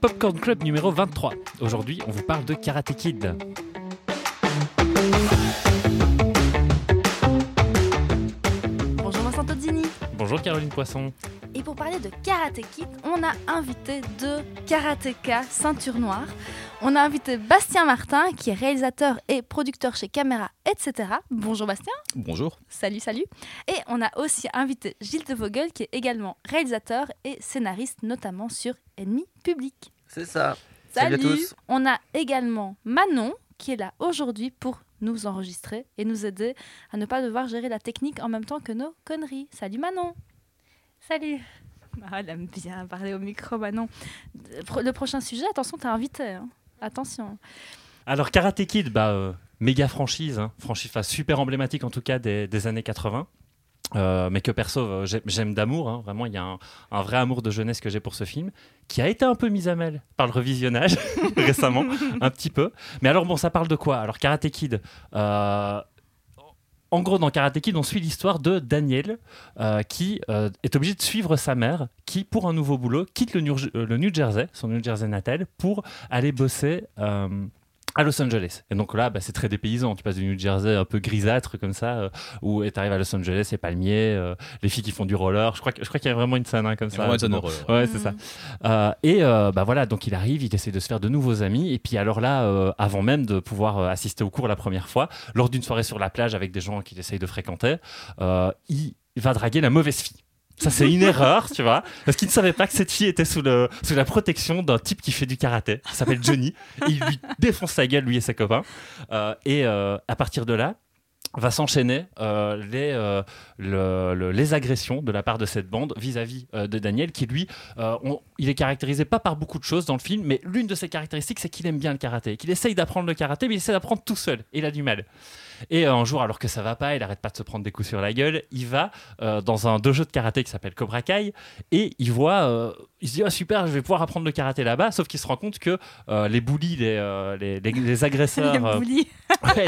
Popcorn Club numéro 23. Aujourd'hui, on vous parle de Karate Kid. Bonjour Vincent Tozzini. Bonjour Caroline Poisson. Et pour parler de Karate Kid, on a invité deux karatékas ceinture noire. On a invité Bastien Martin, qui est réalisateur et producteur chez Caméra, etc. Bonjour Bastien. Bonjour. Salut, salut. Et on a aussi invité Gilles de Vogel, qui est également réalisateur et scénariste, notamment sur Ennemi Public. C'est ça. Salut à tous. On a également Manon, qui est là aujourd'hui pour nous enregistrer et nous aider à ne pas devoir gérer la technique en même temps que nos conneries. Salut Manon. Salut. Ah, elle aime bien parler au micro, Manon. Le prochain sujet, attention, t'es invité. hein. Attention. Alors Karate Kid, bah, euh, méga franchise, hein. franchise super emblématique en tout cas des, des années 80. Euh, mais que perso euh, j'ai- j'aime d'amour, hein. vraiment il y a un, vrai amour de jeunesse que j'ai pour ce film, qui a été un peu mis à mal par le revisionnage récemment, un petit peu. Mais alors bon, ça parle de quoi? Alors Karate Kid, euh, en gros dans Karate Kid, on suit l'histoire de Daniel qui est obligé de suivre sa mère, qui pour un nouveau boulot quitte le New, Jersey, son New Jersey natal, pour aller bosser. À Los Angeles. Et donc là, bah, c'est très dépaysant. Tu passes du New Jersey un peu grisâtre comme ça, euh, où tu arrives à Los Angeles, c'est palmier, euh, les filles qui font du roller. Je crois, que- je crois qu'il y a vraiment une scène hein, comme ça. Vraiment une scène Bon. de roller. Ouais, c'est ça. Euh, et euh, bah voilà, donc il arrive, il essaie de se faire de nouveaux amis. Et puis alors là, avant même de pouvoir assister au cours la première fois, lors d'une soirée sur la plage avec des gens qu'il essaye de fréquenter, il va draguer la mauvaise fille. Ça, c'est une erreur, tu vois, parce qu'il ne savait pas que cette fille était sous, la protection d'un type qui fait du karaté, qui s'appelle Johnny. Il lui défonce sa gueule, lui et ses copains. Euh, et euh, à partir de là, va s'enchaîner euh, les, le- le- les agressions de la part de cette bande vis-à-vis de Daniel, qui lui, il est caractérisé pas par beaucoup de choses dans le film, mais l'une de ses caractéristiques, c'est qu'il aime bien le karaté, qu'il essaye d'apprendre le karaté, mais il essaie d'apprendre tout seul, et il a du mal. Et un jour, alors que ça va pas, il arrête pas de se prendre des coups sur la gueule, il va euh, dans un dojo de karaté qui s'appelle Cobra Kai, et il voit, euh, il se dit, ah, super, je vais pouvoir apprendre le karaté là-bas, sauf qu'il se rend compte que euh, les bullies, les, les, les- les agresseurs... Les. Ouais,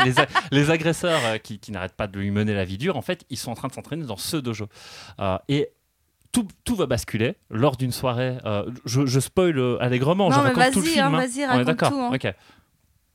les, agresseurs qui, qui n'arrêtent pas de lui mener la vie dure, en fait, ils sont en train de s'entraîner dans ce dojo. Et tout, tout va basculer lors d'une soirée. euh, je, je spoil allègrement, Non, je raconte tout le film. hein, hein. vas-y, On est raconte d'accord tout, hein. Ok.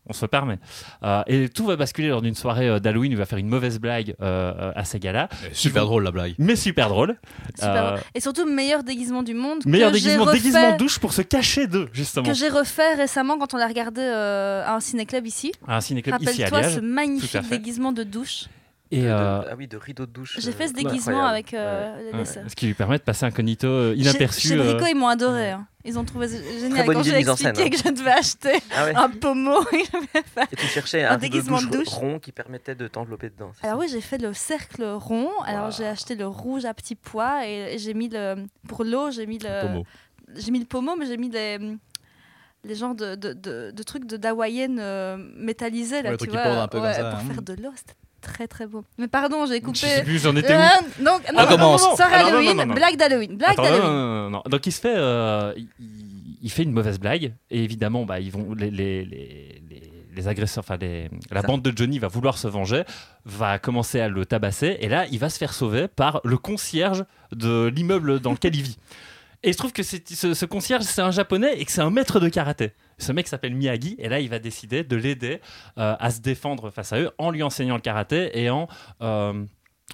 On se permet. Euh, et tout va basculer lors d'une soirée euh, d'Halloween. Il va faire une mauvaise blague euh, euh, à ces gars-là, Super drôle la blague. mais super drôle. Super. Euh, Et surtout, meilleur déguisement du monde. meilleur que déguisement, refait- déguisement douche pour se cacher d'eux, justement. Que j'ai refait récemment quand on l'a regardé euh, à un ciné-club ici. À un ciné-club ici à Rappelle-toi Liège. ce Tout à magnifique déguisement de douche. Et, De- euh, ah oui, de rideau de douche. J'ai euh, fait ce déguisement incroyable. avec euh, les ouais, dessins. ce qui lui permet de passer incognito euh, inaperçu. Chez, euh, Brico, ils m'ont adoré. hein. Ils ont trouvé génial. Quand j'ai en scène, expliqué hein. que je devais acheter Ah ouais. un pommeau. Et tu cherchais un un, déguisement de douche, douche. rond qui permettait de t'envelopper dedans. Alors oui, j'ai fait le cercle rond. Alors Wow. j'ai acheté le rouge à petits pois et, j'ai mis le pour l'eau, j'ai mis le Pomo. j'ai mis le pommeau, mais j'ai mis les les genres de, de, de, de trucs de d'hawaïenne euh, métallisés là, Ouais, tu vois, pendent un peu comme ouais, ça, pour hein. faire de l'eau, c'était très très beau. Mais pardon, j'ai Je coupé. sais plus, j'en étais où Euh, donc, non, On commence. non, non, Alors, non, Halloween, non, non, non. blague d'Halloween, blague d'Halloween. non, non, non. Donc il se fait, euh, il, il fait une mauvaise blague et évidemment, bah, ils vont les, les, les, les- les agresseurs, enfin les- la Ça. bande de Johnny va vouloir se venger, va commencer à le tabasser et là, il va se faire sauver par le concierge de l'immeuble dans lequel il vit. Et il se trouve que ce concierge, c'est un japonais et que c'est un maître de karaté. Ce mec s'appelle Miyagi et là, il va décider de l'aider euh, à se défendre face à eux en lui enseignant le karaté et en euh,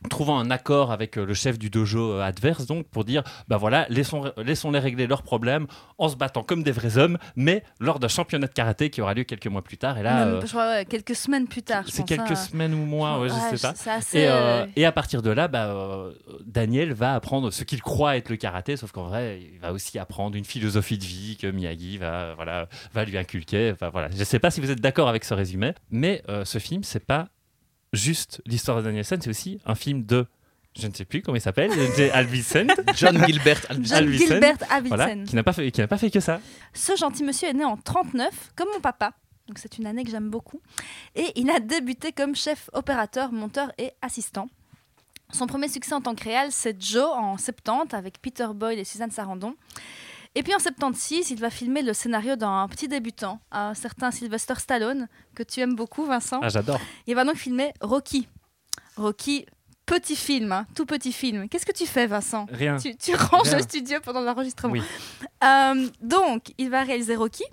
trouvant un accord avec euh, le chef du dojo euh, adverse, donc pour dire, bah voilà, laissons, laissons-les régler leurs problèmes en se battant comme des vrais hommes, mais lors d'un championnat de karaté qui aura lieu quelques mois plus tard. Et là, Même, euh, je crois, ouais, quelques semaines plus tard. c'est pense, quelques hein. semaines ou mois, ouais, je Ouais, sais pas. Assez. Et, euh, et à partir de là, bah, euh, Daniel va apprendre ce qu'il croit être le karaté, sauf qu'en vrai, il va aussi apprendre une philosophie de vie que Miyagi va, voilà, va lui inculquer. Enfin, voilà. Je ne sais pas si vous êtes d'accord avec ce résumé, mais ce film, c'est pas juste l'histoire de Danielson, c'est aussi un film de, je ne sais plus comment il s'appelle, John Gilbert. John Alvisen, Gilbert Avildsen. voilà, qui n'a pas fait, qui n'a pas fait que ça. Ce gentil monsieur est né en 39, comme mon papa. Donc c'est une année que j'aime beaucoup. Et il a débuté comme chef opérateur, monteur et assistant. Son premier succès en tant que réal, c'est Joe en 70 avec Peter Boyle et Suzanne Sarandon. Et puis en 76, il va filmer le scénario d'un petit débutant, un certain Sylvester Stallone, que tu aimes beaucoup, Vincent. Ah, j'adore. Il va donc filmer Rocky. Rocky, petit film, hein, tout petit film. Qu'est-ce que tu fais, Vincent? Rien. tu, tu ranges Rien. le studio pendant l'enregistrement. Oui. Euh, donc, il va réaliser Rocky.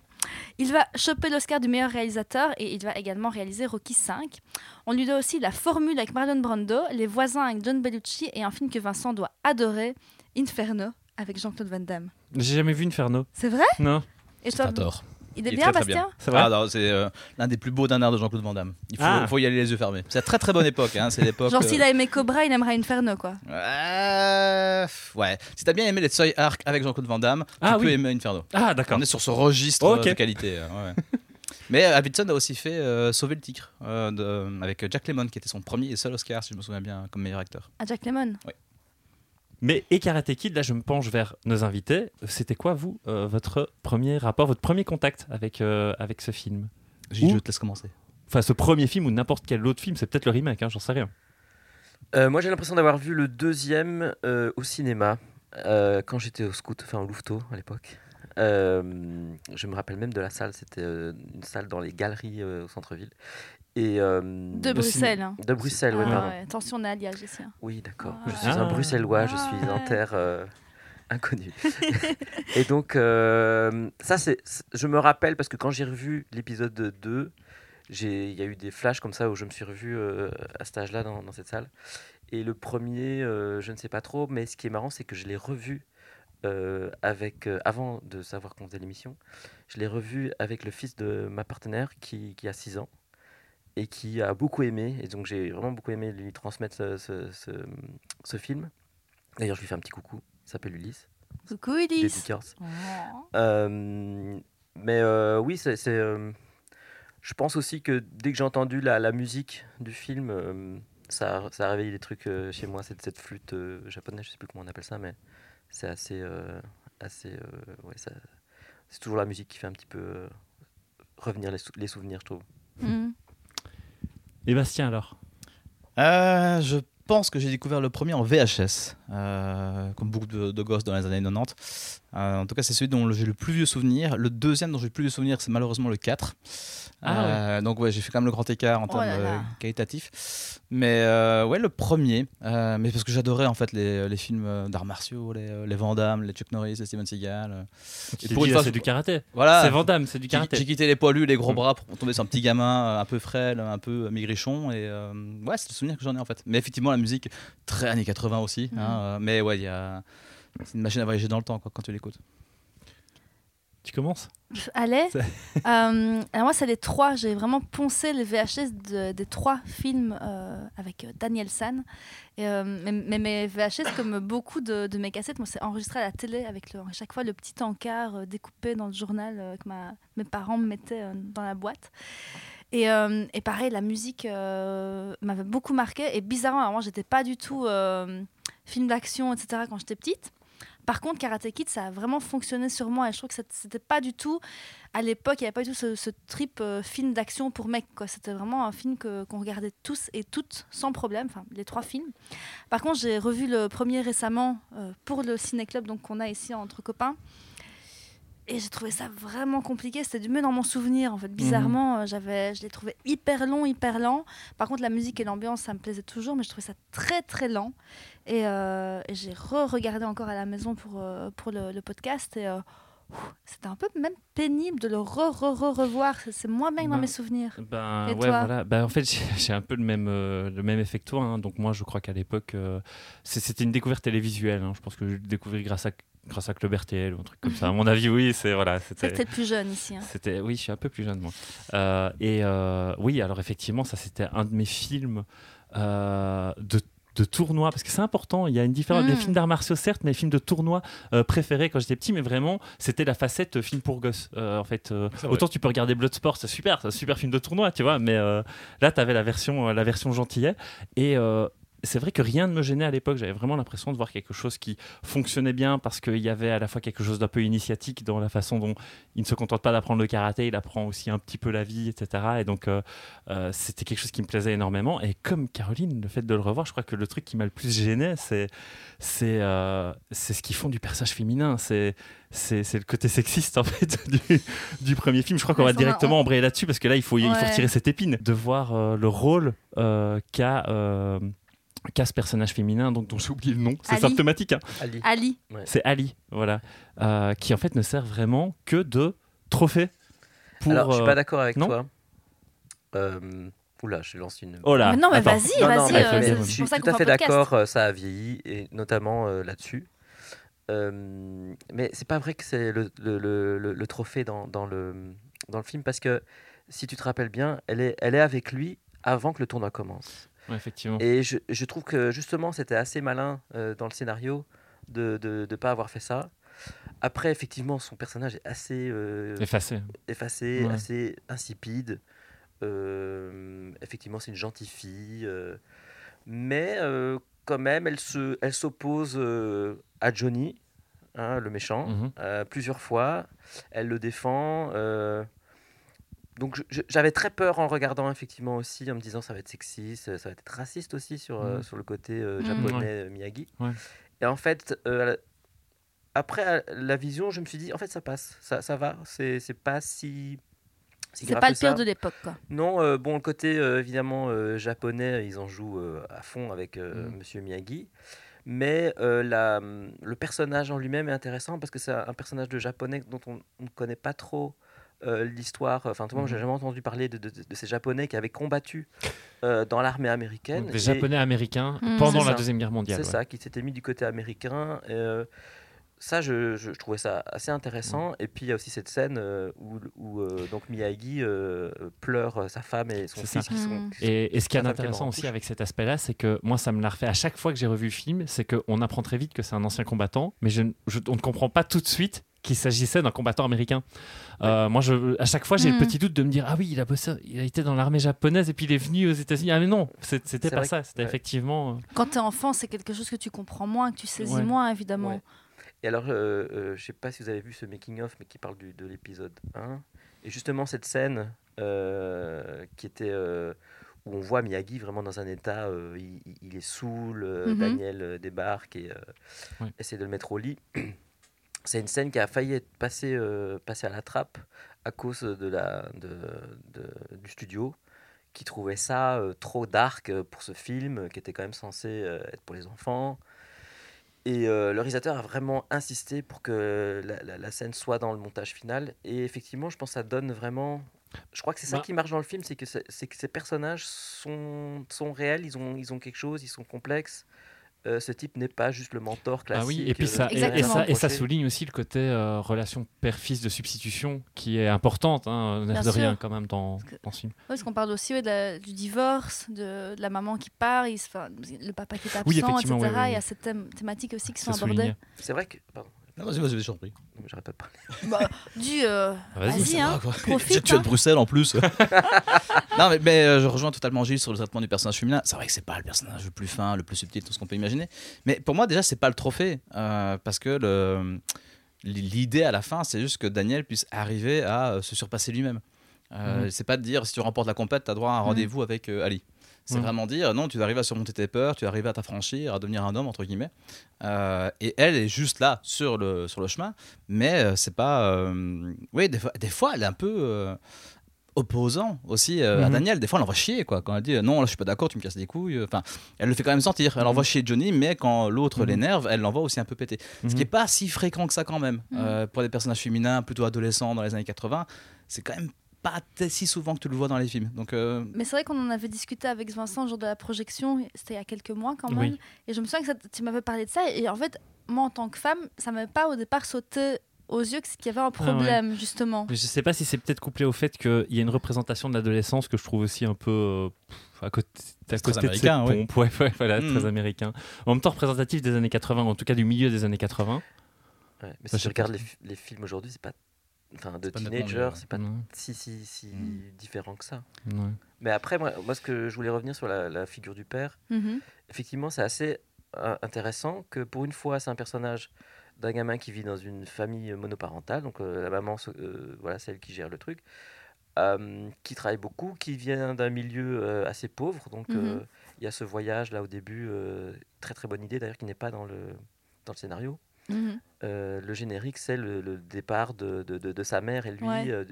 Il va choper l'Oscar du meilleur réalisateur et il va également réaliser Rocky 5. On lui doit aussi La Formule avec Marlon Brando, Les Voisins avec John Bellucci et un film que Vincent doit adorer, Inferno avec Jean-Claude Van Damme. J'ai jamais vu Inferno. C'est vrai? Non. Et C'est toi, tort. il est Il est bien, très, Bastien? C'est vrai? Ah euh, l'un des plus beaux dinars de Jean-Claude Van Damme. Il faut, Ah. faut y aller les yeux fermés. C'est une très très bonne époque. Hein. C'est l'époque. Genre, euh, s'il a aimé Cobra, il aimera Inferno, quoi. euh, Ouais. Si t'as bien aimé les Seuil Arc avec Jean-Claude Van Damme, Ah tu peux oui. aimer Inferno. Ah, d'accord. On est sur ce registre euh, de qualité. euh, ouais. Mais euh, Davidson a aussi fait euh, Sauver le tigre euh, de- avec Jack Lemmon, qui était son premier et seul Oscar, si je me souviens bien, comme meilleur acteur. À Jack Lemmon? Mais et Karate Kid, là, je me penche vers nos invités. C'était quoi, vous, euh, votre premier rapport, votre premier contact avec, euh, avec ce film? Gilles, je te laisse commencer. Enfin, ce premier film ou n'importe quel autre film, c'est peut-être le remake, hein, j'en sais rien. Euh, moi, j'ai l'impression d'avoir vu le deuxième euh, au cinéma euh, quand j'étais au scout, enfin au Louveteau à l'époque. Euh, je me rappelle même de la salle, c'était euh, une salle dans les galeries euh, au centre-ville. Et, euh, De Le Bruxelles. hein. de Bruxelles, oui, pardon. ouais. Attention, on alliage ici. hein. Oui, d'accord. Ah. Je suis Ah. un bruxellois, je suis Ah, terre euh, inconnue. et donc, euh, ça, c'est, je me rappelle parce que quand j'ai revu l'épisode 2, j'ai- il y a eu des flashs comme ça où je me suis revu euh, à cet âge-là dans, dans cette salle. Et le premier, je ne sais pas trop, mais ce qui est marrant, c'est que je l'ai revu euh, avec, euh, avant de savoir qu'on faisait l'émission, je l'ai revu avec le fils de ma partenaire qui, qui a 6 ans et qui a beaucoup aimé. Et donc j'ai vraiment beaucoup aimé lui transmettre ce, ce- ce- ce film. D'ailleurs, je lui fais un petit coucou. Il s'appelle Ulysse. Coucou, Elise. Dédicace. Oh. Euh, mais euh, oui, c'est. euh, je pense aussi que dès que j'ai entendu la, la musique du film, ça, a- ça a réveillé des trucs chez moi. Cette, cette flûte japonaise, je sais plus comment on appelle ça, mais c'est assez. assez ouais, c'est toujours la musique qui fait un petit peu revenir les, sou- les souvenirs, je trouve. Mhm. Et Bastien, alors Euh, je pense que j'ai découvert le premier en VHS, euh, comme beaucoup de, de gosses dans les années 90. Euh, en tout cas, c'est celui dont j'ai le plus vieux souvenir. Le deuxième dont j'ai le plus vieux souvenir, c'est malheureusement le 4. Ah Euh, Donc, ouais, j'ai fait quand même le grand écart en Oh termes euh, qualitatifs. Mais euh, ouais, le premier. euh, mais parce que j'adorais en fait les, les films d'arts martiaux, les, les Van Damme, les Chuck Norris, les Steven Seagal. Et t'es pour dit, une fois, c'est du karaté. Voilà. C'est Van Damme, c'est du karaté. j'ai quitté les poilus, les gros bras pour tomber sur un petit gamin un peu frêle, un peu maigrichon. Et euh, ouais, c'est le souvenir que j'en ai en fait. Mais effectivement, la musique, très années 80 aussi. Mhm. hein, mais ouais, il y a. C'est une machine à voyager dans le temps quoi, quand tu l'écoutes. Tu commences? Allez. Euh, alors moi, c'est les trois. J'ai vraiment poncé les VHS de- des trois films euh, avec euh, Daniel San. Et, euh, mais, mais mes VHS, comme beaucoup de, de mes cassettes, moi, c'est enregistré à la télé avec le, à chaque fois le petit encart euh, découpé dans le journal euh, que ma- mes parents me mettaient euh, dans la boîte. Et, euh, et pareil, la musique euh, m'avait beaucoup marqué. Et bizarrement, alors moi, j'étais pas du tout euh, film d'action, etc. quand j'étais petite. Par contre, Karate Kid, ça a vraiment fonctionné sur moi et je trouve que c'était pas du tout, à l'époque, il n'y avait pas du tout ce, trip euh, film d'action pour quoi. C'était vraiment un film qu'on regardait tous et toutes sans problème, enfin les trois films. Par contre, j'ai revu le premier récemment euh, pour le ciné-club donc qu'on a ici entre copains. Et j'ai trouvé ça vraiment compliqué. C'était du mieux dans mon souvenir. En fait, bizarrement, euh, j'avais, je l'ai trouvé hyper long, hyper lent. Par contre, la musique et l'ambiance, ça me plaisait toujours, mais je trouvais ça très, très lent. Et, euh, et j'ai re-regardé encore à la maison pour, euh, pour le, le podcast. Et euh, c'était un peu même pénible de le re-re-re-revoir. C'est- C'est moins bien que dans Ben, mes souvenirs. Ben Et ouais, toi? voilà. Ben, en fait, j'ai un peu le même, euh, le même effet que toi. hein. Donc moi, je crois qu'à l'époque, c'est- c'était une découverte télévisuelle. hein. Je pense que je l'ai découvert grâce à grâce à Club RTL ou un truc comme ça. À mon avis, oui, c'est voilà, c'était. peut-être plus jeune ici. hein. C'était, oui, je suis un peu plus jeune moi. Euh, et euh, oui, alors effectivement, ça c'était un de mes films euh, de de tournoi parce que c'est important il y a une différence Mm. des films d'arts martiaux certes mais les films de tournoi euh, préférés quand j'étais petit mais vraiment c'était la facette euh, film pour gosses Euh, en fait euh, autant tu peux regarder Bloodsport c'est super c'est un super film de tournoi tu vois mais euh, là tu avais la version euh, la version gentillet et euh, c'est vrai que rien ne me gênait à l'époque. J'avais vraiment l'impression de voir quelque chose qui fonctionnait bien parce qu'il y avait à la fois quelque chose d'un peu initiatique dans la façon dont il ne se contente pas d'apprendre le karaté, il apprend aussi un petit peu la vie, etc. Et donc, euh, euh, c'était quelque chose qui me plaisait énormément. Et comme Caroline, le fait de le revoir, je crois que le truc qui m'a le plus gêné, c'est c'est euh, ce qu'ils font du personnage féminin. C'est le côté sexiste en fait du, du premier film. Je crois qu'on va directement embrayer là-dessus parce que là, il faut, il faut retirer cette épine de voir le rôle qu'a qu'a ce personnage féminin donc, dont j'ai oublié le nom. C'est Ali. symptomatique. hein. Ali. Ali. C'est Ali, voilà. Euh, qui en fait ne sert vraiment que de trophée. Pour, Alors, je suis euh, pas d'accord avec non toi. Euh, oula, je lance une. Oh là Mais non, mais vas-y, vas-y. euh, je- suis tout à fait d'accord, euh, ça a vieilli, et notamment euh, là-dessus. Euh, mais c'est pas vrai que c'est le, le- le- le- le trophée dans, dans le, dans le film, parce que si tu te rappelles bien, elle est, elle est avec lui avant que le tournoi commence. Ouais, effectivement. Et je, je trouve que justement, c'était assez malin euh, dans le scénario de ne pas avoir fait ça. Après, effectivement, son personnage est assez euh, Effacé. effacé, Ouais. assez insipide. Euh, effectivement, c'est une gentille fille. mais quand même, elle se, elle s'oppose à Johnny, hein, le méchant, Mhm. plusieurs fois. Elle le défend. Donc j'avais très peur en le regardant effectivement aussi, en me disant ça va être sexiste, ça va être raciste aussi sur, euh, Mhm. sur le côté euh, Mhm. japonais euh, Miyagi. Ouais. Et en fait, euh, après la vision, je me suis dit en fait ça passe, ça, ça va, c'est c'est pas si. si C'est pas le pire ça. de l'époque. Non, euh, bon, le côté euh, évidemment euh, japonais, ils en jouent euh, à fond avec euh, Mhm. Monsieur Miyagi. Mais euh, la, le personnage en lui-même est intéressant parce que c'est un personnage de japonais dont on on ne connaît pas trop euh, l'histoire. Enfin, tout le monde, Mhm. j'ai jamais entendu parler de, de- de ces japonais qui avaient combattu euh, dans l'armée américaine. Donc, des Et- japonais américains Mhm. pendant C'est la ça. Deuxième Guerre mondiale. c'est ouais. ça, qui s'était mis du côté américain. euh, ça, je, je- je trouvais ça assez intéressant. Et puis, il y a aussi cette scène euh, où, où, euh, donc Miyagi euh, pleure sa femme et son C'est ça. fils qui sont. Mm. qui sont- Et, et ce qui est intéressant aussi avec cet aspect-là, c'est que moi, ça me l'a refait à chaque fois que j'ai revu le film, c'est qu'on apprend très vite que c'est un ancien combattant, mais je, je- on ne comprend pas tout de suite qu'il s'agissait d'un combattant américain. Euh, moi, je, à chaque fois, j'ai le petit doute de me dire ah oui, il a bossé, il a été dans l'armée japonaise et puis il est venu aux États-Unis. Ah mais non, c'était pas ça. C'était ouais. effectivement. euh, Quand t'es enfant, c'est quelque chose que tu comprends moins, que tu saisis Ouais. moins, évidemment. Ouais. Et alors, euh, euh, je sais pas si vous avez vu ce making-of, mais qui parle du- de l'épisode 1. Et justement, cette scène euh, qui était. euh, où on voit Miyagi vraiment dans un état, euh, il, est saoul, euh, Mhm. Daniel débarque et euh, Ouais. essaie de le mettre au lit. C'est une scène qui a failli être passée, euh, passée à la trappe à cause de la, de, de- du studio qui trouvait ça euh, trop dark euh, pour ce film qui était quand même censé euh, être pour les enfants. Et le réalisateur a vraiment insisté pour que la, la- la scène soit dans le montage final. Et effectivement, je pense que ça donne vraiment. Je crois que c'est ça Bah. qui marche dans le film, c'est que, c'est que ces personnages sont, sont réels, ils ont, ils ont quelque chose, ils sont complexes. Euh, ce type n'est pas juste le mentor classique. Ah oui, et puis euh, ça, qui et, est et Exactement. ça, et ça reproché. souligne aussi le côté euh, relation père-fils de substitution qui est importante, hein, de rien quand même dans, Parce que- dans ce film. Ouais, parce qu'on parle aussi ouais, de la- du divorce, de, de la maman qui part, il le papa qui est absent, Oui, etc. effectivement, ouais, ouais, Il y a cette thème- thématique aussi qui sont abordées. C'est vrai que. Pardon, vas-y, vas-y, vas-y, j'en prie. j'arrête pas de parler. Bah, du, euh, Vas-y, vas-y, hein, profite. J'ai tué hein. de Bruxelles en plus. non, mais, mais, euh, je rejoins totalement Gilles sur le traitement du personnage féminin. C'est vrai que c'est pas le personnage le plus fin, le plus subtil, tout ce qu'on peut imaginer. Mais pour moi, déjà, c'est pas le trophée. euh, parce que le- l'idée à la fin, c'est juste que Daniel puisse arriver à se surpasser lui-même. Euh, Mhm. C'est pas de dire si tu remportes la compète, tu as droit à un Mhm. rendez-vous avec euh, Ali. C'est Mhm. vraiment dire non, tu dois arriver à surmonter tes peurs, tu dois arriver à t'affranchir, à devenir un homme, entre guillemets. Euh, et elle est juste là sur le, sur le chemin, mais euh, c'est pas. euh, Oui, des fois, des fois, elle est un peu. euh, opposant aussi euh, à Mhm. Daniel des fois elle envoie chier quoi quand elle dit euh, non là je suis pas d'accord tu me casses les couilles enfin elle le fait quand même sentir elle envoie chier Johnny mais quand l'autre Mhm. l'énerve elle l'envoie aussi un peu péter ce qui est pas si fréquent que ça quand même. Euh, pour des personnages féminins plutôt adolescents dans les années 80 c'est quand même pas si souvent que tu le vois dans les films donc euh, Mais c'est vrai qu'on en avait discuté avec Vincent le jour de la projection, c'était il y a quelques mois quand même. Oui. Et je me souviens que ça- tu m'avais parlé de ça. Et en fait, moi en tant que femme, ça m'avait pas au départ sauté aux yeux qu'il y avait un problème, justement. Mais je sais pas si c'est peut-être couplé au fait qu'il y a une représentation de l'adolescence que je trouve aussi un peu euh, à côté, à très de américain, ouais. pompe. Ouais, ouais, voilà, Mhm. très américain. En même temps représentatif des années 80, en tout cas du milieu des années 80. Ouais, mais si je pense les, les films aujourd'hui, c'est pas. Enfin, de teenager, c'est pas Ouais, si, si, si Mm. différent que ça. Mais après, moi, moi, ce que je voulais revenir sur la, la figure du père, Mhm. effectivement, c'est assez euh, intéressant que pour une fois, c'est un personnage d'un gamin qui vit dans une famille monoparentale, donc euh, la maman, euh, voilà, celle qui gère le truc, euh, qui travaille beaucoup, qui vient d'un milieu euh, assez pauvre, donc Mhm. euh, il y a ce voyage là au début, euh, très très bonne idée d'ailleurs, qui n'est pas dans le, dans le scénario. Mhm. Euh, le générique, c'est le, le départ de, de- de- de sa mère et lui Ouais. euh,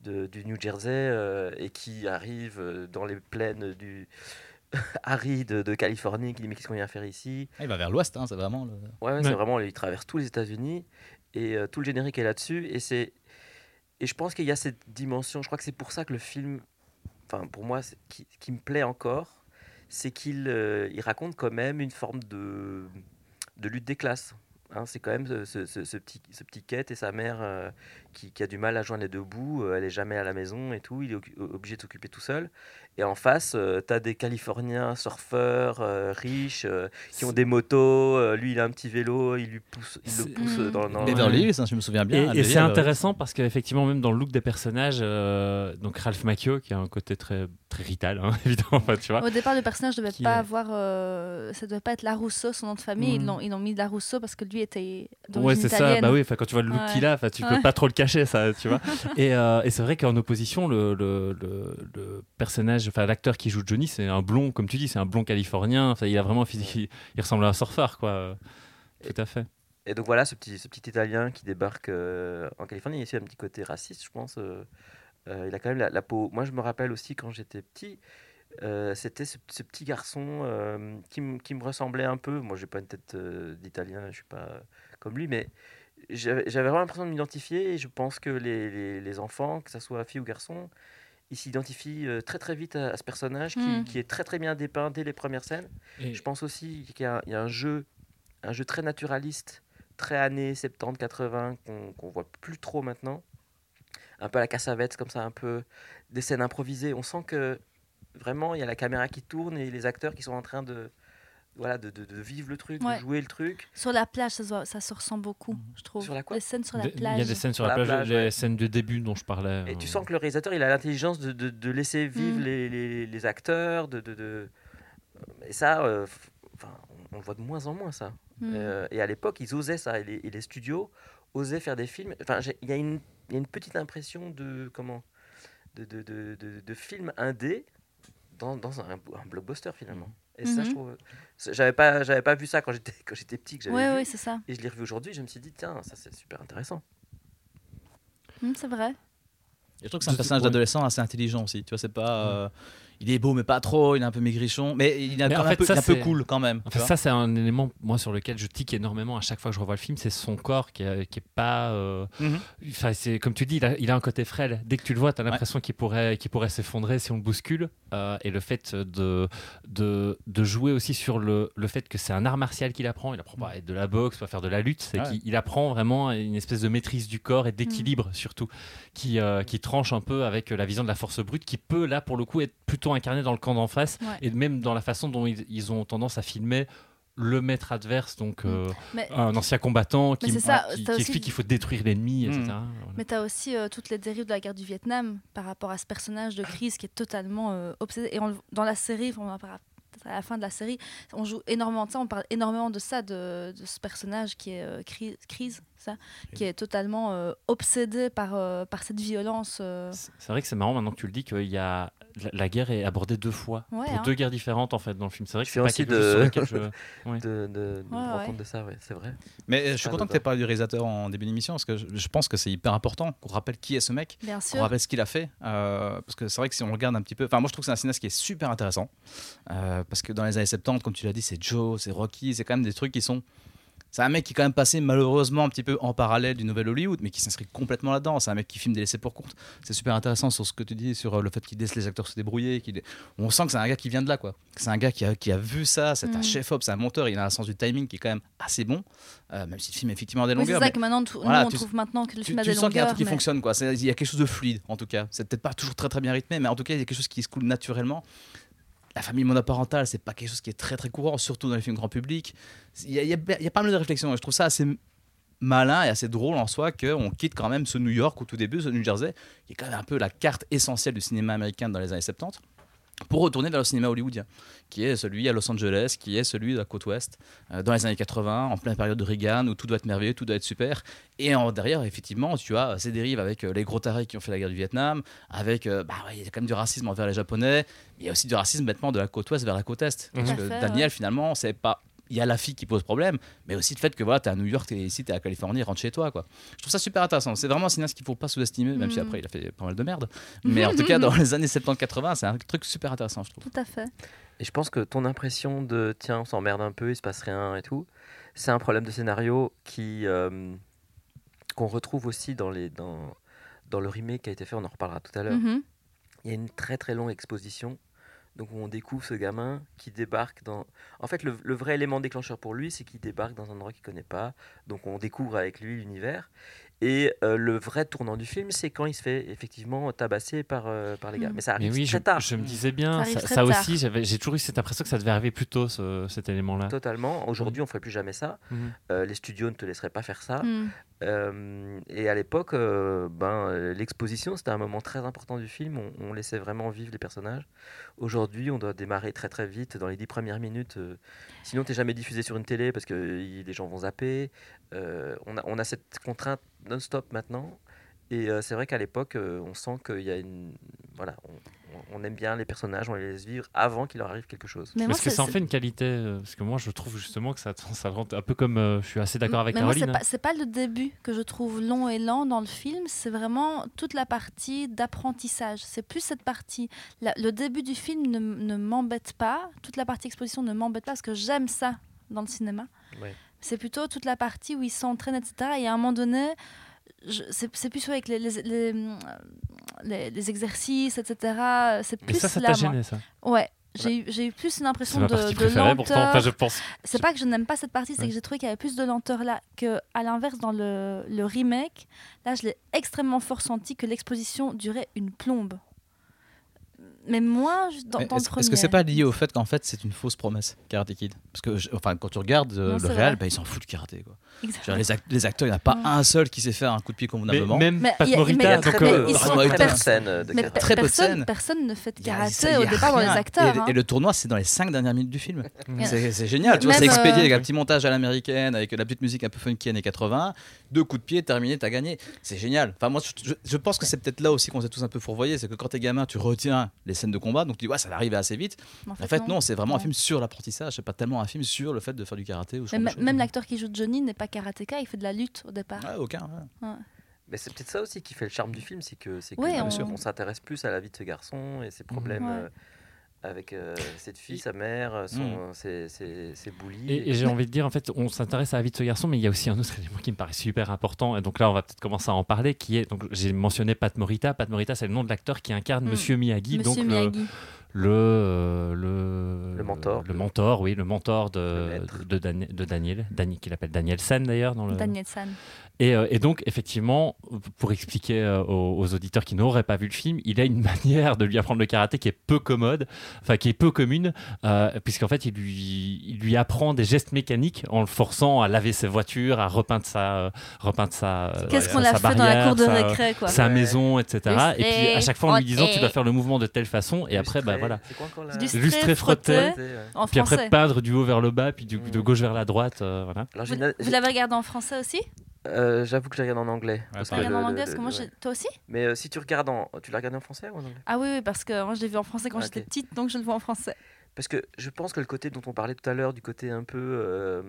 de- du New Jersey euh, et qui arrive dans les plaines du, aride de Californie qui dit mais qu'est-ce qu'on vient faire ici? Ah, il va vers l'ouest, hein, c'est vraiment. Le... Ouais, ouais, c'est vraiment, il traverse tous les États-Unis et euh, tout le générique est là-dessus. Et c'est, et je pense qu'il y a cette dimension. Je crois que c'est pour ça que le film, enfin pour moi, qui, qui me plaît encore, c'est qu'il euh, il raconte quand même une forme de, de lutte des classes. Hein, c'est quand même ce, petit, ce petit et sa mère euh, qui, qui a du mal à joindre les deux bouts. euh, elle est jamais à la maison et tout. Il est obligé de s'occuper tout seul. Et en face, tu as des Californiens surfeurs euh, riches euh, qui ont des motos. euh, lui, il a un petit vélo. Il lui pousse, il le pousse Mhm. dans, dans Beverly Hills, hein, je me souviens bien. Et, et c'est intéressant parce qu'effectivement, même dans le look des personnages, euh, donc Ralph Macchio, qui a un côté très, très rital, hein, évidemment, enfin, tu vois. Au départ, le personnage devait Qui pas est- avoir. euh, ça devait pas être Larousseau, son nom de famille. Ils Mhm. l'ont- Ils l'ont mis Larousseau parce que lui était Ouais, d'origine c'est ça. Bah oui, enfin, quand tu vois le look Ouais. qu'il a, tu peux Ouais. pas trop le cacher, ça, tu vois. et et, et c'est vrai qu'en opposition, le, le, le, le personnage, enfin l'acteur qui joue Johnny, c'est un blond, comme tu dis, c'est un blond californien. Il a vraiment physique, il, il ressemble à un surfeur, quoi. Tout à fait. Et donc voilà, ce petit, ce petit Italien qui débarque euh, en Californie, il y a aussi un petit côté raciste, je pense. euh, euh, il a quand même la, la peau. Moi, je me rappelle aussi quand j'étais petit, euh, c'était ce, ce petit garçon euh, qui, me- qui me ressemblait un peu. Moi, j'ai pas une tête euh, d'Italien, je suis pas comme lui, mais j'avais vraiment l'impression de m'identifier. Et je pense que les, les- les enfants, que ce soit fille ou garçon, ils s'identifient euh, très très vite à, à ce personnage qui, Mm. qui est très très bien dépeint dès les premières scènes. Et- Je pense aussi qu'il y, a- il y a un jeu, un jeu très naturaliste, très années 70-80 qu'on qu'on voit plus trop maintenant. Un peu à la cassavette, comme ça, un peu des scènes improvisées. On sent que vraiment il y a la caméra qui tourne et les acteurs qui sont en train de voilà de, de- de vivre le truc, Ouais. de jouer le truc. Sur la plage, ça, ça se ressent beaucoup, je trouve. Sur la quoi Les scènes sur la Des- Il plage. y a des scènes sur Sur la la plage, plage, les ouais. scènes de début dont je parlais. Et tu euh, sens que le réalisateur, il a l'intelligence de, de- de laisser vivre Mm. les, les- les acteurs, de, de- de- et ça, euh, on, voit de moins en moins ça. Mm. Euh, et à l'époque, ils osaient ça. Et les, et les studios osaient faire des films. Enfin, j'ai- il y, a une- il y a une petite impression de comment de, de, de, de, de film indé dans, dans un, un blockbuster finalement. Et ça, je Mhm. trouve, j'avais pas, j'avais pas vu ça quand j'étais quand j'étais petit que j'avais Oui, vu. oui, c'est ça. Et je l'ai revu aujourd'hui. Je me suis dit tiens, ça c'est super intéressant. Mm, c'est vrai. Et je trouve que c'est un personnage ouais. d'adolescent assez intelligent aussi. Tu vois, c'est pas. euh, il est beau, mais pas trop. Il est un peu maigrichon. Mais il est Mais quand en même un fait, peu, ça, un peu cool quand même. ça, c'est un élément, moi, sur lequel je tique énormément à chaque fois que je revois le film, c'est son corps qui, est- qui est pas. euh, Mhm. Enfin, c'est comme tu dis, il a, il a un côté frêle. Dès que tu le vois, tu as l'impression qu'il pourrait, qu'il pourrait s'effondrer si on le bouscule. Euh, et le fait de, de, de jouer aussi sur le, le fait que c'est un art martial qu'il apprend. Il apprend pas à être de la boxe, pas à faire de la lutte. C'est Ouais. qu'il il apprend vraiment une espèce de maîtrise du corps et d'équilibre surtout, qui, euh, qui tranche un peu avec la vision de la force brute, qui peut là pour le coup être plutôt incarné dans le camp d'en face Ouais. et même dans la façon dont ils, ils ont tendance à filmer le maître adverse, donc euh, Mais, un ancien combattant qui, ça, aussi- explique qu'il faut détruire l'ennemi, etc. Mm. Voilà. mais tu as aussi euh, toutes les dérives de la guerre du Vietnam par rapport à ce personnage de crise qui est totalement euh, obsédé. Et on dans la série, on à la fin de la série, on joue énormément de ça, on parle énormément de ça, de, de ce personnage qui est euh, Cri- Crise, ça, qui est totalement euh, obsédé par, euh, par cette violence. euh. C'est vrai que c'est marrant maintenant que tu le dis qu'il y a la, la guerre est abordée deux fois Ouais, pour hein. deux guerres différentes en fait dans le film. C'est vrai que Je c'est pas aussi de- lequel je- Ouais. De, de, de me rendre ouais. compte de ça, ouais, c'est vrai. Mais je suis Pas content que tu aies parlé du réalisateur en début d'émission parce que je, je pense que c'est hyper important qu'on rappelle qui est ce mec, qu'on rappelle ce qu'il a fait. euh, parce que c'est vrai que si on regarde un petit peu. Enfin, moi je trouve que c'est un cinéaste qui est super intéressant. euh, parce que dans les années 70, comme tu l'as dit, c'est Joe, c'est Rocky, c'est quand même des trucs qui sont. C'est un mec qui est quand même passé malheureusement un petit peu en parallèle du nouvel Hollywood, mais qui s'inscrit complètement là-dedans. C'est un mec qui filme des laissés pour compte. C'est super intéressant sur ce que tu dis, sur euh, le fait qu'il laisse les acteurs se débrouiller. qu'il- On sent que c'est un gars qui vient de là, quoi. C'est un gars qui a, qui a vu ça, c'est un Mm. chef-op, c'est un monteur, il a un sens du timing qui est quand même assez bon, euh, même si le film est effectivement a des Oui, c'est longueurs. ça mais que maintenant, voilà, nous, on tu- trouve maintenant que le tu, film a tu des sens qu'il y a un longueurs. truc qui fonctionne, quoi. Il y a quelque chose de fluide, en tout cas. C'est peut-être pas toujours très très bien rythmé, mais en tout cas, il y a quelque chose qui se coule naturellement. La famille monoparentale, c'est pas quelque chose qui est très très courant, surtout dans les films grand public. Il y a, pas mal de réflexions. Je trouve ça assez malin et assez drôle en soi qu'on quitte quand même ce New York au tout début, ce New Jersey, qui est quand même un peu la carte essentielle du cinéma américain dans les années 70, pour retourner vers le cinéma hollywoodien, qui est celui à Los Angeles, qui est celui de la côte ouest, euh, dans les années 80, en pleine période de Reagan, où tout doit être merveilleux, tout doit être super. Et en, derrière, effectivement, tu as ces dérives avec euh, les gros tarés qui ont fait la guerre du Vietnam, avec, euh, bah, il y a quand même du racisme envers les Japonais, mais il y a aussi du racisme bêtement de la côte ouest vers la côte est. Parce que Daniel, finalement, c'est pas. Il y a la fille qui pose problème, mais aussi le fait que voilà, tu es à New York, et ici, tu es à Californie, rentre chez toi. Quoi. Je trouve ça super intéressant. C'est vraiment un cinéaste qu'il faut pas sous-estimer, même si Mhm. après, il a fait pas mal de merde. Mais en tout cas, dans les années 70-80, c'est un truc super intéressant, je trouve. Tout à fait. Et je pense que ton impression de tiens, on s'emmerde un peu, il se passe rien et tout, c'est un problème de scénario qui euh, qu'on retrouve aussi dans les dans dans le remake qui a été fait. On en reparlera tout à l'heure. Mhm. Il y a une très très longue exposition. Donc on découvre ce gamin qui débarque dans... En fait, le, vrai élément déclencheur pour lui, c'est qu'il débarque dans un endroit qu'il connaît pas. Donc on découvre avec lui l'univers. Et euh, le vrai tournant du film, c'est quand il se fait effectivement tabasser par, euh, par les gars. Mm. Mais ça Mais arrive oui, très je, tard. je me disais bien, ça, aussi, j'ai toujours eu cette impression que ça devait arriver plus tôt, ce- cet élément-là. Totalement. Aujourd'hui, on ne ferait plus jamais ça. Mhm. Euh, les studios ne te laisseraient pas faire ça. Mm. Euh, et à l'époque, euh, ben, l'exposition, c'était un moment très important du film. On, on laissait vraiment vivre les personnages. Aujourd'hui, on doit démarrer très très vite dans les dix premières minutes. sinon, tu n'es jamais diffusé sur une télé parce que les gens vont zapper. Euh, on, a, on a cette contrainte non-stop maintenant. Et euh, c'est vrai qu'à l'époque, euh, on sent qu'il y a une. Voilà, on, aime bien les personnages, on les laisse vivre avant qu'il leur arrive quelque chose. Mais moi, Est-ce que ça en fait une qualité euh, Parce que moi, je trouve justement que ça, ça rend un peu comme. euh, je suis assez d'accord avec Mais Caroline. c'est pas, pas le début que je trouve long et lent dans le film, c'est vraiment toute la partie d'apprentissage. C'est plus cette partie. la- le début du film ne, ne m'embête pas, toute la partie exposition ne m'embête pas parce que j'aime ça dans le cinéma. Ouais. C'est plutôt toute la partie où ils s'entraînent, etc. Et à un moment donné, c'est c'est plus avec les, les, les, les- les exercices, etc. C'est Mais plus ça, ça t'a moi. gêné, ça? Ouais. J'ai eu- j'ai eu plus une C'est impression ma de, partie de préférée, pourtant. Enfin, lenteur. je pense. C'est pas que je n'aime pas cette partie, c'est Ouais. que j'ai trouvé qu'il y avait plus de lenteur là que, à l'inverse, dans le, le remake. Là, je l'ai extrêmement fort senti que l'exposition durait une plombe. Mais moins je- dans, dans Est-ce est-ce que c'est pas lié au fait qu'en fait c'est une fausse promesse, Karate Kid? Parce que, je- enfin, quand tu regardes euh, Non, le réel, bah, ils s'en foutent du karaté. Quoi. Genre, les, act- les acteurs, il n'y en a pas un seul qui sait faire un coup de pied Mais convenablement. même Mais Pat a- mais il y Morita, a donc. très- mais euh, ils sont très très peu de personnes. scènes peu personne, scènes. personne ne fait de karaté au départ dans les acteurs. Et, hein. et le tournoi, c'est dans les cinq dernières minutes du film. C'est génial. Tu vois, c'est Même, expédié euh, avec un petit montage à l'américaine, avec la petite musique un peu funky années 80. Deux coups de pied, terminé, t'as gagné. C'est génial. Enfin, moi, je, pense que c'est peut-être là aussi qu'on s'est tous un peu fourvoyés. C'est que quand t'es gamin, tu retiens les scènes de combat. Donc tu dis, ouais, ça va arriver assez vite. En En fait, non, c'est vraiment un film sur l'apprentissage. C'est pas tellement un film sur le fait de faire du karaté ou même l'acteur qui joue Johnny n'est pas karatéka, il fait de la lutte au départ. Ouais, aucun. ouais. Mais c'est peut-être ça aussi qui fait le charme du film, c'est que c'est que Ouais, euh, on- on, s'intéresse plus à la vie de ce garçon et ses problèmes Ouais. Euh, avec euh, cette fille, sa mère, euh, son, ses, ses, ses bullies. Et, et j'ai envie de dire, en fait, on s'intéresse à la vie de ce garçon, mais il y a aussi un autre élément qui me paraît super important. Et donc là, on va peut-être commencer à en parler, qui est, donc j'ai mentionné Pat Morita. Pat Morita, c'est le nom de l'acteur qui incarne Mm. Monsieur Miyagi, Monsieur donc le, Miyagi. le, euh, le, Le mentor. le mentor, oui, le mentor Le de, de, Dan- de Daniel, Dani, qu'il appelle Daniel Sen d'ailleurs dans le. Daniel San. Et, euh, et donc, effectivement, pour expliquer euh, aux, aux auditeurs qui n'auraient pas vu le film, il a une manière de lui apprendre le karaté qui est peu commode, enfin qui est peu commune, euh, puisqu'en fait, il lui, il lui apprend des gestes mécaniques en le forçant à laver ses voitures, à repeindre sa, euh, repeindre sa, euh, Qu'est-ce sa- qu'on a fait dans la barrière, cour de sa- récré, quoi sa Ouais. maison, etc. Et puis à chaque fois en lui disant tu dois faire le mouvement de telle façon, et après, bah voilà. Lustrer, Lustrer, frotter. frotter. Ouais. En Puis après peindre du haut vers le bas, puis du, de Mm. gauche vers la droite, euh, voilà. Alors, Vous, vous l'avez regardé en français aussi? Euh, J'avoue que je la regarde en anglais. parce que. Regarde le- en le- anglais, parce que moi, ouais. j'ai- toi aussi? Mais euh, si tu regardes en. Tu l'as regardé en français ou en anglais? Ah oui, oui, parce que moi, je l'ai vu en français quand Ok. j'étais petite, donc je le vois en français. Parce que je pense que le côté dont on parlait tout à l'heure, du côté un peu euh,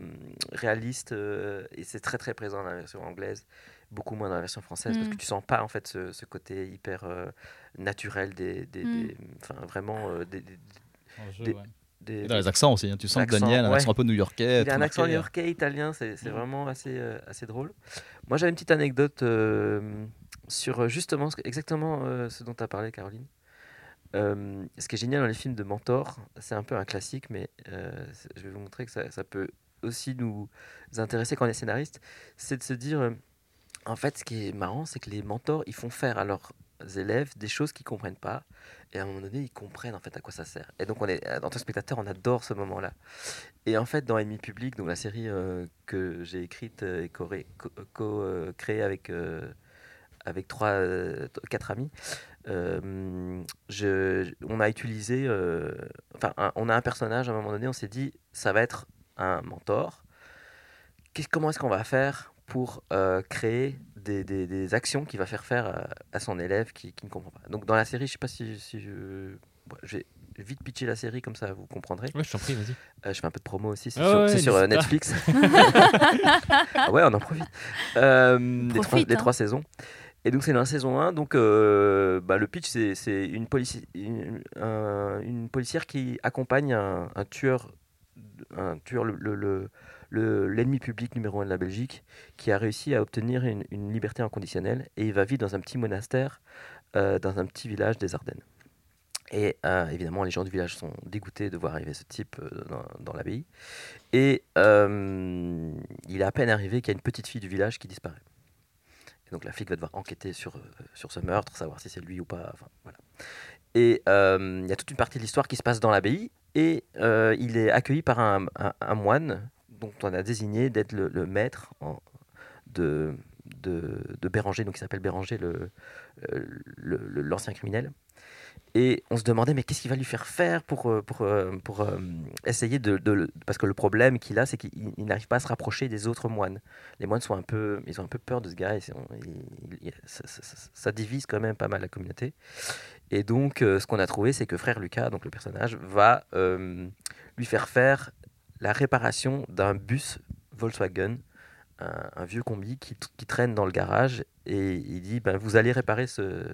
réaliste, euh, et c'est très très présent dans la version anglaise, beaucoup moins dans la version française, parce Mm. que tu sens pas en fait ce, ce côté hyper euh, naturel des, des, Mm. vraiment euh, des, des- Des- Des- des- dans les accents aussi, hein. tu sens que Daniel a un ouais. accent un peu new-yorkais. il a un accent marqué. new-yorkais, italien, c'est Mm. vraiment assez, euh, assez drôle. Moi j'avais une petite anecdote euh, sur euh, justement exactement euh, ce dont tu as parlé, Caroline. Ce qui est génial dans les films de mentor, c'est un peu un classique, mais je vais vous montrer que ça, ça peut aussi nous intéresser quand on est scénariste, c'est de se dire, en fait, ce qui est marrant, c'est que les mentors, ils font faire à leurs élèves des choses qu'ils comprennent pas, et à un moment donné, ils comprennent en fait à quoi ça sert. Et donc, on est, en tant que spectateur, on adore ce moment-là. Et en fait, dans Ennemi Public, donc la série euh, que j'ai écrite et co-créée co- co- euh, avec, euh, avec trois, euh, quatre amis, euh, je, on a utilisé, euh, enfin, on a un personnage à un moment donné, on s'est dit, ça va être un mentor. Qu'est- comment est-ce qu'on va faire pour euh, créer des, des- des actions qu'il va faire faire à, à son élève qui, qui ne comprend pas Donc dans la série, je sais pas si, si je, bon, je vais vite pitcher la série comme ça vous comprendrez. Ouais, je t'en prie, vas-y. Euh, je fais un peu de promo aussi, c'est Ah sur, ouais, c'est sur, euh, Netflix. Ah ouais, on en profite. Euh, les, trois, Profite, les hein. trois saisons. Et donc c'est dans la saison 1, donc euh, bah, le pitch c'est c'est une, polici- une, un- une policière qui accompagne un, un tueur, un tueur le, le- le- le- l'ennemi public numéro 1 de la Belgique, qui a réussi à obtenir une, liberté inconditionnelle et il va vivre dans un petit monastère, euh, dans un petit village des Ardennes. Et euh, évidemment les gens du village sont dégoûtés de voir arriver ce type euh, dans, l'abbaye. Et il est à peine arrivé qu'il y a une petite fille du village qui disparaît. Et donc la flic va devoir enquêter sur, sur ce meurtre, savoir si c'est lui ou pas. Enfin, voilà. Et il y a toute une partie de l'histoire qui se passe dans l'abbaye. Et il est accueilli par un, un- un moine dont on a désigné d'être le, maître de, de, de Béranger, donc il s'appelle Béranger, le- euh, le- le- l'ancien criminel. Et on se demandait, mais qu'est-ce qu'il va lui faire faire pour, euh, pour, euh, pour essayer de, Parce que le problème qu'il a, c'est qu'il il n'arrive pas à se rapprocher des autres moines. Les moines sont un peu, ils ont un peu peur de ce gars. Ça, divise quand même pas mal la communauté. Et donc, ce qu'on a trouvé, c'est que frère Lucas, donc le personnage, va lui faire faire la réparation d'un bus Volkswagen, un, vieux combi qui, traîne dans le garage. Et il dit, ben, vous allez réparer ce,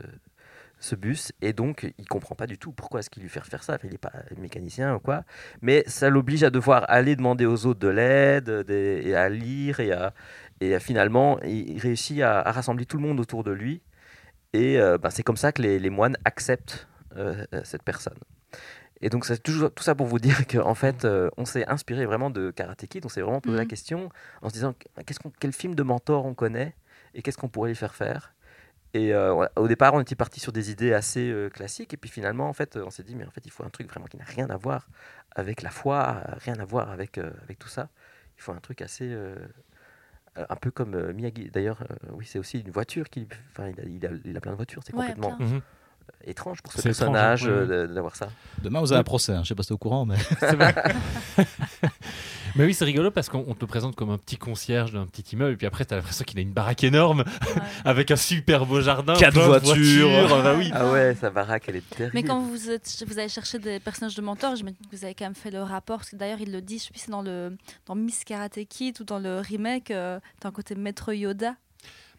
bus. Et donc, il comprend pas du tout pourquoi est-ce qu'il lui fait faire ça. Il n'est pas mécanicien ou quoi. Mais ça l'oblige à devoir aller demander aux autres de l'aide, et à lire. Et, à, et finalement, il réussit à, rassembler tout le monde autour de lui. Et euh, ben, c'est comme ça que les, les moines acceptent euh, euh, cette personne. Et donc, c'est toujours tout ça pour vous dire qu'en fait, euh, on s'est inspiré vraiment de Karate Kid. On s'est vraiment posé la Mhm. question en se disant qu'est-ce qu'on- quel film de mentor on connaît et qu'est-ce qu'on pourrait lui faire faire? Et euh, au départ, on était parti sur des idées assez euh, classiques. Et puis finalement, en fait, on s'est dit, mais en fait, il faut un truc vraiment qui n'a rien à voir avec la foi, rien à voir avec, euh, avec tout ça. Il faut un truc assez. un peu comme euh, Miyagi. D'ailleurs, euh, oui, c'est aussi une voiture qui. Enfin, il a, il a, il a plein de voitures. C'est Ouais, complètement. Étrange pour ce personnage hein, oui, euh, d'avoir ça. Demain, vous avez un procès. hein. Je sais pas si t'es au courant, mais. C'est vrai. Mais oui, c'est rigolo parce qu'on on te le présente comme un petit concierge d'un petit immeuble, et puis après, tu as l'impression qu'il a une baraque énorme Ouais. avec un super beau jardin. Quatre voitures. bah oui. Ah ouais, sa baraque, elle est terrible. Mais quand vous, êtes, vous avez cherché des personnages de mentors, je me dis que vous avez quand même fait le rapport. Parce que d'ailleurs, il le dit, je sais plus si c'est dans, le, dans Miss Karate Kid ou dans le remake, euh, t'as un côté maître Yoda.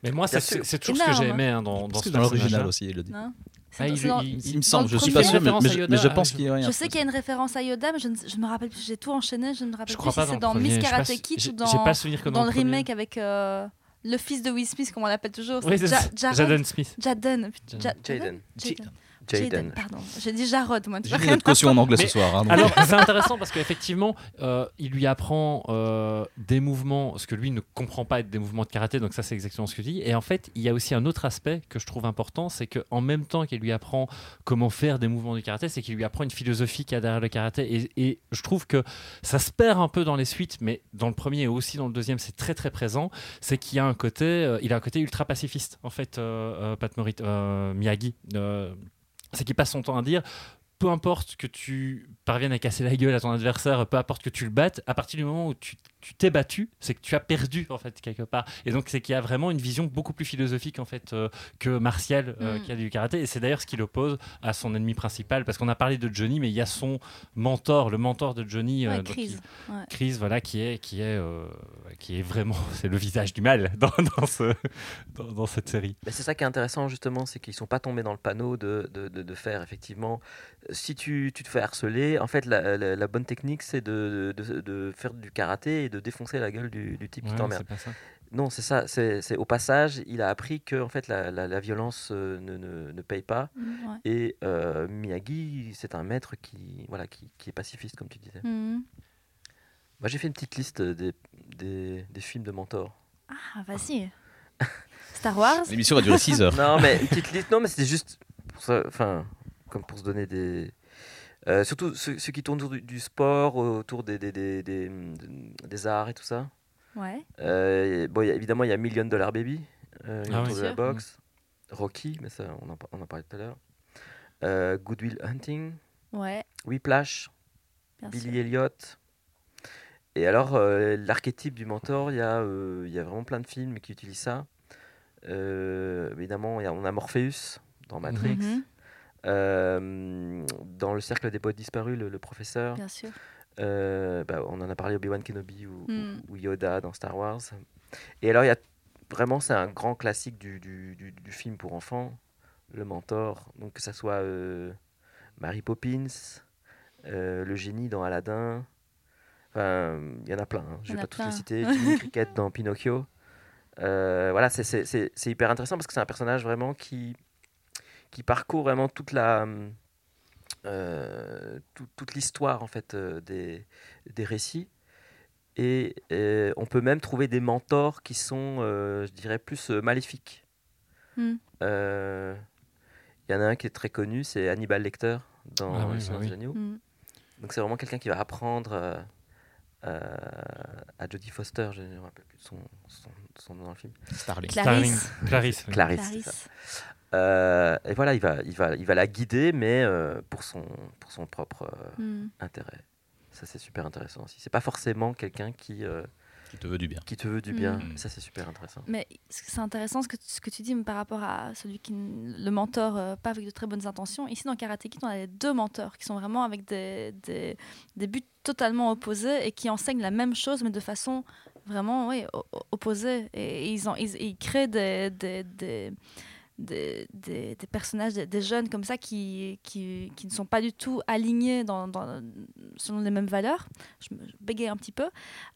Mais moi, c'est toujours ce que j'ai Énorme. aimé hein, dans, dans ce aussi, il le dit. Non Ah, il- C'est dans- il- Il me semble, le je suis pas sûr, mais, je, Yoda, mais je pense je- qu'il y a rien. Je sais qu'il y a une référence à Yoda, mais je ne je me rappelle plus. J'ai tout enchaîné, je ne me rappelle Je plus si c'est dans Miss Karate Kid ou dans, pas dans le premier. remake avec euh, le fils de Will Smith, comme on l'appelle toujours. Oui, Jaden Smith. Jaden. Jaden. Ja- Jaden. Pardon. J'ai dit Jarod, moi. J'ai notre caution en anglais Mais- ce soir. hein. Alors, c'est intéressant parce qu'effectivement, euh, il lui apprend euh, des mouvements, ce que lui ne comprend pas être des mouvements de karaté, donc ça, c'est exactement ce que tu dis. Et en fait, il y a aussi un autre aspect que je trouve important, c'est qu'en même temps qu'il lui apprend comment faire des mouvements du karaté, c'est qu'il lui apprend une philosophie qu'il y a derrière le karaté. Et, et je trouve que ça se perd un peu dans les suites, mais dans le premier et aussi dans le deuxième, c'est très très présent. C'est qu'il y a un côté, euh, il a un côté ultra pacifiste, en fait, euh, euh, Pat Morita- euh, Miyagi. C'est qu'il passe son temps à dire peu importe que tu parviennes à casser la gueule à ton adversaire, peu importe que tu le battes, à partir du moment où tu tu t'es battu, c'est que tu as perdu en fait quelque part. Et donc c'est qu'il y a vraiment une vision beaucoup plus philosophique en fait euh, que martiale euh, Mm. qu'il y a du karaté. Et c'est d'ailleurs ce qui l'oppose à son ennemi principal, parce qu'on a parlé de Johnny, mais il y a son mentor, le mentor de Johnny, euh, Ouais, donc, Chris. qui- Ouais. Chris, voilà, qui est qui est euh, qui est vraiment c'est le visage du mal dans, dans ce dans, dans cette série. Mais c'est ça qui est intéressant justement, c'est qu'ils sont pas tombés dans le panneau de, de, de- de faire effectivement. Si tu, tu te fais harceler, en fait la, la- la bonne technique c'est de, de, de faire du karaté et de défoncer la gueule du, du type qui Ouais, t'emmerde. pas ça. Non, c'est ça. C'est au passage, il a appris que en fait la, la- la violence euh, ne, ne, ne paye pas. Mm, ouais. Et euh, Miyagi, c'est un maître qui voilà qui, qui est pacifiste comme tu disais. Mm. Moi j'ai fait une petite liste des, des, des films de mentors. Ah, vas-y. Star Wars L'émission va durer 6 heures. Non, mais une petite liste. Non, mais c'était juste pour ça, enfin, comme pour se donner des. Euh, surtout ceux, ceux qui tournent autour du, du sport, autour des, des, des, des, des arts et tout ça. Ouais. Euh, bon, il y a- évidemment, il y a Million Dollar Baby, euh, Ah autour oui. de la boxe. Rocky, mais ça, on en, on en parlait tout à l'heure. Euh, Good Will Hunting, Ouais. Whiplash, Bien Billy sûr. Elliot. Et alors, euh, l'archétype du mentor, il y, a, euh, il y a vraiment plein de films qui utilisent ça. Euh, évidemment, il y a- on a Morpheus dans Matrix. Mhm, Euh, dans le cercle des potes disparus, le, le professeur. Bien sûr. Euh, bah, on en a parlé Obi-Wan Kenobi ou, Mm. ou Yoda dans Star Wars. Et alors, il y a vraiment, c'est un grand classique du, du, du- du film pour enfants, Le Mentor. Donc, que ça soit euh, Mary Poppins, le génie dans Aladdin. Enfin, il y en a plein. hein. Je y vais pas tous les citer. Jimmy Cricket dans Pinocchio. Voilà, c'est hyper intéressant parce que c'est un personnage vraiment qui, qui parcourt vraiment toute la. euh, tout- toute l'histoire en fait euh, des, des récits et euh, on peut même trouver des mentors qui sont euh, je dirais plus euh, maléfiques Hmm. Euh, il y en a un qui est très connu c'est Hannibal Lecter dans Ah oui, bah oui. des Agneaux Mm. donc c'est vraiment quelqu'un qui va apprendre euh, euh, à Jodie Foster je ne me rappelle plus de son, son, son nom dans le film Starling. Clarisse. Clarisse. Clarisse. Euh, et voilà il va, il va, il va la guider mais euh, pour, son, pour son propre euh, Mm. intérêt ça c'est super intéressant aussi c'est pas forcément quelqu'un qui, euh, Qui te veut du bien. qui te veut du bien Mm. ça c'est super intéressant Mais c'est intéressant ce que, tu- ce que tu dis par rapport à celui qui le mentor euh, pas avec de très bonnes intentions. Ici dans Karate Kid, on a les deux mentors qui sont vraiment avec des, des, des buts totalement opposés et qui enseignent la même chose mais de façon vraiment oui, opposée. Et, ils, en- ils, ils créent des, des, des, des, des- des personnages, des, des jeunes comme ça qui, qui, qui ne sont pas du tout alignés dans, dans- selon les mêmes valeurs. Je me je bégaye un petit peu.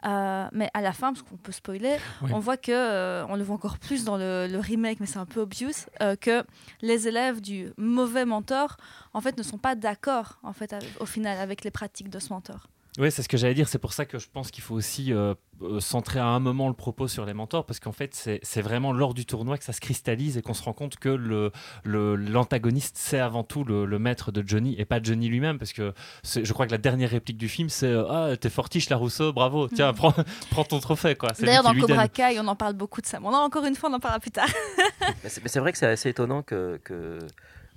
Euh, mais à la fin, parce qu'on peut spoiler, Oui. on voit que, euh, on le voit encore plus dans le, le remake, mais c'est un peu obvious, euh, que les élèves du mauvais mentor, en fait, ne sont pas d'accord, en fait, avec- au final, avec les pratiques de ce mentor. Oui, c'est ce que j'allais dire. C'est pour ça que je pense qu'il faut aussi euh, euh, centrer à un moment le propos sur les mentors, parce qu'en fait, c'est vraiment lors du tournoi que ça se cristallise et qu'on se rend compte que le- le- l'antagoniste, c'est avant tout le, le maître de Johnny et pas Johnny lui-même, parce que je crois que la dernière réplique du film, c'est euh, Ah, t'es fortiche, la Rousseau, bravo, tiens, Mhm. prends, prends ton trophée. D'ailleurs, dans Cobra. Kai, on en parle beaucoup de ça. Bon, non, encore une fois, on en parlera plus tard. Mais c'est mais c'est vrai que c'est assez étonnant que, que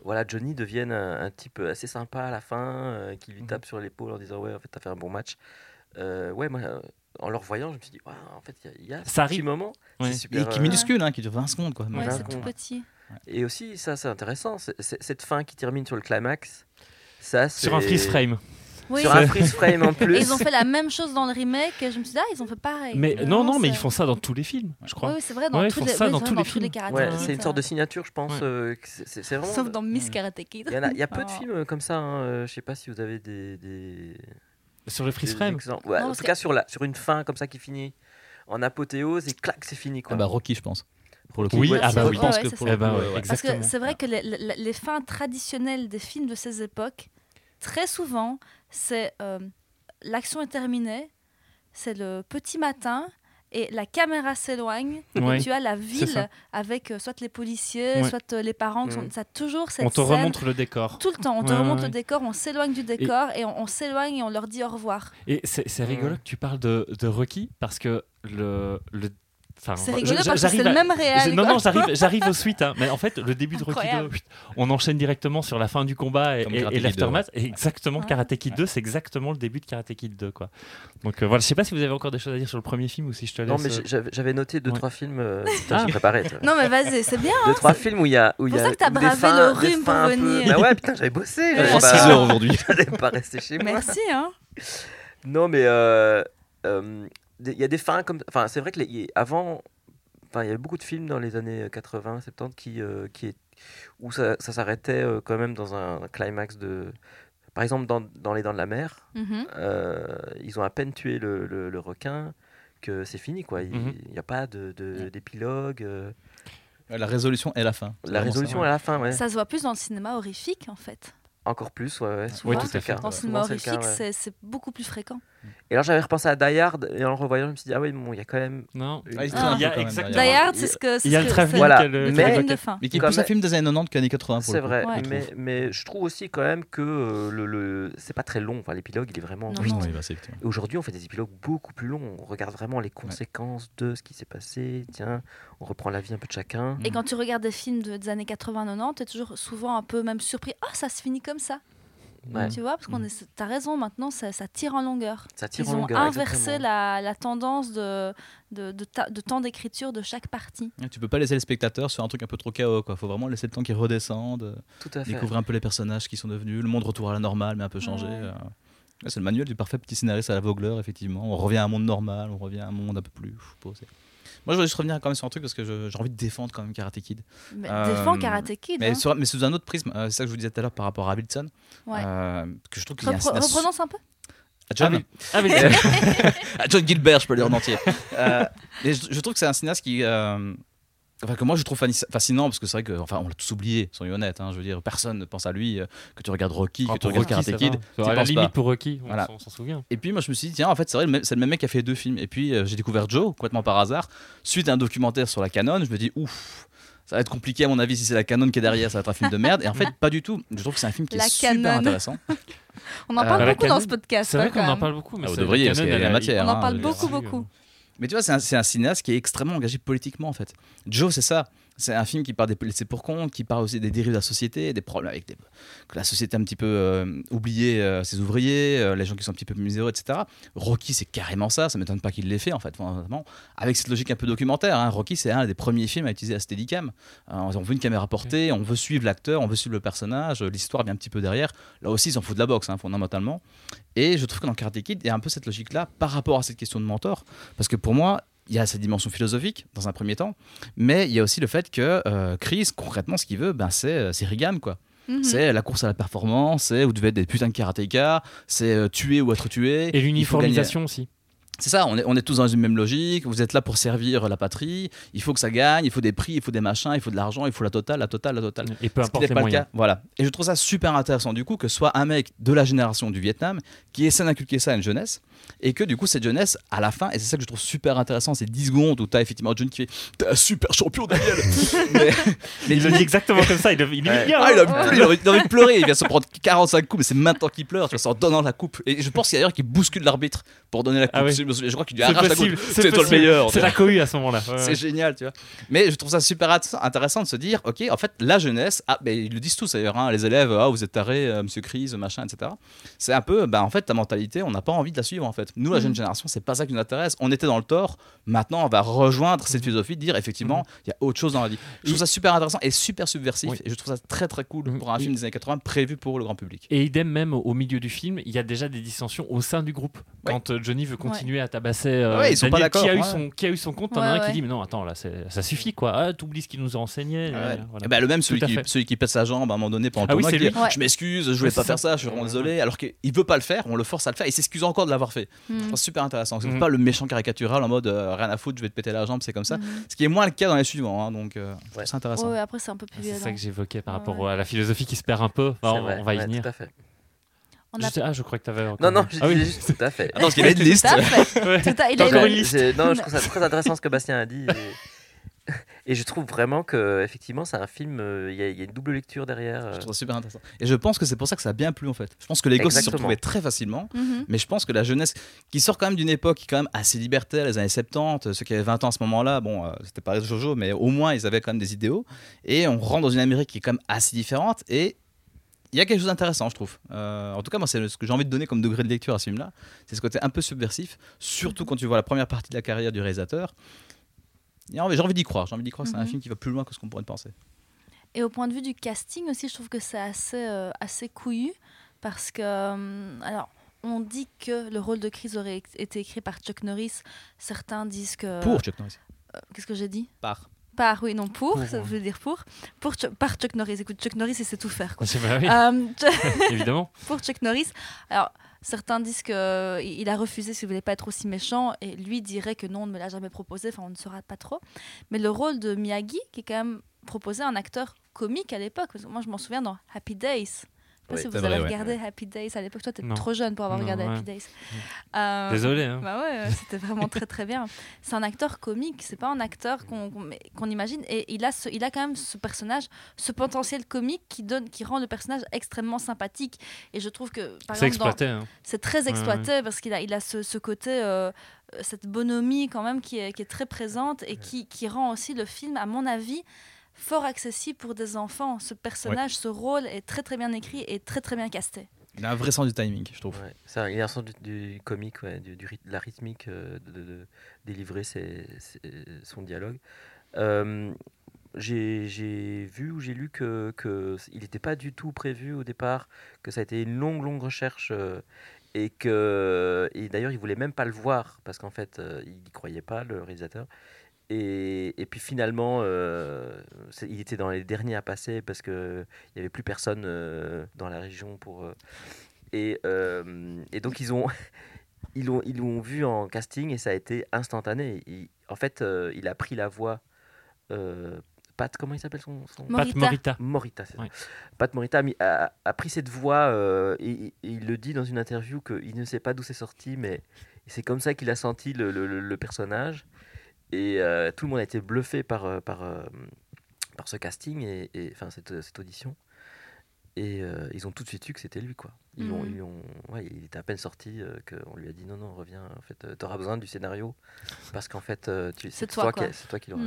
voilà, Johnny devienne un, un type assez sympa à la fin, euh, qui lui Mhm. tape sur l'épaule en disant Ouais, en fait, t'as fait un bon match. Euh, ouais, moi, euh, en le revoyant, je me suis dit Waouh, en fait, il y a- il y, a ce Ça petit arrive. moment. Ouais. C'est super. Et qui est euh, minuscule, hein, qui dure 20 secondes. Quoi. Ouais, c'est tout petit. Et aussi, ça, c'est intéressant. cette fin qui termine sur le climax, ça, Sur un freeze frame. Oui. Sur un freeze frame en Et plus. ils ont fait la même chose dans le remake, et je me suis dit, ah, ils ont fait pareil. Mais non, non, mais ils font ça dans tous les films, je crois. Oui, c'est vrai, dans Ouais, ils tous font les, ça oui, dans tous les films. Ouais, c'est une ça. sorte de signature, je pense. Ouais. euh, c'est vraiment. Sauf dans Miss Karate Kid. Il y, en a, il y a peu de films euh, comme ça. Hein. euh, Je sais pas si vous avez des, des, Sur le freeze frame. Non, en tout cas, sur, la, sur une fin comme ça qui finit en apothéose et clac, c'est fini. Quoi. Ah bah, Rocky, je pense. Pour le coup. Oui, ah bah oui. Je pense que c'est pour le Eh ben coup, ouais, ouais. Parce que c'est vrai que les fins traditionnelles des films de ces époques, très souvent, c'est euh, l'action est terminée, c'est le petit matin et la caméra s'éloigne Ouais. et tu as la ville avec euh, soit les policiers, Ouais. soit euh, les parents. qui sont- Mhm. Ça toujours cette On te scène remontre le décor. tout le temps. On te remonte ouais, le décor, on s'éloigne du décor et, on, on s'éloigne et on leur dit au revoir. Et c'est c'est rigolo Mm. que tu parles de, de Rocky parce que le. le C'est rigolo parce que c'est le même réel. non, non, j'arrive, j'arrive aux suites. hein. Mais en fait, le début de Rocky Incroyable. 2, on enchaîne directement sur la fin du combat et, et, et l'aftermath. Et exactement, Ouais. Karate Kid 2, c'est exactement le début de Karate Kid 2. Quoi. Donc euh, voilà, je sais pas si vous avez encore des choses à dire sur le premier film ou si je te laisse. Non, mais euh, j'avais j'avais noté deux, Ouais. trois films. euh, putain, Ah. j'ai préparé. Non mais vas-y, c'est bien. Deux, trois films où il y a. Où il y pour a ça que t'as des bravé fins- le rhume pour un peu- venir. Bah ouais, putain, j'avais bossé. C'est pas- 6 heures aujourd'hui. J'allais pas rester chez moi. Merci. Hein. Non, mais euh, il y a des fins comme. Enfin, c'est vrai que les- il y- avant, enfin, il y avait beaucoup de films dans les années 80, 70 qui, euh, qui est, où ça, ça s'arrêtait euh, quand même dans un climax de. Par exemple, dans, dans Les Dents de la Mer, Mhm. euh, ils ont à peine tué le, le- le requin que c'est fini, quoi. Il Mhm. n'y a pas de- de- d'épilogue. euh, La résolution est la fin. La ça, résolution ouais. est la fin, ouais. Ça se voit plus dans le cinéma horrifique en fait. Encore plus, ouais. ouais. Souvent, Oui, tout à fait. Dans le cinéma horrifique, ouais. c'est- c'est beaucoup plus fréquent. Et alors j'avais repensé à Die Hard et en le revoyant, je me suis dit, ah oui, bon, il y a quand même. Non. Ah, il Ah. y a exactement- Die. Hard, c'est ce que. c'est Il y a le travelling Voilà. le Mais- de fin. Mais qui est plus un film des années 90 qu'années 80 pour C'est vrai, Ouais. mais, mais je trouve aussi quand même que euh, le, le- c'est pas très long. Enfin, l'épilogue, il est vraiment. Non, Oui, non. oui, bah. Aujourd'hui, on fait des épilogues beaucoup plus longs. On regarde vraiment les conséquences de ce qui s'est passé. Tiens, on reprend la vie un peu de chacun. Et quand tu regardes des films de- des années 80-90, tu es toujours souvent un peu même surpris. Ah, ça se finit comme ça. Ouais. Tu vois, parce qu'on est. T'as raison, maintenant, ça, ça tire en longueur. Ça tire Ils en ont longueur. inversé la, la tendance de, de, de, ta- de temps d'écriture de chaque partie. Ouais, Tu peux pas laisser le spectateur sur un truc un peu trop chaos. Quoi. Faut vraiment laisser le temps qu'il redescende, euh, Tout à fait. découvrir un peu les personnages qui sont devenus, le monde retour à la normale, mais un peu changé. Ouais. euh. Ouais, C'est le manuel du parfait petit scénariste à la Vogler, effectivement. On revient à un monde normal, on revient à un monde un peu plus posé. Moi, je voudrais juste revenir quand même sur un truc parce que j'ai envie de défendre quand même Karate Kid. Mais Euh, défends Karate Kid. Mais, hein. sur- mais sous un autre prisme, euh, c'est ça que je vous disais tout à l'heure par rapport à Wilson, Ouais. euh, que je trouve qu'il y a un Repro- cinéaste- reprononce un peu? Ah, John, Ah. Ah Ah, John Gilbert, je peux le dire en entier. Euh, je, je trouve que c'est un cinéaste qui. Enfin, que moi je trouve fascinant parce que c'est vrai que enfin on l'a tous oublié soyons honnêtes hein, je veux dire personne ne pense à lui euh, que tu regardes Rocky Ah, que tu regardes Rocky, Karate Kid À la limite pas. pour Rocky, on Voilà. s'en- souvient. et puis moi je me suis dit tiens en fait c'est vrai le même- c'est le même mec qui a fait deux films et puis euh, j'ai découvert Joe complètement par hasard suite à un documentaire sur la Canon je me dis ouf ça va être compliqué à mon avis si c'est la Canon qui est derrière ça va être un film de merde et en fait pas du tout je trouve que c'est un film qui La est super Canon. intéressant On en Euh, parle beaucoup dans ce podcast. C'est vrai hein, qu'on en parle beaucoup, mais Ah, vous c'est- devriez, parce qu'il y a la matière, On en hein, parle beaucoup, beaucoup. Mais tu vois, c'est un, cinéaste qui est extrêmement engagé politiquement en fait. Joe, c'est ça. C'est un film qui parle des laissés pour compte, qui parle aussi des dérives de la société, des problèmes avec des... que la société a un petit peu euh, oublié euh, ses ouvriers, euh, les gens qui sont un petit peu miséreux, etc. Rocky, c'est carrément ça. Ça m'étonne pas qu'il l'ait fait en fait, fondamentalement. Avec cette logique un peu documentaire. hein. Rocky, c'est un des premiers films à utiliser la Steadicam. On veut une caméra portée, on veut suivre l'acteur, on veut suivre le personnage, l'histoire vient un petit peu derrière. Là aussi, ils s'en foutent de la boxe, hein, fondamentalement. Et je trouve que dans Karate Kid, il y a un peu cette logique-là par rapport à cette question de mentor. Parce que pour moi, il y a cette dimension philosophique dans un premier temps, mais il y a aussi le fait que euh, Chris, concrètement, ce qu'il veut, ben, c'est euh, c'est Reagan, quoi. Mhm. C'est la course à la performance, c'est vous devez être des putains de karatékas, c'est euh, tuer ou être tué. Et l'uniformisation aussi. C'est ça, on est, on est tous dans une même logique, vous êtes là pour servir la patrie, il faut que ça gagne, il faut des prix, il faut des machins, il faut de l'argent, il faut la totale, la totale, la totale. Et peu qui importe n'est les pas le cas. Voilà. Et je trouve ça super intéressant du coup que ce soit un mec de la génération du Vietnam qui essaie d'inculquer ça à une jeunesse et que du coup cette jeunesse à la fin et c'est ça que je trouve super intéressant ces 10 secondes où tu as effectivement John qui fait t'es un super champion Daniel mais, mais Il le dit exactement comme ça. Il, il Ouais. ah, il, a, hein. il a envie, il a envie de pleurer, il vient se prendre 45 coups, mais c'est maintenant qu'il pleure, tu vois, c'est en donnant la coupe. Et je pense qu'il y a d'ailleurs qu'il bouscule l'arbitre pour donner la coupe. Ah oui. Je, je crois qu'il lui C'est arrache possible. la coupe. C'est toi le meilleur. C'est la cohue à ce moment-là. Ouais, C'est génial, tu vois. Mais je trouve ça super int- intéressant de se dire, ok, en fait, la jeunesse, ah, ben, ils le disent tous d'ailleurs, hein, les élèves, ah, vous êtes tarés, euh, monsieur Crise, machin, etc. C'est un peu, bah, en fait, ta mentalité, on n'a pas envie de la suivre, en fait. Nous, la Mhm. jeune génération, c'est pas ça qui nous intéresse. On était dans le tort, maintenant, on va rejoindre cette philosophie de dire, effectivement, il y a autre chose dans la vie. Je trouve ça super intéressant et super subversif, Oui. et je trouve ça très très cool pour un film des années 80 prévu pour le grand public. Et idem même au milieu du film, il y a déjà des dissensions au sein du groupe. Ouais. Quand euh, Johnny veut continuer à tabasser euh, Ouais, ils sont pas Daniel, qui a eu ouais. son qui a eu son compte, t'en Ouais, as un ouais. qui dit mais non attends là c'est- ça suffit quoi. Ah, t'oublies ce qu'il nous a enseigné. Ouais. euh, voilà. Eh ben, le même celui qui, celui qui pète sa jambe à un moment donné pendant le Ah oui, tournoi, c'est qui lui. dit, Ouais. je m'excuse, je voulais pas c'est faire ça. je suis vraiment désolé, alors qu'il veut pas le faire, on le force à le faire, il s'excuse encore de l'avoir fait. Trouve ça super intéressant. C'est Mhm. pas le méchant caricatural en mode euh, rien à foutre, je vais te péter la jambe, c'est comme ça. Mhm. Ce qui est moins le cas dans les suivants, hein, donc euh, Ouais. ça intéressant. Après, c'est un peu plus C'est ça que j'évoquais par rapport à la philosophie qui se perd un peu. C'est on, va y venir. Juste- ah, je crois que tu avais encore. Non, non, je ah, oui. juste tout à fait. Attends, parce qu'il y a une liste. Tout à fait. Ouais. Tout à- il T'as a encore une- liste J'ai- Non, je trouve ça très intéressant ce que Bastien a dit. Et, et je trouve vraiment que effectivement, c'est un film. euh, Il y, a- il y a une double lecture derrière. euh. Je trouve ça super intéressant. Et je pense que c'est pour ça que ça a bien plu en fait. Je pense que les gosses s'y retrouvés très facilement. Mhm. Mais je pense que la jeunesse, qui sort quand même d'une époque qui est quand même assez libertaire, les années 70, ceux qui avaient 20 ans à ce moment-là, bon, euh, c'était pas Jojo, mais au moins ils avaient quand même des idéaux. Et on rentre dans une Amérique qui est quand même assez différente. Et il y a quelque chose d'intéressant, je trouve. Euh, en tout cas, moi, c'est ce que j'ai envie de donner comme degré de lecture à ce film-là. C'est ce côté un peu subversif, surtout quand tu vois la première partie de la carrière du réalisateur. J'ai envie d'y croire. J'ai envie d'y croire que c'est un Mhm. film qui va plus loin que ce qu'on pourrait penser. Et au point de vue du casting aussi, je trouve que c'est assez, euh, assez couillu parce que, euh, alors, on dit que le rôle de Chris aurait été écrit par Chuck Norris. Certains disent que. Pour Chuck Norris. Euh, Qu'est-ce que j'ai dit? Par. Par, oui, non, pour, Pour, ça veut dire pour. pour Chuck- par Chuck Norris. Écoute, Chuck Norris, il sait tout faire. Quoi. Oui, Euh, évidemment. pour Chuck Norris. Alors, certains disent qu'il a refusé s'il voulait pas être aussi méchant, et lui dirait que non, on ne me l'a jamais proposé, enfin, on ne saura pas trop. Mais le rôle de Miyagi, qui est quand même proposé un acteur comique à l'époque, moi je m'en souviens dans Happy Days. Je sais pas Oui, si vous c'est avez vrai, ouais. regardé Happy Days à l'époque. Toi, tu Non. trop jeune pour avoir Non, regardé ouais. Happy Days. Euh, Désolé. Hein. bah ouais, ouais, c'était vraiment très très bien. C'est un acteur comique, c'est pas un acteur qu'on qu'on imagine. Et il a, ce, il a quand même ce personnage, ce potentiel comique qui, donne, qui rend le personnage extrêmement sympathique. Et je trouve que, par C'est exploité. hein. c'est très Ouais, exploité parce qu'il a, il a ce, ce côté, euh, euh, cette bonhomie quand même qui est, qui est très présente et qui, qui rend aussi le film, à mon avis, fort accessible pour des enfants. Ce personnage, ce rôle est très très bien écrit et très très bien casté. Il a un vrai sens du timing, je trouve. Ouais, ça, il a un sens du, du comique, ouais, du, du ryth- de la rythmique euh, de, de- de délivrer ses- ses- son dialogue. Euh, j'ai j'ai vu ou j'ai lu que, que il n'était pas du tout prévu au départ, que ça a été une longue, longue recherche. euh, et que et d'ailleurs il voulait même pas le voir parce qu'en fait euh, il n'y croyait pas le réalisateur et, et puis finalement euh, il était dans les derniers à passer parce que il y avait plus personne euh, dans la région pour euh, et, euh, et donc ils ont ils l'ont ils l'ont vu en casting et ça a été instantané Il- en fait euh, il a pris la voix euh, Pat comment il s'appelle son, son... Morita. Pat Morita. Morita, c'est ça. Ouais. Pat Morita a, mis- a- a pris cette voix euh, et, et il le dit dans une interview qu'il ne sait pas d'où c'est sorti, mais c'est comme ça qu'il a senti le, le- le- le personnage. Et euh, tout le monde a été bluffé par, euh, par, euh, par ce casting, et, et- enfin cette, cette audition. Et euh, ils ont tout de suite su que c'était lui, quoi. Ils l'ont- Mhm. ils ont- ouais, il était à peine sorti euh, qu'on lui a dit non, non, reviens. En fait, tu auras besoin du scénario parce qu'en fait, euh, C'est toi, qui, c'est toi qui l'auras.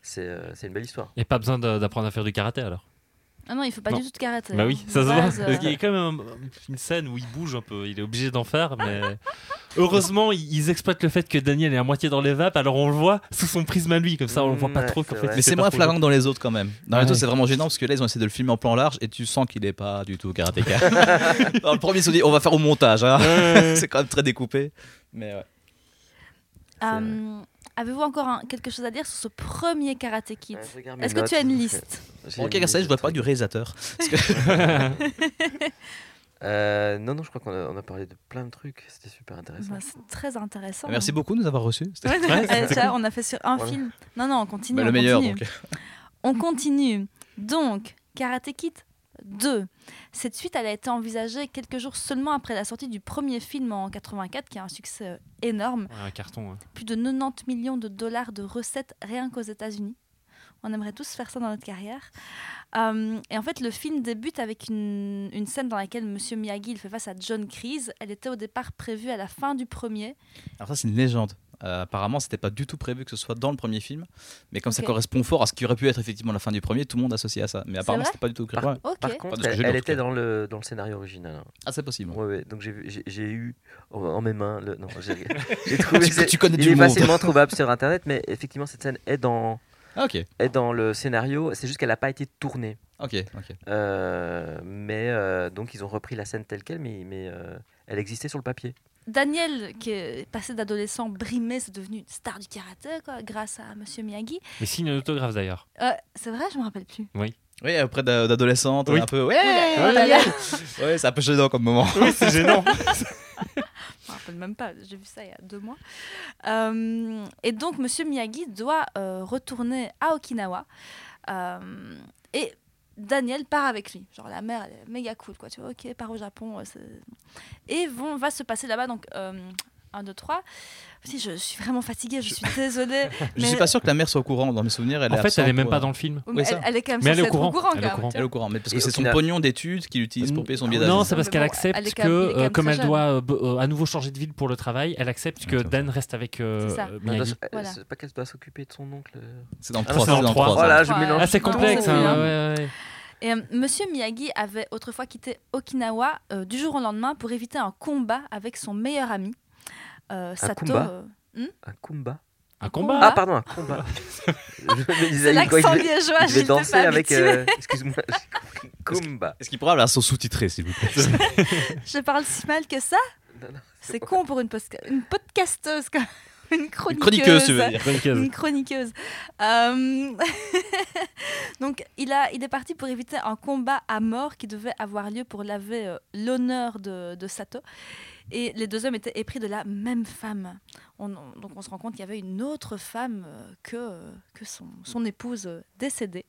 C'est euh, c'est une belle histoire. Et pas besoin d'apprendre à faire du karaté alors. Ah non, il faut pas Non. du tout de karaté. Bah hein. oui, ça se voit. euh, Parce qu'il y a quand même un- une scène où il bouge un peu. Il est obligé d'en faire, mais heureusement, ils exploitent le fait que Daniel est à moitié dans les vapes, alors on le voit sous son prisme à lui, comme ça on le voit pas Ouais, trop. fait, il Mais c'est moins flagrant que dans les autres quand même. Dans les Ouais. autres, c'est vraiment gênant parce que là, ils ont essayé de le filmer en plan large et tu sens qu'il est pas du tout karatéka. dans le premier, ils se sont dit, on va faire au montage. hein. c'est quand même très découpé. Mais ouais. euh, Avez-vous encore un- quelque chose à dire sur ce premier Karate Kid Ouais, Est-ce que notes. tu as une liste J'ai Ok, une ça, je de pas du réalisateur. Euh, non, non, je crois qu'on a, on a parlé de plein de trucs. C'était super intéressant. Bah, C'est très intéressant. Merci beaucoup de nous avoir reçus. C'était Ouais, Ouais, ça, on a fait sur un Voilà. film. Non, non, on continue. bah, on le meilleur. continue. Donc. On continue. Donc, Karate Kid 2. Cette suite, elle a été envisagée quelques jours seulement après la sortie du premier film en 84, qui a un succès énorme. Ouais, un carton. hein. Plus de 90 millions de dollars de recettes rien qu'aux États-Unis. On aimerait tous faire ça dans notre carrière. Euh, et en fait, le film débute avec une, une scène dans laquelle Monsieur Miyagi il fait face à John Kreese. Elle était au départ prévue à la fin du premier. Alors, ça, c'est une légende. Euh, apparemment, c'était pas du tout prévu que ce soit dans le premier film. Mais comme ça correspond fort à ce qui aurait pu être effectivement la fin du premier, tout le monde associe à ça. Mais apparemment, c'était pas du tout prévu. Par- Ouais. Contre, elle, était dans le, dans le scénario original. Ah, c'est possible. Ouais, ouais, donc j'ai eu en- mes mains. Le, non, j'ai trouvé. Tu- connais il du est monde. facilement trouvable sur internet, mais effectivement, cette scène est dans, Ah, est dans le scénario. C'est juste qu'elle n'a pas été tournée. ok, ok. Euh, mais euh, donc, ils ont repris la scène telle qu'elle, mais, mais euh, elle existait sur le papier. Daniel, qui est passé d'adolescent brimé, c'est devenu une star du karaté, quoi, grâce à Monsieur Miyagi. Mais signe un autographe d'ailleurs. Euh, c'est vrai, je me rappelle plus. Oui, auprès d'a- d'adolescente, Oui. un peu. Ouais, là. ouais, c'est un peu gênant comme moment. Oui, c'est gênant. Je me rappelle même pas, j'ai vu ça il y a deux mois. Euh, et donc, Monsieur Miyagi doit euh, retourner à Okinawa. Euh, et Daniel part avec lui. Genre, la mère, elle est méga cool, quoi. Tu vois, ok, part au Japon. euh, et vont, va se passer là-bas, donc, euh, 1, 2, 3. Si, je suis vraiment fatiguée, je suis désolée. Je mais- suis pas sûr que la mère soit au courant dans mes souvenirs. Elle En est fait, elle est même pas euh, dans le film. mais ça. elle, elle est quand même Mais elle est au courant, courant, elle est au courant. Elle est au courant, mais parce Et que c'est son final- pognon d'études qu'il utilise pour payer son billet Oui, d'avion. Non, c'est parce qu'elle accepte que, euh, comme elle jeune. doit euh, euh, à nouveau changer de ville pour le travail, elle accepte que Ok, ok. Dan reste avec euh, Miyagi. Voilà. C'est pas qu'elle doit s'occuper de son oncle. C'est dans le Ah, 3. c'est dans le trois. Voilà, je Ouais. mélange. Ah, c'est complexe. c'est hein. Et euh, Monsieur Miyagi avait autrefois quitté Okinawa euh, du jour au lendemain pour éviter un combat avec son meilleur ami, euh, Sato. combat euh, Un kumba. Un combat. combat Ah, pardon, un combat. je me disais, C'est l'accent liégeois, devait j'étais danser pas avec. euh, Excuse-moi, j'ai compris. Kumba. Est-ce qu'il pourra avoir son sous-titré, s'il vous plaît Je parle si mal que ça C'est con pour une, une podcasteuse, quoi. Une Une chroniqueuse. chroniqueuse, tu veux dire. Chroniqueuse. Une chroniqueuse. Euh, Donc, il, a, il est parti pour éviter un combat à mort qui devait avoir lieu pour laver euh, l'honneur de, de Sato. Et les deux hommes étaient épris de la même femme. On- on- donc, on se rend compte qu'il y avait une autre femme euh, que, euh, que son, son épouse euh, décédée.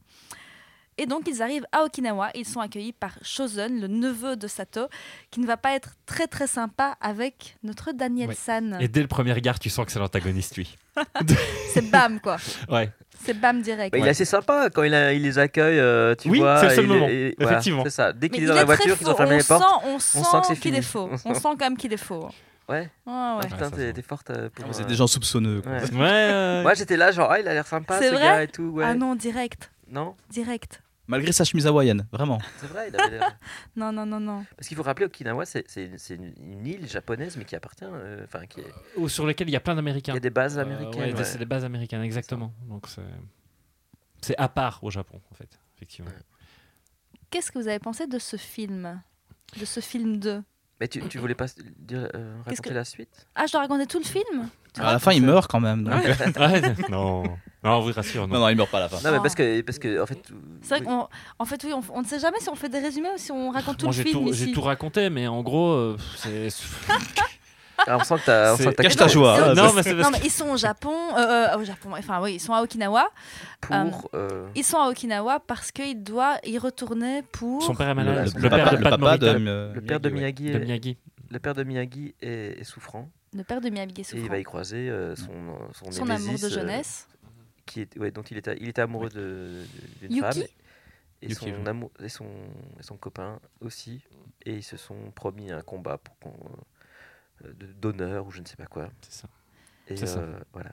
Et donc, ils arrivent à Okinawa. Ils sont accueillis par Shozen, le neveu de Sato, qui ne va pas être très très sympa avec notre Daniel Ouais. San. Et dès le premier regard, tu sens que c'est l'antagoniste, lui. C'est bam, quoi. Ouais. C'est bam direct. Bah, Il est assez sympa quand il, a- il les accueille, euh, tu Oui, vois. c'est le seul il moment, est- voilà, effectivement. C'est ça. Dès qu'il est il dans la voiture, qu'ils ont fermé on les portes. Sent, on sent, sent qu'il fini. est faux. On sent quand même qu'il est faux. Ouais, Ouais, ouais. Ouais, putain, ça t'es forte euh, pour. C'est euh, des gens soupçonneux. quoi. ouais. Ouais. euh, Moi j'étais là, genre, ah, il a l'air sympa C'est ce vrai gars et tout. Ouais. Ah non, direct. Non, Direct. Malgré sa chemise hawaïenne, vraiment. c'est vrai, il avait l'air. Non, non, non, non. Parce qu'il faut rappeler, Okinawa, c'est une, île japonaise, mais qui appartient. euh, Enfin, qui, est- ou sur lequel il y a plein d'Américains. a des bases Euh, américaines. ouais, ouais. C'est des bases américaines, exactement. Donc c'est c'est à part au Japon, en fait, effectivement. Qu'est-ce que vous avez pensé de ce film? De ce film 2 Mais tu, tu voulais pas dire, euh, raconter que- la suite? Ah, je dois raconter tout le film? À la fin, il meurt quand même. donc, euh, Ouais, non. Non, oui, rassure. Non, Non. non, il meurt pas à la fin. Non, mais parce que, parce que en fait. C'est vrai oui. qu'en en fait, oui, on, on ne sait jamais si on fait des résumés ou si on raconte tout Moi, le film j'ai tout raconté, mais en gros, euh, c'est. Ah, on sent que t'as. on C'est- sent que t'as Cache ta joie. non, mais c'est Non, parce mais ils sont au Japon, euh, euh, au Japon, enfin oui, ils sont à Okinawa. Pour. euh, Ils sont à Okinawa parce qu'il doit y retourner pour. que son père est malade. Le- Le, Le père, papa, de le Pat papa de, Morita, le père de Miyagi, ouais. Miyagi, de est, Miyagi. le père de Miyagi est, est souffrant Le père de Miyagi et il va y croiser euh, son son, Son amour némésis, de euh, jeunesse. qui est, ouais, dont il était il était amoureux de d'une Yuki femme et Yuki, son ouais. amour et son et son copain aussi et ils se sont promis un combat pour qu'on euh, d'honneur ou je ne sais pas quoi C'est ça. et C'est ça. euh, voilà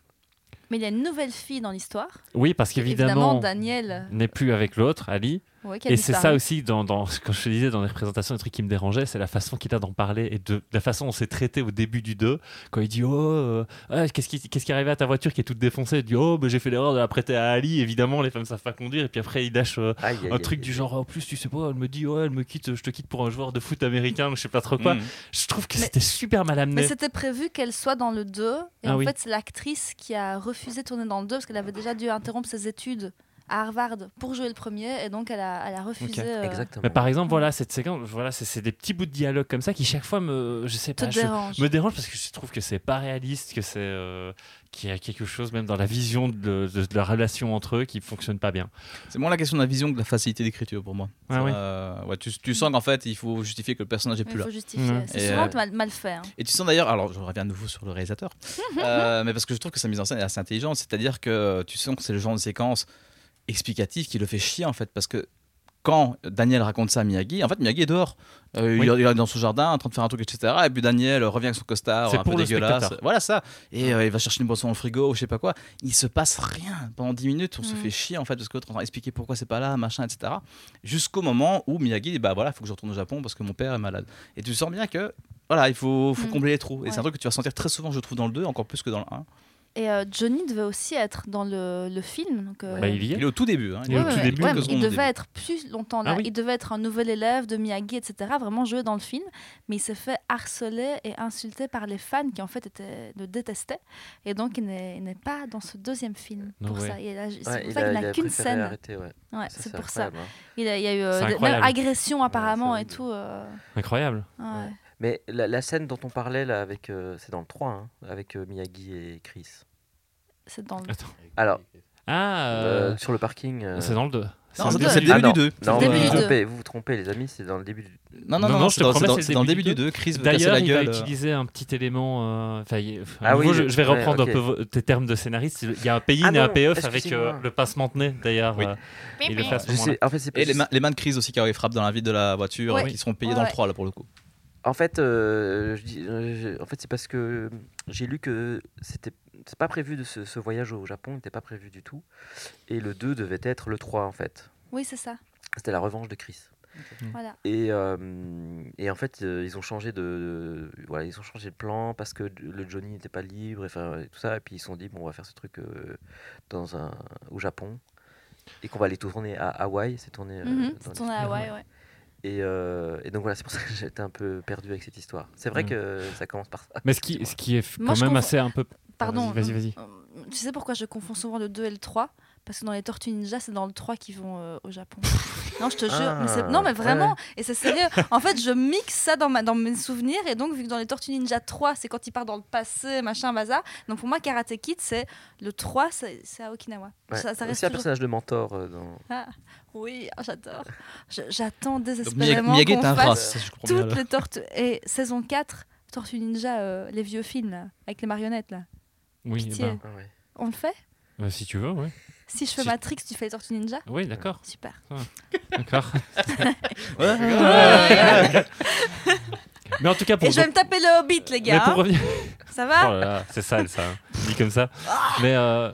Mais il y a une nouvelle fille dans l'histoire. Oui, parce Évidemment, qu'évidemment, Daniel. n'est plus avec l'autre, Ali. Ouais, Et c'est ça aussi, dans, dans, quand je te disais dans les représentations, le truc qui me dérangeait, c'est la façon qu'il a d'en parler et de, la façon dont c'est traité au début du 2, quand il dit Oh, euh, ah, qu'est-ce qui, qu'est-ce qui est arrivé à ta voiture qui est toute défoncée? Il dit Oh, bah, j'ai fait l'erreur de la prêter à Ali, évidemment, les femmes savent pas conduire. Et puis après, il lâche euh, Aïe, aïe, un aïe, truc aïe, du aïe. genre En plus, tu sais pas, elle me dit Ouais, elle me quitte, je te quitte pour un joueur de foot américain, ou je sais pas trop quoi. Mm. Je trouve que Mais- c'était super mal Mais amené. c'était prévu qu'elle soit dans le 2. Et Ah en oui. fait, c'est l'actrice qui a refusé de tourner dans le 2 parce qu'elle avait déjà dû interrompre ses études à Harvard pour jouer le premier. Et donc, elle a, elle a refusé. Euh, exactement Mais par exemple, voilà, cette séquence, voilà, c'est, des petits bouts de dialogue comme ça qui, chaque fois, me, je sais pas, je- dérange. me dérange parce que je trouve que c'est pas réaliste, que c'est euh, qu'il y a quelque chose même dans la vision de, de- de la relation entre eux qui fonctionne pas bien. C'est moins la question de la vision que de la facilité d'écriture pour moi. Ah Ça, oui. euh, ouais, tu, tu sens qu'en fait, il faut justifier que le personnage est plus il là. faut justifier. C'est souvent euh, mal, mal fait. hein. Et tu sens d'ailleurs, alors je reviens à nouveau sur le réalisateur, euh, mais parce que je trouve que sa mise en scène est assez intelligente, c'est-à-dire que tu sens que c'est le genre de séquence explicative qui le fait chier en fait, parce que quand Daniel raconte ça à Miyagi, en fait Miyagi est dehors, Euh, Oui. il, il est dans son jardin en train de faire un truc, etc. Et puis Daniel revient avec son costard un pour peu le dégueulasse, spectateur. voilà ça, et euh, il va chercher une boisson au frigo ou je sais pas quoi. Il se passe rien pendant 10 minutes, on se Mm. fait chier en fait parce que l'autre est en train d'expliquer pourquoi c'est pas là, machin, etc. Jusqu'au moment où Miyagi dit bah voilà, il faut que je retourne au Japon parce que mon père est malade. Et tu sens bien que voilà, il faut, faut Mm. combler les trous. Et c'est un truc que tu vas sentir très souvent, je trouve, dans le 2, encore plus que dans le 1. Et euh, Johnny devait aussi être dans le, le film. Donc, euh, Bah, il y est. Il est au tout début. Hein. Il est au Ouais, tout ouais, début, ouais, il devait début. être plus longtemps là. Ah oui. Il devait être un nouvel élève de Miyagi, etc. Vraiment jouer dans le film. Mais il s'est fait harceler et insulter par les fans qui en fait étaient, le détestaient. Et donc il n'est pas dans ce deuxième film pour ça. Il a- C'est Ouais, pour il ça qu'il il n'a qu'une scène. arrêter, ouais. Ouais, Ça, c'est pour ça. hein. Il, a- il y a eu euh, agression apparemment et tout. euh, Incroyable. Mais la, la scène dont on parlait là avec euh, c'est dans le 3 hein, avec euh, Miyagi et Chris. C'est dans le. Attends. Alors Ah, euh, euh, sur le parking. euh, c'est dans le 2. Non, C'est le Ah début non, du 2. Non, début vous, du vous trompez, vous vous trompez les amis, c'est dans le début du Non, non, Non, non, non, c'est je te dans, le dans le début du du 2. Chris veut casser D'ailleurs, il va utiliser un petit élément. euh, enfin, Ah à nouveau, oui, je, vais ouais, reprendre un peu vos- tes termes de scénariste. Il y a un pay-in Ah et un payoff avec euh, le passement de nez, d'ailleurs. Oui. euh, il le fait à ce Je moment-là. sais, en fait, c'est Et les, mains- les mains de Chris aussi qui frappent dans la vitre de la voiture, qui seront payées dans le ouais. 3 là pour le coup. En fait, euh, je dis, euh, je- en fait, c'est parce que j'ai lu que c'était c'est pas prévu de ce, ce voyage au Japon, n'était pas prévu du tout. Et le 2 devait être le 3 en fait. Oui, c'est ça. C'était la revanche de Chris. Voilà. Et, euh, et en fait, euh, ils ont changé de, de- voilà, ils ont changé de plan parce que le Johnny n'était pas libre et, tout ça. Et puis ils se sont dit bon, on va faire ce truc euh, dans un au Japon et qu'on va aller tourner à Hawaï. C'est tourné. C'est les- tourné à Hawaï, ouais. Et, euh, et donc voilà, c'est pour ça que j'étais un peu perdu avec cette histoire. C'est vrai Mm. que ça commence par ça. Mais ce qui, ce qui est Moi, quand même confonds- assez un peu. Pardon. Vas-y, vas-y, euh, Tu sais pourquoi je confonds souvent le 2 et le 3 Parce que dans les Tortues Ninja, c'est dans le 3 qu'ils vont euh, au Japon. non, je te jure. mais Ah, non, mais vraiment. ouais. Et c'est sérieux. En fait, je mixe ça dans, ma, dans mes souvenirs. Et donc, vu que dans les Tortues Ninja 3, c'est quand il part dans le passé, machin, bazar. Donc, pour moi, Karate Kid, c'est le 3, c'est à Okinawa. Ouais. Ça, ça reste Aussi un personnage de mentor euh, dans. Ah, oui, ah, j'adore. J'attends désespérément qu'on un fasse race, toutes les Tortues. Et saison 4, Tortues Ninja, euh, les vieux films, là, avec les marionnettes, là. Oui, Pitié. ben, Ah. On le fait? Euh, si tu veux, oui. Si je fais Si- Matrix, tu fais les Tortues Ninja? Oui, d'accord. Super. D'accord. Ouais. Mais en tout cas, pour. Et je vais me taper le Hobbit, les mais gars. pour hein. revenir. Ça Oh va là, c'est sale ça, hein. dit comme ça. Mais euh,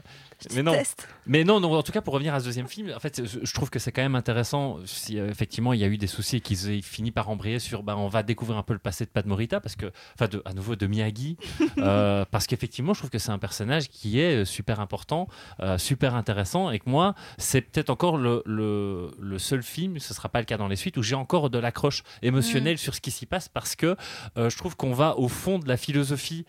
Je Mais non. déteste. Mais non, non, en tout cas, pour revenir à ce deuxième film, en fait, je trouve que c'est quand même intéressant. Si euh, effectivement il y a eu des soucis et qu'ils aient fini par embrayer sur, ben, on va découvrir un peu le passé de Pat Morita, parce que, enfin, de, à nouveau de Miyagi, euh, parce qu'effectivement, je trouve que c'est un personnage qui est euh, super important, euh, super intéressant, et que moi, c'est peut-être encore le, le, le seul film, ce sera pas le cas dans les suites, où j'ai encore de l'accroche émotionnelle sur ce qui s'y passe, parce que je trouve qu'on va au fond de la philosophie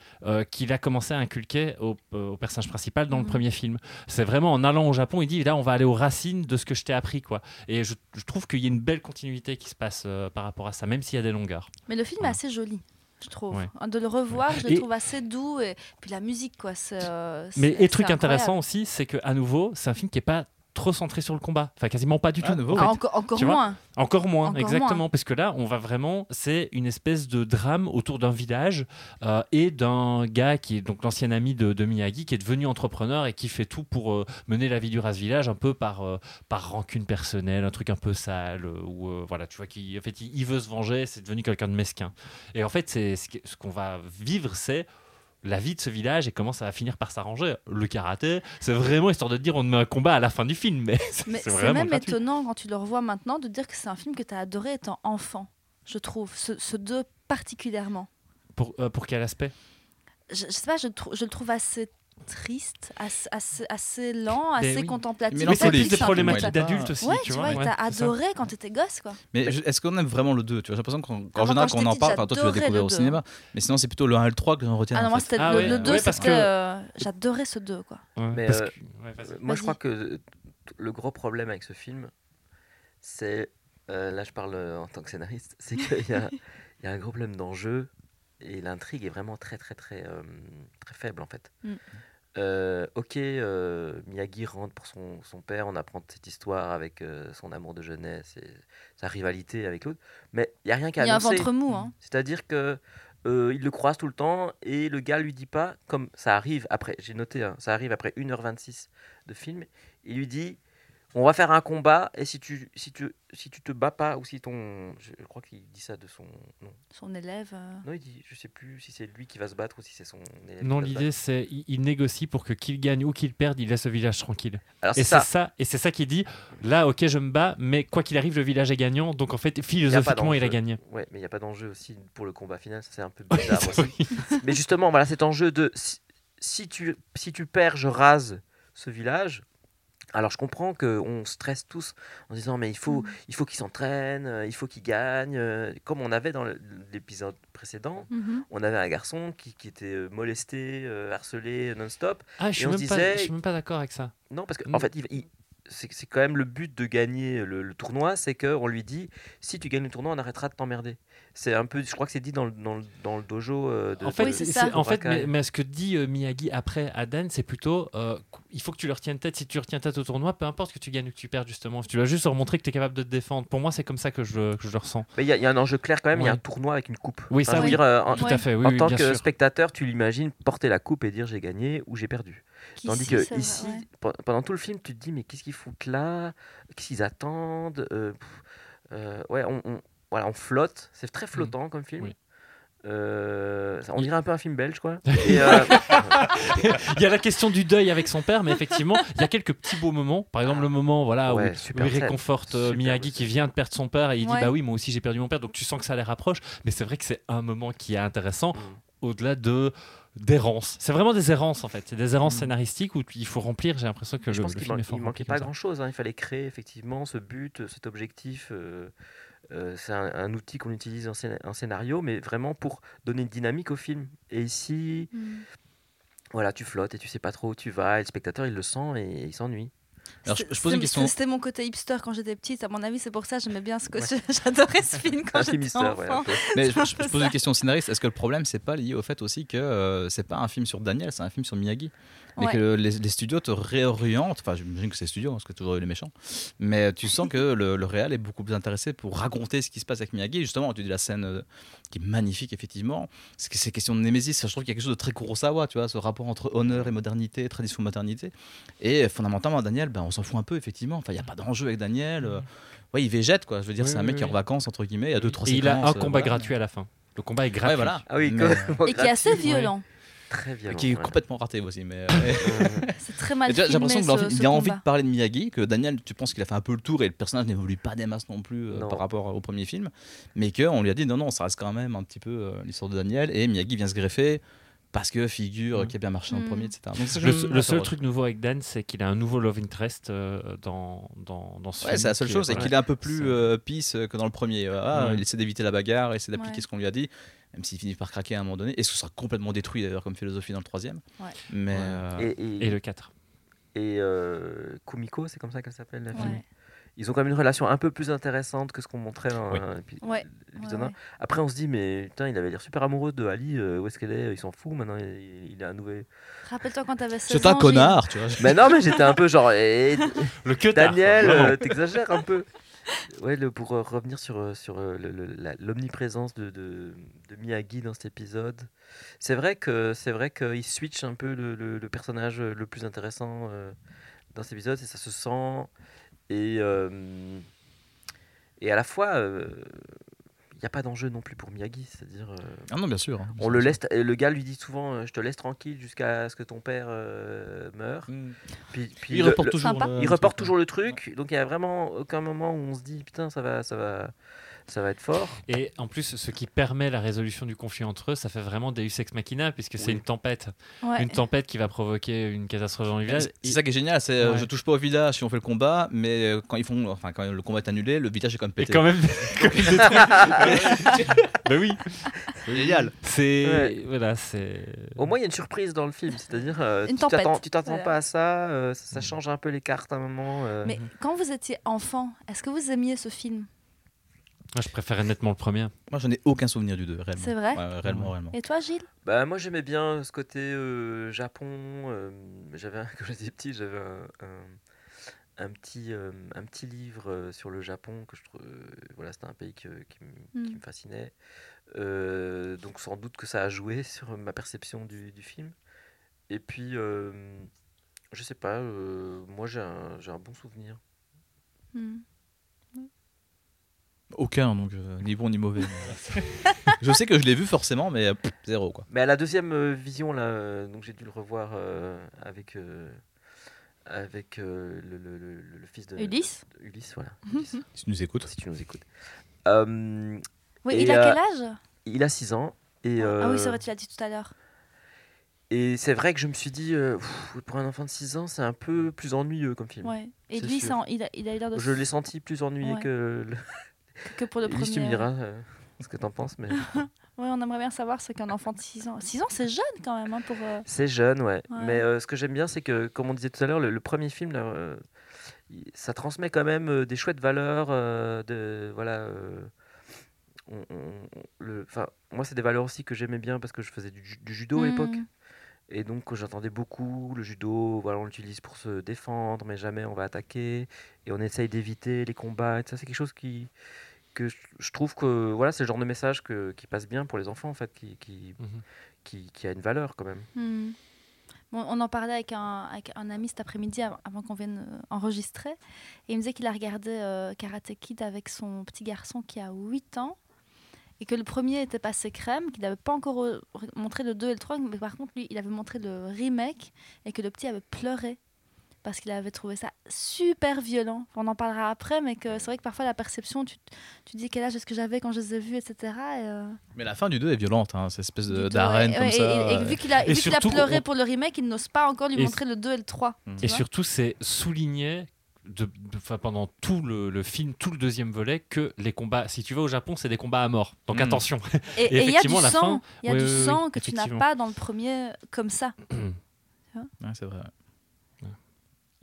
qu'il a commencé à inculquer au, au personnage principal dans le Mhm. premier film. C'est vraiment en allant au Japon, il dit là on va aller aux racines de ce que je t'ai appris quoi. Et je, je trouve qu'il y a une belle continuité qui se passe euh, par rapport à ça, même s'il y a des longueurs. Mais le film est assez joli. Je trouve. Ouais. De le revoir, je le Et- trouve assez doux. Et puis la musique, quoi. euh, Mais et truc intéressant aussi, c'est que à nouveau, c'est un film qui est pas trop centré sur le combat, enfin quasiment pas du Ah, tout. nouveau. en fait. Ah, encore encore moins. Encore moins, Encore exactement, moins. parce que là, on va vraiment, c'est une espèce de drame autour d'un village euh, et d'un gars qui est donc l'ancien ami de, de Miyagi, qui est devenu entrepreneur et qui fait tout pour euh, mener la vie du ce village, un peu par, euh, par rancune personnelle, un truc un peu sale, euh, ou euh, voilà, tu vois, qui, en fait, il, il veut se venger, c'est devenu quelqu'un de mesquin. Et en fait, c'est ce qu'on va vivre, c'est la vie de ce village et comment ça va finir par s'arranger. Le karaté, c'est vraiment histoire de dire on met un combat à la fin du film, mais c'est Mais même gratuit. étonnant quand tu le revois maintenant de dire que c'est un film que tu as adoré étant enfant. Je trouve. Ce, ce deux particulièrement. Pour, euh, pour quel aspect? Je, je sais pas, je, je le trouve assez triste, assez, assez, assez lent, assez oui. contemplatif. Mais Mais c'est plus des problématiques que Ouais, d'adultes aussi, Ouais, tu vois. vois, ouais, t'as ça. adoré quand t'étais gosse, quoi. Mais est-ce qu'on aime vraiment le 2 tu vois, J'ai l'impression qu'en général, quand on en parle, toi tu l'as découvert au 2. cinéma, mais sinon c'est plutôt le 1 et le 3 que j'en retiens. Ah non, moi c'était Ah le, ouais, le 2, ouais, parce que- euh, J'adorais ce 2, quoi. Ouais, euh, ouais, Moi, je crois que le gros problème avec ce film, c'est. euh, là, je parle euh, en tant que scénariste, c'est qu'il y a, il y a un gros problème d'enjeu et l'intrigue est vraiment très, très, très, euh, très faible en fait. Mm. Euh, ok, euh, Miyagi rentre pour son, son père, on apprend cette histoire avec son amour de jeunesse et sa rivalité avec l'autre, mais il n'y a rien qu'à Il y a un annoncer. ventre mou, hein. C'est-à-dire que il le croise tout le temps et le gars lui dit pas, comme ça arrive après, j'ai noté, hein, ça arrive après 1h26 de film, il lui dit on va faire un combat et si tu, si tu, si tu te bats pas ou si ton. Je, je crois qu'il dit ça de son. Non, Son élève. euh, non il dit, je sais plus si c'est lui qui va se battre ou si c'est son élève. Non, l'idée c'est il, il négocie pour que qu'il gagne ou qu'il perde, il laisse le village tranquille. Alors Et c'est ça. ça, et c'est ça qui dit là, ok, je me bats, mais quoi qu'il arrive, le village est gagnant. Donc en fait, philosophiquement, il a gagné. Ouais, mais il n'y a pas d'enjeu aussi pour le combat final, ça c'est un peu bizarre aussi. Mais justement, voilà cet enjeu de si, si tu, si tu perds, je rase ce village. Alors je comprends qu'on stresse tous en disant mais il faut, Mm. il faut qu'il s'entraîne, euh, il faut qu'il gagne. euh, Comme on avait dans l'épisode précédent, mhm. on avait un garçon qui, qui était euh, molesté, harcelé non-stop. Ah, je suis même, pas, disait- je suis même pas d'accord avec ça. Non, parce qu'en en fait, il- il- c'est quand même le but de gagner le, le tournoi, c'est qu'on lui dit si tu gagnes le tournoi, on arrêtera de t'emmerder. C'est un peu, je crois que c'est dit dans le, dans le, dans le dojo euh, de. En fait, de- en fait mais, mais ce que dit euh, Miyagi après à Dan, c'est plutôt euh, il faut que tu le retiennes tête. Si tu retiens tête au tournoi, peu importe que tu gagnes ou que tu perds, justement. Tu dois juste leur montrer que tu es capable de te défendre. Pour moi, c'est comme ça que je, que je le ressens. Mais il y, a- il y a un enjeu clair quand même, il y a un tournoi avec une coupe. Oui, Enfin, ça, oui. dire, en, Tout à fait, oui, en oui, tant que sûr. spectateur, tu l'imagines porter la coupe et dire j'ai gagné ou j'ai perdu. Tandis que ici, ouais. pendant tout le film, tu te dis mais qu'est-ce qu'ils foutent là? Qu'est-ce qu'ils attendent? Euh, pff, euh, Ouais, on, on- voilà, on flotte. C'est très flottant comme film. Oui. Euh, on dirait un peu un film belge, quoi. Et, euh, il y a la question du deuil avec son père, mais effectivement, il y a quelques petits beaux moments. Par exemple, le moment voilà, Ouais, où, il réconforte euh, Miyagi qui vient de perdre son père et il Ouais. dit Bah oui, moi aussi j'ai perdu mon père, donc tu sens que ça les rapproche. Mais c'est vrai que c'est un moment qui est intéressant Mm. au-delà de d'errance. C'est vraiment des errances en fait. C'est des errances Mm. scénaristiques où il faut remplir. J'ai l'impression que je le, pense le film est fort il manquait pas ça. grand-chose. hein. Il fallait créer effectivement ce but, cet objectif. euh, euh, c'est un, un outil qu'on utilise en, scéna- en scénario, mais vraiment pour donner une dynamique au film. Et ici, Mm. voilà, tu flottes et tu sais pas trop où tu vas. Et le spectateur, il le sent et il s'ennuie. Alors, je, C'est- je pose une c'est- question. C'était mon côté hipster quand j'étais petite. À mon avis, c'est pour ça que j'aimais bien ce que j'adorais ce film quand j'étais ouais, enfant. Mais je, pose une question au scénariste. Est-ce que le problème, c'est pas lié au fait aussi que euh, c'est pas un film sur Daniel, c'est un film sur Miyagi? Et Ouais. que les, les studios te réorientent. Enfin, j'imagine que c'est studio, parce que toujours eu les méchants. Mais tu sens que le, le réel est beaucoup plus intéressé pour raconter ce qui se passe avec Miyagi. Justement, tu dis la scène euh, qui est magnifique, effectivement. C'est que c'est question de Némésis. Je trouve qu'il y a quelque chose de très Kurosawa, tu vois, ce rapport entre honneur et modernité, tradition, modernité. Et fondamentalement, Daniel, ben, on s'en fout un peu, effectivement. Enfin, il n'y a pas d'enjeu avec Daniel. euh, Ouais, il végète, quoi. Je veux dire, Oui, c'est un oui, mec qui est en vacances, entre guillemets. Il y a deux, trois Et il a un euh, combat voilà. gratuit à la fin. Le combat est gratuit. Ouais, voilà. Ah oui, Mais- comme- Et qui est assez violent. Très violent. qui est ouais. complètement raté aussi. Mais, euh, C'est très mal j'ai l'impression qu'il a envie combat. de parler de Miyagi, que Daniel, tu penses qu'il a fait un peu le tour et le personnage n'évolue pas des masses non plus euh, Non. par rapport au premier film, mais qu'on lui a dit non, non, ça reste quand même un petit peu euh, l'histoire de Daniel et Miyagi vient se greffer parce que figure Mm. qui a bien marché en Mm. premier, etc. Donc, ça, je Le, seul truc nouveau avec Dan, c'est qu'il a un nouveau love interest euh, dans, dans, dans ce Ouais, film. c'est la seule chose, c'est voilà. qu'il est un peu plus euh, peace que dans le premier. Ah, Ouais. Il essaie d'éviter la bagarre, il essaie d'appliquer Ouais. ce qu'on lui a dit, même s'il finit par craquer à un moment donné, et ce sera complètement détruit d'ailleurs comme philosophie dans le troisième. Ouais. Mais Ouais. euh, Et, et, Et le 4. et, euh, Kumiko, c'est comme ça qu'elle s'appelle la fille? Ouais. Ils ont quand même une relation un peu plus intéressante que ce qu'on montrait dans Oui. euh, l'épi- Ouais, l'épisode ouais, 1. ouais. Après, on se dit, mais putain, il avait l'air super amoureux de Ali. euh, où est-ce qu'elle est? Il s'en fout maintenant. Il, il a un nouvel. Rappelle-toi quand t'avais 16 c'est un connard, tu vois. mais non, mais j'étais un peu genre. eh, Le que Daniel, euh, t'exagères un peu. Ouais, le, pour euh, revenir sur, euh, sur euh, l'omniprésence de, de, Miyagi dans cet épisode, c'est vrai qu'il switch un peu le, le- personnage le plus intéressant euh, dans cet épisode et ça se sent et euh, et à la fois euh, n'y a pas d'enjeu non plus pour Miyagi, c'est-à-dire euh, Ah non, bien sûr. hein. on le laisse et le gars lui dit souvent euh, je te laisse tranquille jusqu'à ce que ton père euh, meure. Mm. Puis, puis Il le- reporte le- toujours. Le- il reporte toujours le truc, donc il y a vraiment aucun moment où on se dit putain ça va, ça va, ça va être fort. Et en plus, ce qui permet la résolution du conflit entre eux, ça fait vraiment Deus Ex Machina, puisque c'est Oui. une tempête. Ouais. Une tempête qui va provoquer une catastrophe dans le village. C'est ça qui est génial, c'est euh, Ouais. je touche pas au village si on fait le combat, mais euh, quand ils font, enfin quand le combat est annulé, le village est quand même pété. quand même, quand même détruit. bah oui, C'est génial. c'est Ouais. voilà, c'est. Au moins il y a une surprise dans le film, c'est-à-dire euh, Une tu t'attends, tempête. tu t'attends Voilà. pas à ça, euh, ça, ça change un peu les cartes à un moment. euh. Mais quand vous étiez enfant, est-ce que vous aimiez ce film? Moi, je préférais nettement le premier. Moi j'en ai aucun souvenir du 2, réellement. C'est vrai Ouais, réellement, réellement. Et toi, Gilles? Bah moi j'aimais bien ce côté euh, Japon. euh, j'avais un- quand j'étais petit j'avais un, un, un petit euh, un petit livre euh, sur le Japon que je trouve euh, voilà c'était un pays que- qui, me- qui Mm. me fascinait. Euh, donc sans doute que ça a joué sur ma perception du, du film. Et puis euh, je sais pas euh, moi j'ai un, j'ai un bon souvenir. Hmm. Aucun, donc euh, ni bon ni mauvais. je sais que je l'ai vu forcément, mais euh, pff, zéro quoi. Mais à la deuxième euh, vision, là, donc j'ai dû le revoir euh, avec, euh, avec euh, le, le- le- le fils de Ulysse de Ulysse, voilà. Ulysse, Si tu nous écoutes. si tu nous écoutes. Euh, Oui, Et, il a euh, quel âge? Il a 6 ans. Et, Ah oui, euh, c'est vrai, tu l'as dit tout à l'heure. et c'est vrai que je me suis dit, euh, pff, pour un enfant de 6 ans, c'est un peu plus ennuyeux comme film. Ouais. Et c'est lui, sûr. ça en- il a, il a eu l'air de Je l'ai senti plus ennuyé Ouais. que le. Que pour le premier. tu me diras euh, ce que t'en penses, mais Ouais, on aimerait bien savoir ce qu'un enfant de 6 ans. 6 ans, c'est jeune quand même hein, pour. euh, C'est jeune, ouais. Ouais. Mais euh, ce que j'aime bien, c'est que, comme on disait tout à l'heure, le, le premier film, là, euh, ça transmet quand même euh, des chouettes valeurs. euh, de, voilà, euh, on- on- le, 'fin, moi, c'est des valeurs aussi que j'aimais bien parce que je faisais du, ju- du judo à l'époque. hmm. Et donc, j'entendais beaucoup le judo. Voilà, on l'utilise pour se défendre, mais jamais on va attaquer. Et on essaye d'éviter les combats. Et ça, c'est quelque chose qui que je, trouve que voilà c'est le genre de message que, qui passe bien pour les enfants en fait qui, qui, Mhm. qui, qui a une valeur quand même Hmm. Bon, on en parlait avec un, avec un ami cet après-midi av- avant qu'on vienne euh, enregistrer. Et il me disait qu'il a regardé euh, Karate Kid avec son petit garçon qui a 8 ans. Et que le premier était passé crème, qu'il n'avait pas encore montré le 2 et le 3. Mais par contre, lui, il avait montré le remake. Et que le petit avait pleuré. Parce qu'il avait trouvé ça super violent. On en parlera après, mais que c'est vrai que parfois la perception, tu, tu dis quel âge est-ce que j'avais quand je les ai vus, etc. Et, euh, Mais la fin du 2 est violente, hein, cette espèce d'arène ouais. comme Ouais, ça. Et, et vu qu'il a, qu'il a pleuré on- pour le remake, il n'ose pas encore lui Et- montrer le 2 et le 3. Mm. Et surtout, c'est souligné de, de- enfin, pendant tout le, le film, tout le deuxième volet, que les combats, si tu vas au Japon, c'est des combats à mort. Donc Mm. attention. Et Et et il y a du la sang, fin- il y a Oui, du oui, oui, sang que tu n'as pas dans le premier comme ça. ouais, c'est vrai.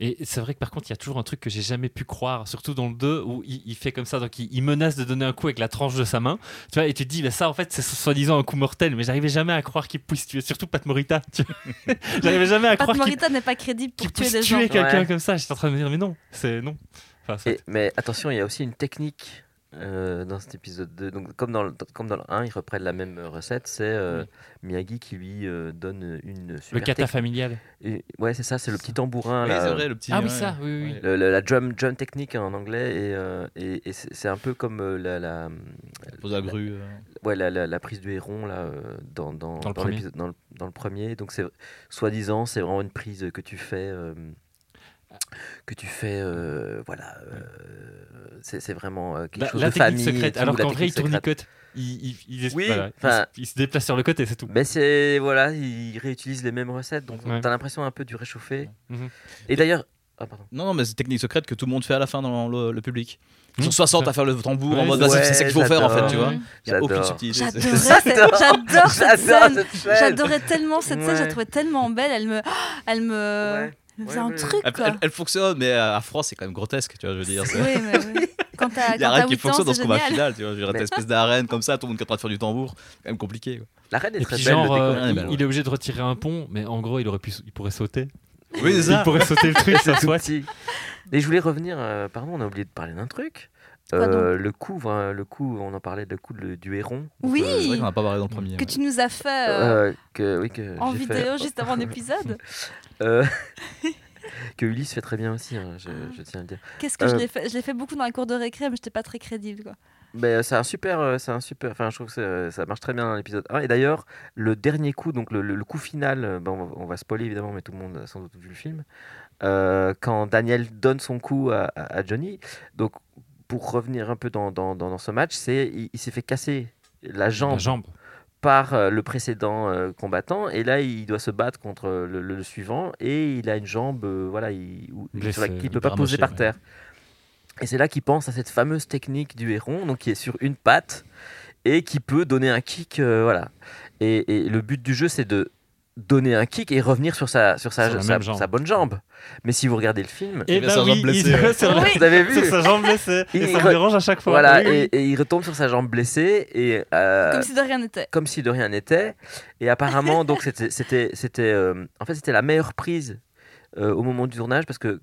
Et c'est vrai que par contre, il y a toujours un truc que j'ai jamais pu croire, surtout dans le 2, où il, il fait comme ça, donc il, il menace de donner un coup avec la tranche de sa main. Tu vois, et tu te dis, mais ça en fait, c'est soi-disant un coup mortel, mais j'arrivais jamais à croire qu'il puisse tuer, surtout Pat Morita. j'arrivais jamais à Pat croire qu'il Morita n'est pas crédible pour tuer des gens. tuer quelqu'un Ouais. comme ça. J'étais en train de me dire, mais non, c'est non. Enfin, c'est- Et- mais attention, il y a aussi une technique euh, dans cet épisode 2. Donc, comme dans, le, comme dans le 1, ils reprennent la même recette. C'est euh, Miyagi qui lui euh, donne une Le super kata tech- familial. et- Ouais, c'est ça, c'est le petit tambourin. Oui, là, vrai, le petit. Ah oui, ça, oui, oui. Le- le- la drum, drum technique en anglais. Et, euh, et, et c'est un peu comme euh, la, la, Pose la grue. euh. ouais, la, la- la prise du héron là, euh, dans, dans, Dans le premier. dans le, dans le premier. Donc, c'est soi-disant, c'est vraiment une prise que tu fais. Que tu fais, euh, voilà, euh, c'est vraiment euh, quelque La, chose la de famille. et secrète. tout, Alors qu'en vrai, il tournicote. Il, il, il, est- Oui, voilà, il enfin- se- il se déplace sur le côté, c'est tout. Mais c'est voilà, ils réutilisent les mêmes recettes, donc Ouais. t'as l'impression un peu du réchauffé. Mhm. Et d'ailleurs, ah pardon. Non, non, mais c'est une technique secrète que tout le monde fait à la fin dans le, le public. Ils sont Mmh, 60 ça. à faire le tambour en Ouais, mode c'est- vas-y, c'est ça qu'il faut faire en fait, tu vois. Mhm. Il n'y a aucune J'adore. subtilité. J'adorais cette- J'adore cette J'adore scène. J'adorais tellement cette scène, je la Ouais. trouvais tellement belle. Elle me, elle me, Ouais. Faisait un ouais. truc Elle, quoi. elle- elle fonctionne, mais à France, c'est quand même grotesque, tu vois, je veux dire. c'est- Oui, mais oui. Quand t'as Il n'y a rien qui 8 ans, fonctionne dans c'est ce combat final, tu vois. Je veux dire, Mais- espèce d'arène comme ça, tout le monde qui est en train de faire du tambour. C'est quand même compliqué. quoi. La reine est Et très puis belle. genre, le décor euh, est il, est obligé de retirer un pont, mais en gros, il aurait pu, il pourrait sauter. Oui, c'est Il ça. pourrait sauter le truc, ça tout soit. petit. Et je voulais revenir, euh, pardon, on a oublié de parler d'un truc. Euh, le coup, voilà, le coup, on en parlait, le coup de- du héron. Oui. euh, C'est vrai qu'on n'a pas parlé dans le premier. Que ouais. tu nous as fait euh, euh, que, oui, que en vidéo fait- juste avant l'épisode. Que Ulysse fait très bien aussi, hein, je, je tiens à le dire. Qu'est-ce que je l'ai fait Je l'ai fait beaucoup dans la cour de récré, mais j'étais pas très crédible. Quoi. Mais euh, c'est un super, c'est un super. Enfin, je trouve que ça marche très bien dans l'épisode 1. Et d'ailleurs, le dernier coup, donc le, le- le coup final, ben, on, va, on va spoiler évidemment, mais tout le monde a sans doute vu le film. euh, quand Daniel donne son coup à, à- à Johnny, donc pour revenir un peu dans, dans, dans- ce match, c'est il, il s'est fait casser la jambe, La jambe. par euh, le précédent euh, combattant, et là il doit se battre contre le, suivant, et il a une jambe, euh, voilà, il, il peut pas poser par ouais. terre. Et c'est là qu'il pense à cette fameuse technique du héron, donc qui est sur une patte et qui peut donner un kick, euh, voilà. Et, et le but du jeu, c'est de donner un kick et revenir sur sa sur sa, Sur bonne jambe. Mais si vous regardez le film, Et bah jambe oui, blessée, il ouais. sur, vous avez vu sur sa jambe blessée. Il Et ça re- me dérange à chaque fois. Voilà, oui. et, et il retombe sur sa jambe blessée et euh, Comme si de rien n'était. comme si de rien n'était. Et apparemment, donc c'était, c'était, c'était, euh, en fait, c'était la meilleure prise euh, au moment du tournage parce que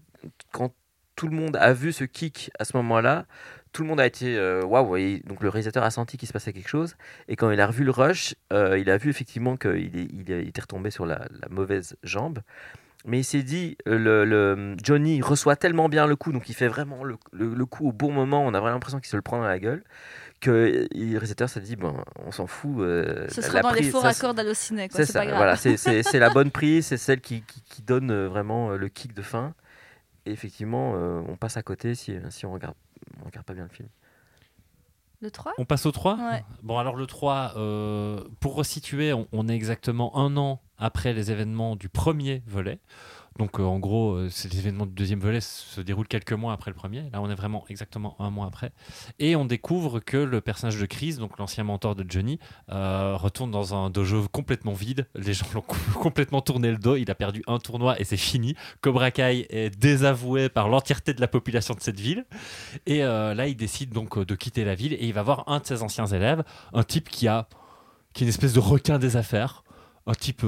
quand tout le monde a vu ce kick à ce moment-là, tout le monde a été euh, waouh. et donc le réalisateur a senti qu'il se passait quelque chose. Et quand il a revu le rush, euh, il a vu effectivement qu'il il il était retombé sur la, la mauvaise jambe. Mais il s'est dit, euh, le, le- Johnny reçoit tellement bien le coup, donc il fait vraiment le, le- le coup au bon moment. On a vraiment l'impression qu'il se le prend dans la gueule. Que le réalisateur s'est dit, bon, on s'en fout. euh, Ce sera dans les prise, faux ça, raccords d'Allociné, c'est pas grave. voilà, c'est, la bonne prise, c'est celle qui, qui- qui donne vraiment le kick de fin. Et effectivement, euh, on passe à côté si, si on regarde, on regarde pas bien le film. Le 3 On passe au 3 Ouais. Bon, alors le 3, euh, pour resituer, on, on est exactement un an après les événements du premier volet. Donc, euh, en gros, euh, c'est les événements du deuxième volet se déroulent quelques mois après le premier. Là, on est vraiment exactement un mois après. Et on découvre que le personnage de Chris, donc l'ancien mentor de Johnny, euh, retourne dans un dojo complètement vide. Les gens l'ont co- complètement tourné le dos. Il a perdu un tournoi et c'est fini. Cobra Kai est désavoué par l'entièreté de la population de cette ville. Et euh, là, il décide donc de quitter la ville et il va voir un de ses anciens élèves, un type qui a qui est une espèce de requin des affaires, un type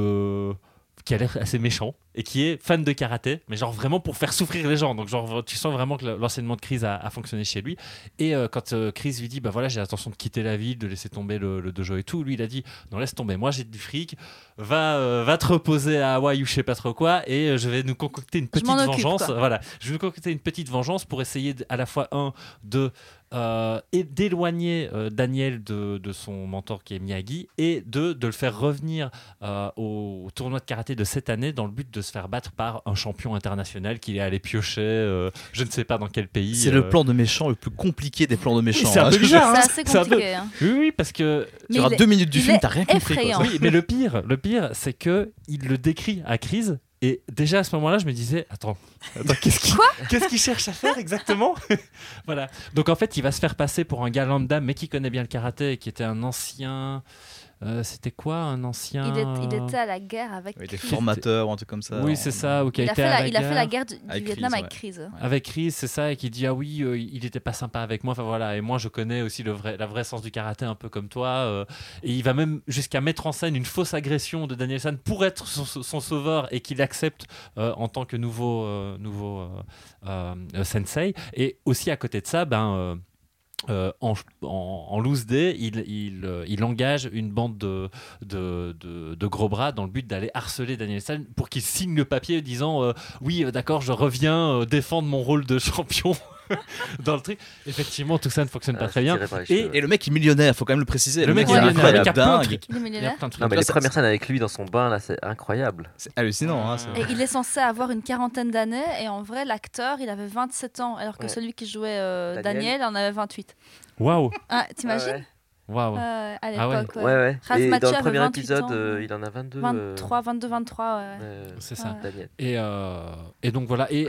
qui a l'air assez méchant et qui est fan de karaté, mais genre vraiment pour faire souffrir les gens. Donc genre tu sens vraiment que l'enseignement de crise a, a fonctionné chez lui. Et euh, quand euh, Chris lui dit bah voilà j'ai l'intention de quitter la ville, de laisser tomber le, le dojo et tout, lui il a dit non laisse tomber, moi j'ai du fric, va euh, va te reposer à Hawaï ou je sais pas trop quoi et euh, je vais nous concocter une petite occupe, vengeance. quoi. Voilà, je vais nous concocter une petite vengeance pour essayer à la fois un de euh, et d'éloigner euh, Daniel de, de son mentor qui est Miyagi et de, de le faire revenir euh, au tournoi de karaté de cette année dans le but de se faire battre par un champion international qu'il est allé piocher euh, je ne sais pas dans quel pays C'est euh. le plan de méchant le plus compliqué des plans de méchants. c'est un hein. peu bizarre, hein. C'est assez c'est un peu- compliqué. hein. oui oui parce que Mais Sur il est- deux minutes du il film, t'as rien compris. quoi. oui mais le pire le pire c'est que il le décrit à crise et déjà à ce moment-là, je me disais, attends, attends qu'est-ce qu'il qu'est-ce qu'il cherche à faire exactement? Voilà. Donc en fait, il va se faire passer pour un gars lambda, mais qui connaît bien le karaté et qui était un ancien. Euh, C'était quoi un ancien Il, est- il était à la guerre avec Oui, des formateurs ou un truc comme ça. Oui, c'est ça. Ou qui a Il a, été fait la, la il a fait la guerre. du, du Avec Vietnam Chris, avec Chris. avec Chris, c'est ça, et qui dit ah oui, euh, il était pas sympa avec moi. Enfin voilà, et moi je connais aussi le vrai, la vraie sens du karaté un peu comme toi. euh, et il va même jusqu'à mettre en scène une fausse agression de Daniel San pour être son, son sauveur et qu'il accepte euh, en tant que nouveau euh, nouveau euh, euh, euh, sensei. Et aussi à côté de ça, ben euh, en, loose day, il, euh, engage une bande de, gros bras dans le but d'aller harceler Daniel San pour qu'il signe le papier disant euh, Oui, d'accord, je reviens défendre mon rôle de champion dans le truc. Effectivement, tout ça ne fonctionne pas Ah, très bien. Et- le mec est millionnaire, faut quand même le préciser. Le mec est est millionnaire, incroyable, il a plein de trucs. Non, mais les premières scènes avec lui dans son bain, là, c'est incroyable. C'est hallucinant. hein, Et il est censé avoir une quarantaine d'années et en vrai l'acteur il avait 27 ans alors que Ouais. celui qui jouait euh, Daniel. Daniel. en avait 28. Waouh, Ah, t'imagines? Ouais, waouh. Euh, À Ah l'époque, ouais. ouais. ouais. Et dans le premier 28 épisode, euh, il en a 22. euh, 23, 22, 23. ouais. euh, C'est ça. Et, euh, et donc voilà, et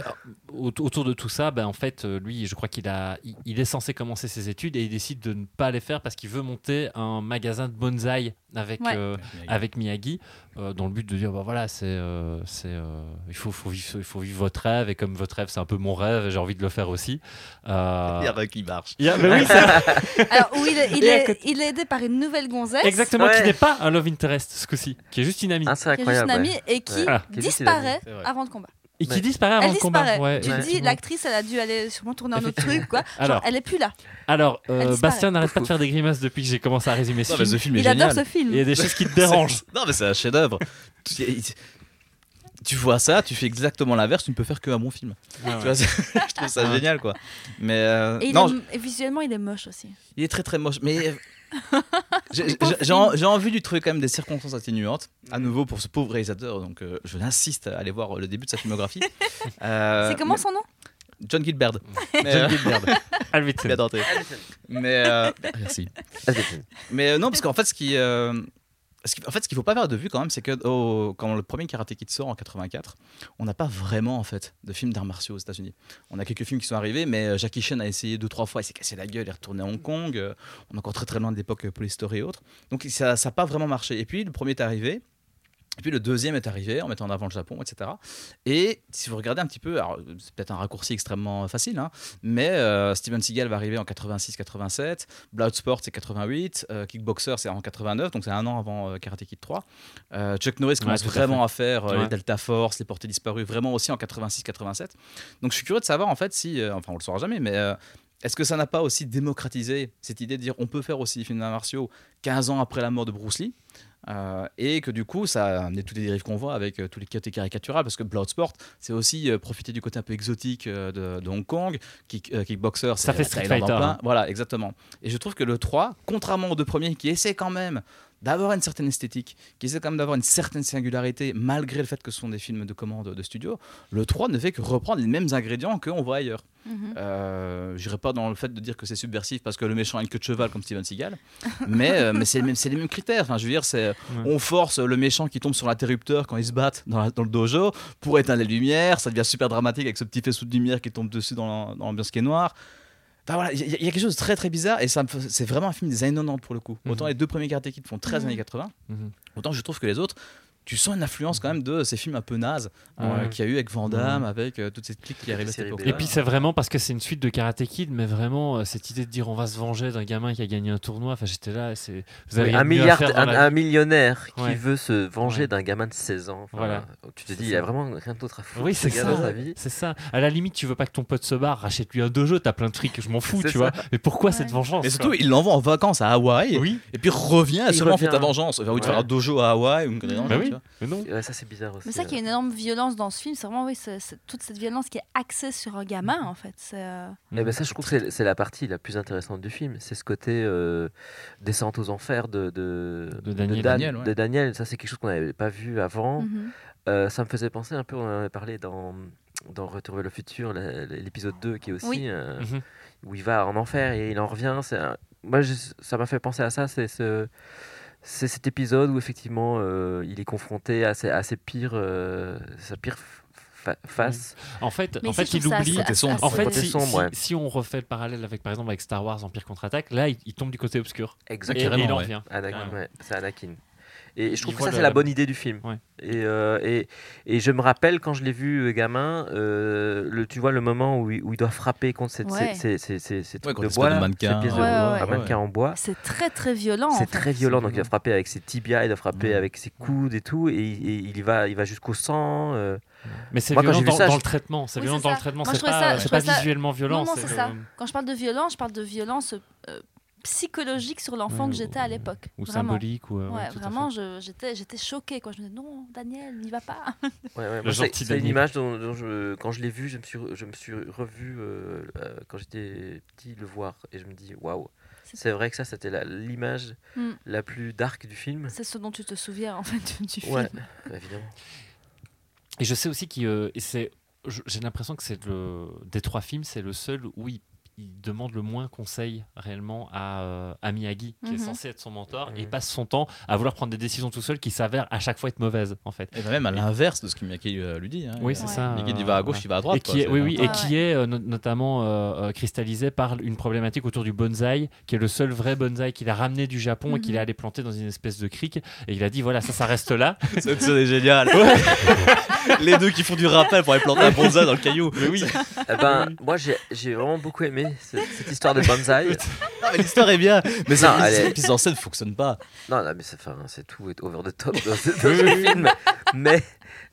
au- autour de tout ça, ben, en fait, lui, je crois qu'il a, il, il est censé commencer ses études et il décide de ne pas les faire parce qu'il veut monter un magasin de bonsaï avec, Ouais. euh, avec Miyagi, euh, dans le but de dire, bah voilà, c'est, euh, c'est, euh, il, faut, faut vivre, il faut vivre votre rêve et comme votre rêve, c'est un peu mon rêve, j'ai envie de le faire aussi. Euh, Il y en a qui marche. il y a- mais oui, c'est vrai. Alors, où il est, il, Et à est, côté- il est aidé par une nouvelle gonzesse exactement, Ouais. qui n'est pas un love interest ce coup-ci, qui est juste une amie Ah, c'est qui est juste incroyable. une amie ouais. et qui Ouais. Ah. Qui disparaît avant le combat. Et qui Ouais. disparaît avant Elle le combat. disparaît. Ouais, tu te dis, l'actrice, elle a dû aller sûrement tourner un autre truc, quoi. Genre, Alors, elle est plus là. alors euh. Bastien n'arrête pas de faire des grimaces depuis que j'ai commencé à résumer ce Non, film. ce film est Il génial. adore ce film. Il y a des choses qui te dérangent. Non, mais c'est un chef-d'œuvre. Tu- vois ça, tu fais exactement l'inverse, tu ne peux faire qu'un bon film. Tu vois, je trouve ça Ouais. génial, quoi. Mais euh, Et, il non, est- et visuellement, il est moche aussi. il est très très moche. Mais j'ai- envie de lui trouver quand même des circonstances atténuantes. À nouveau pour ce pauvre réalisateur, donc euh, je l'insiste à aller voir le début de sa filmographie. Euh, C'est comment mais- son nom? John Gilbert. Mais, John euh, Gilbert. Alvitsen. bien tenté. Mais euh, merci. Mais euh, non, parce qu'en fait, ce qui, euh, ce qui- en fait, ce qu'il faut pas perdre de vue quand même, c'est que oh, quand le premier Karate Kid sort en 84, on n'a pas vraiment en fait de films d'arts martiaux aux États-Unis. On a quelques films qui sont arrivés, mais euh, Jackie Chan a essayé deux trois fois, il s'est cassé la gueule, il est retourné à Hong Kong. euh, on est encore très très loin de l'époque euh, Polystory et autres. Donc ça n'a pas vraiment marché. Et puis le premier est arrivé. Et puis le deuxième est arrivé en mettant en avant le Japon, etc. Et si vous regardez un petit peu, alors c'est peut-être un raccourci extrêmement facile, hein, mais euh, Steven Seagal va arriver en 86-87, Bloodsport c'est 88, euh, Kickboxer c'est en 89, donc c'est un an avant euh, Karate Kid 3. Euh, Chuck Norris commence vraiment à, faire Ouais. les Delta Force, les portées disparues, vraiment aussi en 86-87. Donc je suis curieux de savoir en fait si, enfin on le saura jamais, mais est-ce que ça n'a pas aussi démocratisé cette idée de dire on peut faire aussi des films d'arts martiaux 15 ans après la mort de Bruce Lee? Euh, et que du coup, ça a amené toutes les dérives qu'on voit avec euh, tous les côtés caricaturales, parce que Bloodsport, c'est aussi euh, profiter du côté un peu exotique de, de Hong Kong, Kick- Kickboxer, Ça fait Street Fighter, hein. Voilà, exactement. Et je trouve que le 3, contrairement aux deux premiers, qui essaient quand même d'avoir une certaine esthétique, qui essaient quand même d'avoir une certaine singularité, malgré le fait que ce sont des films de commande de studio, le 3 ne fait que reprendre les mêmes ingrédients qu'on voit ailleurs. Mhm. Euh, J'irai pas dans le fait de dire que c'est subversif parce que le méchant a une queue de cheval comme Steven Seagal, mais, euh, mais c'est les, les mêmes critères. Enfin, je veux dire, c'est on force le méchant qui tombe sur l'interrupteur quand ils se battent dans, la- dans le dojo pour éteindre les lumières. Ça devient super dramatique avec ce petit faisceau de lumière qui tombe dessus dans l'ambiance qui est noire. Enfin, voilà, il y, a- il y a quelque chose de très très bizarre et ça c'est vraiment un film des années 90 pour le coup. Autant Mhm. les deux premiers Karate Kid font 13 Mhm. années 80, Mhm. autant je trouve que les autres, tu sens une influence quand même de ces films un peu nazes euh, qu'il y a eu avec Van Damme, avec euh, toute cette clique qui est arrivée à cette époque. Et puis c'est vraiment parce que c'est une suite de Karate Kid, mais vraiment euh, cette idée de dire on va se venger d'un gamin qui a gagné un tournoi. Enfin, j'étais là. C'est vous avez Oui, rien un, milliard, un, la un millionnaire qui Ouais. veut se venger Ouais. d'un gamin de 16 ans. Enfin, Voilà. Tu te dis, il ça. a vraiment rien d'autre à foutre. Oui, ce c'est gars ça. dans sa vie. C'est ça. À la limite, tu veux pas que ton pote se barre, rachète-lui un dojo. T'as plein de fric, je m'en fous, tu vois. Mais pourquoi Ouais. cette vengeance Mais surtout, il l'envoie en vacances à Hawaï Oui. et puis revient seulement fait ta vengeance. Il de faire un dojo à Hawaï ou une Mais non. Ouais, ça, c'est bizarre aussi. Mais ça, qu'il y a une énorme violence dans ce film, c'est vraiment oui, toute cette violence qui est axée sur un gamin en fait. Euh, Eh ben ça, je trouve que c'est- la partie la plus intéressante du film. C'est ce côté euh, descente aux enfers de, de, De Daniel. Dan- Daniel, ouais. de Daniel. Ça, c'est quelque chose qu'on n'avait pas vu avant. mhm. Euh, ça me faisait penser un peu, on en avait parlé dans, dans Retour vers le futur, l'épisode 2, qui est aussi Oui. euh, Mhm. où il va en enfer et il en revient. Un- Moi, je- ça m'a fait penser à ça. C'est ce. C'est cet épisode où effectivement euh, il est confronté à ses, à ses pires, euh, sa pire fa- face. En fait, Mais en fait, il oublie. assez- assez- En fait, si, sombre, si- ouais. si on refait le parallèle avec, par exemple, avec Star Wars Empire contre-attaque, là, il, il tombe du côté obscur. Exactement. et il en revient. Anakin, Ouais. ouais, c'est Anakin. Et je trouve que ça, c'est la bonne idée du film. Ouais. Et, euh, et, et je me rappelle quand je l'ai vu euh, gamin, euh, le, tu vois le moment où il, où il doit frapper contre cette, Ouais. ces, ces, ces, ces Ouais, trucs de bois, là, mannequin. ces pièces de Ouais, un mannequin en bois. c'est très très violent. en C'est fait. très violent, donc il va frapper avec ses tibias, il va frapper Ouais. avec ses coudes et tout, et, et il va, il va jusqu'au sang. euh, Mais c'est violent dans, ça, dans je- le traitement. C'est Oui, violent dans le traitement. C'est pas, ça- pas ça- visuellement violent. non, non, c'est ça. Quand je parle de violence, je parle de violence euh, psychologique sur l'enfant Ouais, que j'étais à l'époque. Ou Vraiment. symbolique. Ou, euh, Ouais, vraiment, j'étais j'étais choquée. Quoi. Je me disais, non, Daniel, n'y va pas. Ouais, c'est une image dont, dont je, quand je l'ai vu, je me suis, je me suis revu euh, euh, quand j'étais petit le voir et je me dis waouh. C'est- vrai que ça, c'était la- l'image Mm. la plus dark du film. C'est ce dont tu te souviens, en fait, du film. Ouais, évidemment. Et je sais aussi qu'il euh, et c'est j'ai l'impression que c'est le des trois films, c'est le seul où il, il demande le moins conseil réellement à, euh, à Miyagi, qui est Mhm. censé être son mentor, et Mhm. passe son temps à vouloir prendre des décisions tout seul qui s'avèrent à chaque fois être mauvaises en fait. Et même à l'inverse de ce que Miyake euh, lui dit. hein. Oui, c'est Ouais. ça. Miyake dit va à gauche, ouais. il va à droite. Et qui quoi, est, c'est- oui, oui, et Ouais, qui est euh, no- notamment euh, euh, cristallisé par une problématique autour du bonsaï, qui est le seul vrai bonsaï qu'il a ramené du Japon et qu'il Mhm. est allé planter dans une espèce de crique. Et il a dit voilà, ça, ça reste là. C'est c'est génial. Les deux qui font du rappel pour aller planter un bonsaï dans le caillou. Mais oui, Eh ben, moi, j'ai j'ai vraiment beaucoup aimé ce- cette histoire de bonsaï. Non, mais l'histoire est bien. Mais Non, les elle est- mise en scène fonctionne pas. Non, non, mais c'est enfin, c'est tout est over the top dans ce, dans ce film. Mais,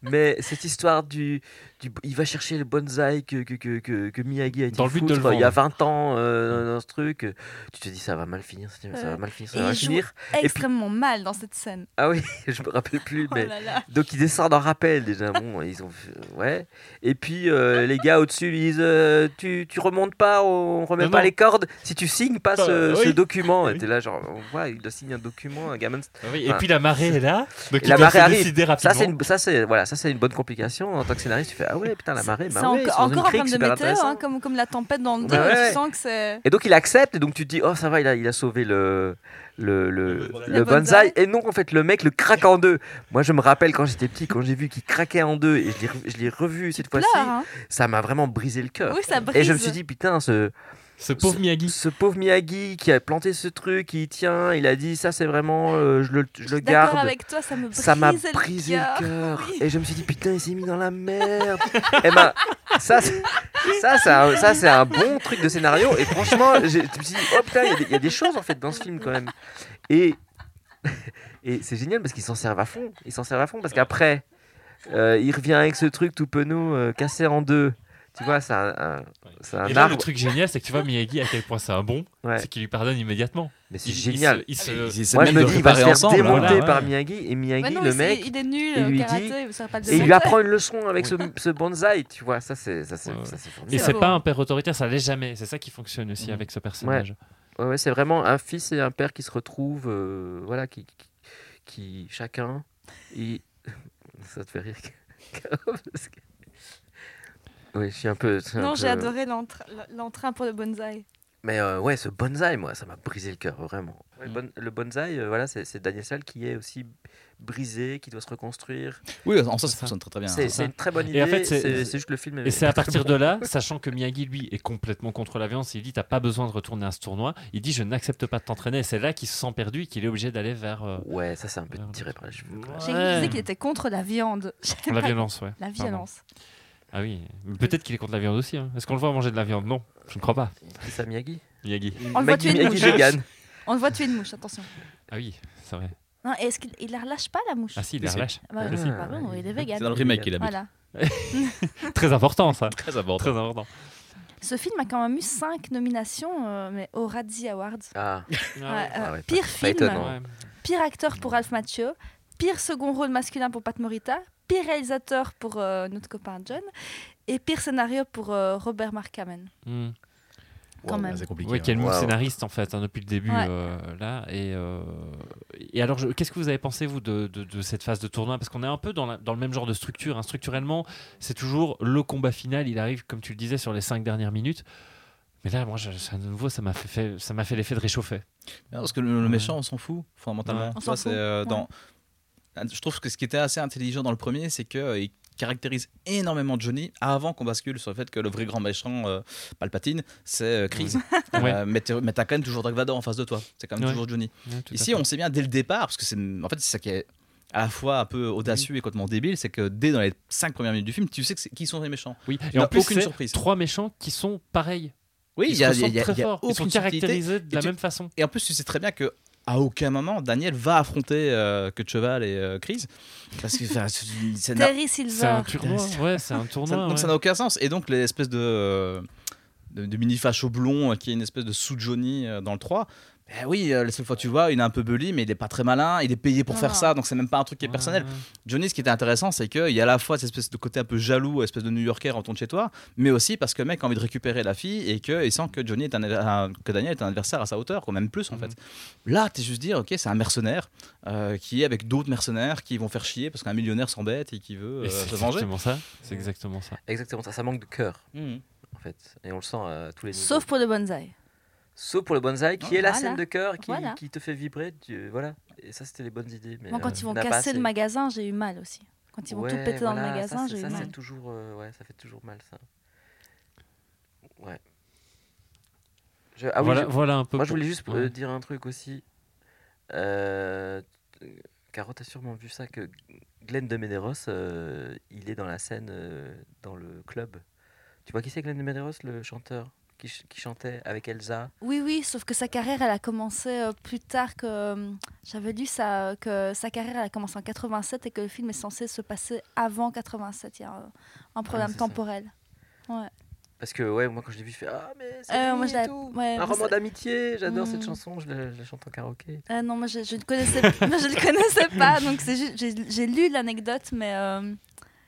mais cette histoire du, du. Il va chercher le bonsaï que, que, que, que, que Miyagi a été Dans le but de le foutre il y a vendre. 20 ans euh, dans ce truc. Tu te dis, ça va mal finir, ça va Euh, mal finir, ça et va mal il joue finir. Extrêmement mal dans cette scène. Ah oui, je me rappelle plus, Oh mais. là là. Donc ils descendent en rappel déjà. Bon, ils ont ouais. Et puis euh, les gars au-dessus lui disent euh, tu, tu remontes pas, on remet Non, pas non. les cordes si tu signes pas ce, Euh, document. Oui. Et t'es là genre on voit il doit signer un document, un gamin. oui, Et puis la marée est là. Donc la marée se arrive. décider Ça une, ça c'est voilà ça c'est une bonne complication en tant que scénariste. Tu fais ah ouais putain la marée. C'est Bah ouais, encore crique, problème de météo, hein, comme, comme la tempête dans le dos. Bah ouais. Tu sens que c'est. Et donc il accepte et donc tu te dis oh ça va il a, il a sauvé le le, le, bonsaï. le bonsaï. bonsaï et non en fait le mec le craque en deux. Moi je me rappelle quand j'étais petit quand j'ai vu qu'il craquait en deux et je l'ai re- je l'ai revu cette fois-ci hein. ça m'a vraiment brisé le cœur. Oui, ça brise. Et je me suis dit, putain, ce, Ce pauvre Miyagi. ce pauvre Miyagi qui a planté ce truc, il tient, il a dit, ça c'est vraiment, euh, je le, je Je le garde. avec toi, ça me brise Ça m'a brisé le cœur. Oui. Et je me suis dit, putain, il s'est mis dans la merde. Et ben, ça, c'est- ça, c'est un, ça, c'est un bon truc de scénario. Et franchement, je me suis dit, oh putain, il y a des- il y, a des choses en fait dans ce film quand même. Et, et c'est génial parce qu'ils s'en servent à fond. Ils s'en servent à fond parce qu'après, euh, il revient avec ce truc tout penaud, euh, cassé en deux. Tu vois, c'est un, un- c'est un Et là, arbre. le truc génial, c'est que tu vois Miyagi à quel point c'est un bon, Ouais. c'est qu'il lui pardonne immédiatement. Mais c'est Il- il génial. se- il se- essaient Moi, je me dis, il va se faire ensemble. démonter Voilà, ouais. par Miyagi. Et Miyagi, non, le mec, il est nul il lui karaté, dit- il et il lui apprend une leçon avec ce, ce bonsaï. Tu vois, ça, c'est ça, c'est Ouais, ouais. ça, c'est Et c'est pas un père autoritaire, ça l'est jamais. C'est ça qui fonctionne aussi Mhm. avec ce personnage. Ouais, ouais, c'est vraiment un fils et un père qui se retrouvent, euh, voilà, qui, qui, qui- chacun. Et... Ça te fait rire. Parce que- Oui, je suis un peu. c'est un Non, peu- j'ai adoré l'entra- l'entrain pour le bonsaï. Mais euh, ouais, ce bonsaï, moi, ça m'a brisé le cœur, vraiment. Ouais, Mm. bon- le bonsaï, euh, voilà, c'est c'est Daniel Salle qui est aussi brisé, qui doit se reconstruire. Oui, en ça, C'est ça fonctionne très très bien. C'est c'est une très bonne idée. Et en fait, c'est- juste le film. Et c'est à partir de là, sachant que Miyagi, lui, est complètement contre la violence, il dit T'as pas besoin de retourner à ce tournoi. Il dit Je n'accepte pas de t'entraîner. Et c'est là qu'il se sent perdu et qu'il est obligé d'aller vers euh, Ouais, ça c'est un peu tiré par les cheveux. J'ai Ouais. disais qu'il était contre la viande. la violence. Ouais. La Pardon. Ah oui, peut-être qu'il est contre la viande aussi. hein. Est-ce qu'on le voit manger de la viande? Non, je ne crois pas. Dit ça Miyagi? Miyagi. On le voit tuer une mouche. vegan. On le voit tuer une mouche, attention. Ah oui, c'est vrai. Non, est-ce qu'il il la relâche pas, la mouche? Ah si, il la relâche. Ah bah, Ah, c'est si. pas bon, il est vegan. C'est dans le remake qu'il a mis. Voilà. Très important ça. Très important. Très important. Ce film a quand même eu 5 nominations, euh, mais aux Razzie Awards. Ah, Ouais, euh, Ah ouais, pire pas film, pire acteur pour Ralph Macchio, pire second rôle masculin pour Pat Morita, pire réalisateur pour euh, notre copain John, et pire scénario pour euh, Robert Mark Kamen. Hmm. Quand Wow, même. C'est compliqué. Ouais, quel Wow. scénariste en fait hein, depuis le début Ouais. euh, là et euh, et alors je- qu'est-ce que vous avez pensé vous de, de- de cette phase de tournoi? Parce qu'on est un peu dans, la- dans le même genre de structure hein. structurellement c'est toujours le combat final il arrive comme tu le disais sur les cinq dernières minutes mais là moi je, ça, de nouveau ça m'a fait, fait- ça m'a fait l'effet de réchauffer Parce que le, le méchant, on s'en fout, fondamentalement. Ouais. Vois, fout, euh, ouais. dans... Je trouve que ce qui était assez intelligent dans le premier, c'est qu'il caractérise énormément Johnny avant qu'on bascule sur le fait que le vrai grand méchant, euh, Palpatine, c'est euh, Chris. Euh, Ouais. mais t'as quand même toujours Dark Vador en face de toi. C'est quand même Ouais. toujours Johnny. Ouais, Ici, on sait bien dès le départ, parce que c'est en fait c'est ça qui est à la fois un peu audacieux et complètement débile, c'est que dès dans les cinq premières minutes du film, tu sais que qui sont les méchants. oui il et a en plus aucune surprise. trois méchants qui sont pareils Oui, ils il y a, y a- ressemblent il y a- très il y a fort ils sont aucune caractérisés de Et la tu- même façon Et en plus, tu sais très bien que à aucun moment Daniel va affronter euh, que Cheval et euh, Chris parce que c'est- un tournoi, ouais, c'est un ça, tournoi. donc ouais. ça n'a aucun sens et donc l'espèce de euh, de, de mini facho blond qui est une espèce de sous Johnny euh, dans le 3 ben oui, euh, la seule fois que tu vois, il est un peu bully, mais il est pas très malin, il est payé pour faire ça, donc c'est même pas un truc qui est personnel. Johnny, ce qui était intéressant, c'est qu'il y a à la fois cette espèce de côté un peu jaloux, espèce de New-Yorkais rentrant de chez toi, mais aussi parce que le mec a envie de récupérer la fille et qu'il sent que, Johnny est un, un- que Daniel est un adversaire à sa hauteur, quoi, même plus en Mhm. fait. Là, tu es juste dire, ok, c'est un mercenaire euh, qui est avec d'autres mercenaires qui vont faire chier parce qu'un millionnaire s'embête et qui veut euh, c'est se venger. exactement ça. C'est exactement ça. Exactement ça, ça manque de cœur Mhm. en fait. Et on le sent à tous les niveaux. Sauf pour le bonsaï. Sauf pour le bonsaï, qui est la scène de cœur qui, Voilà. qui te fait vibrer. tu- voilà. Et ça, c'était les bonnes idées. Mais Moi, quand euh, ils il vont a casser le magasin, j'ai eu mal aussi. Quand ils vont tout péter dans le magasin, j'ai eu ça, mal. c'est toujours, euh, ouais, ça fait toujours mal ça. Ouais. Je- ah oui, voilà, je- voilà un peu. moi je voulais juste euh, ouais. dire un truc aussi. Euh, Caro, t'as sûrement vu ça que Glenn de Medeiros, euh, il est dans la scène euh, dans le club. Tu vois qui c'est Glenn de Medeiros, le chanteur? Qui, ch- qui chantait avec Elsa Oui, oui, sauf que sa carrière, elle a commencé euh, plus tard que. euh, J'avais lu ça, euh, que sa carrière, elle a commencé en 87 et que le film est censé se passer avant 87. Il y a un, un problème Ah, ça. temporel. Ouais. Parce que ouais, moi quand je l'ai vu, je fais ah mais c'est Euh, lui moi, je et l'avais- tout. ouais, un roman d'amitié. J'adore cette Mm. chanson, je la, je la chante en karaoké. Euh, non, moi je, je ne connaissais, moi, je ne connaissais pas, donc j'ai, lu l'anecdote, mais euh,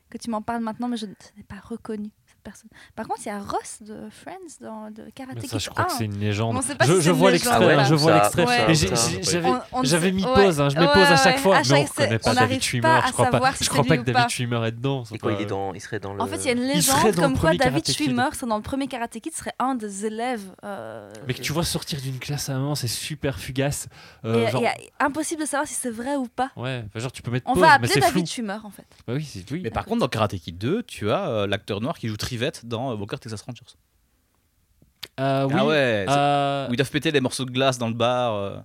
que tu m'en parles maintenant, mais je, je n'ai pas reconnu personne. Par contre, il y a Ross de Friends dans de Karate Kid. ça, je crois que Ah, c'est une légende. on sait pas je si vois l'extrait, je vois l'extrait. J'avais ne mis ouais. pause, hein, je mets Ouais, pause à chaque ouais. fois. À Mais on reconnaît c'est- pas David Schwimmer. Je crois pas, je crois pas que David. Schwimmer est dedans. c'est quoi, il est dans, il serait dans le. En fait, il y a une légende serait dans le comme quoi David. Schwimmer, c'est dans le premier Karate Kid, serait un des élèves. euh, Mais que tu vois sortir d'une classe à un moment, c'est super fugace. Euh, impossible de savoir si c'est vrai ou pas. Ouais, genre tu peux mettre On va appeler. David Schwimmer en fait. Bah oui, c'est oui. Mais par contre, dans Karate Kid 2, tu as euh, l'acteur noir qui joue Dans euh, Walker Texas Rangers. Euh, oui. Ah ouais, c'est- euh, où ils doivent péter les morceaux de glace dans le bar, euh,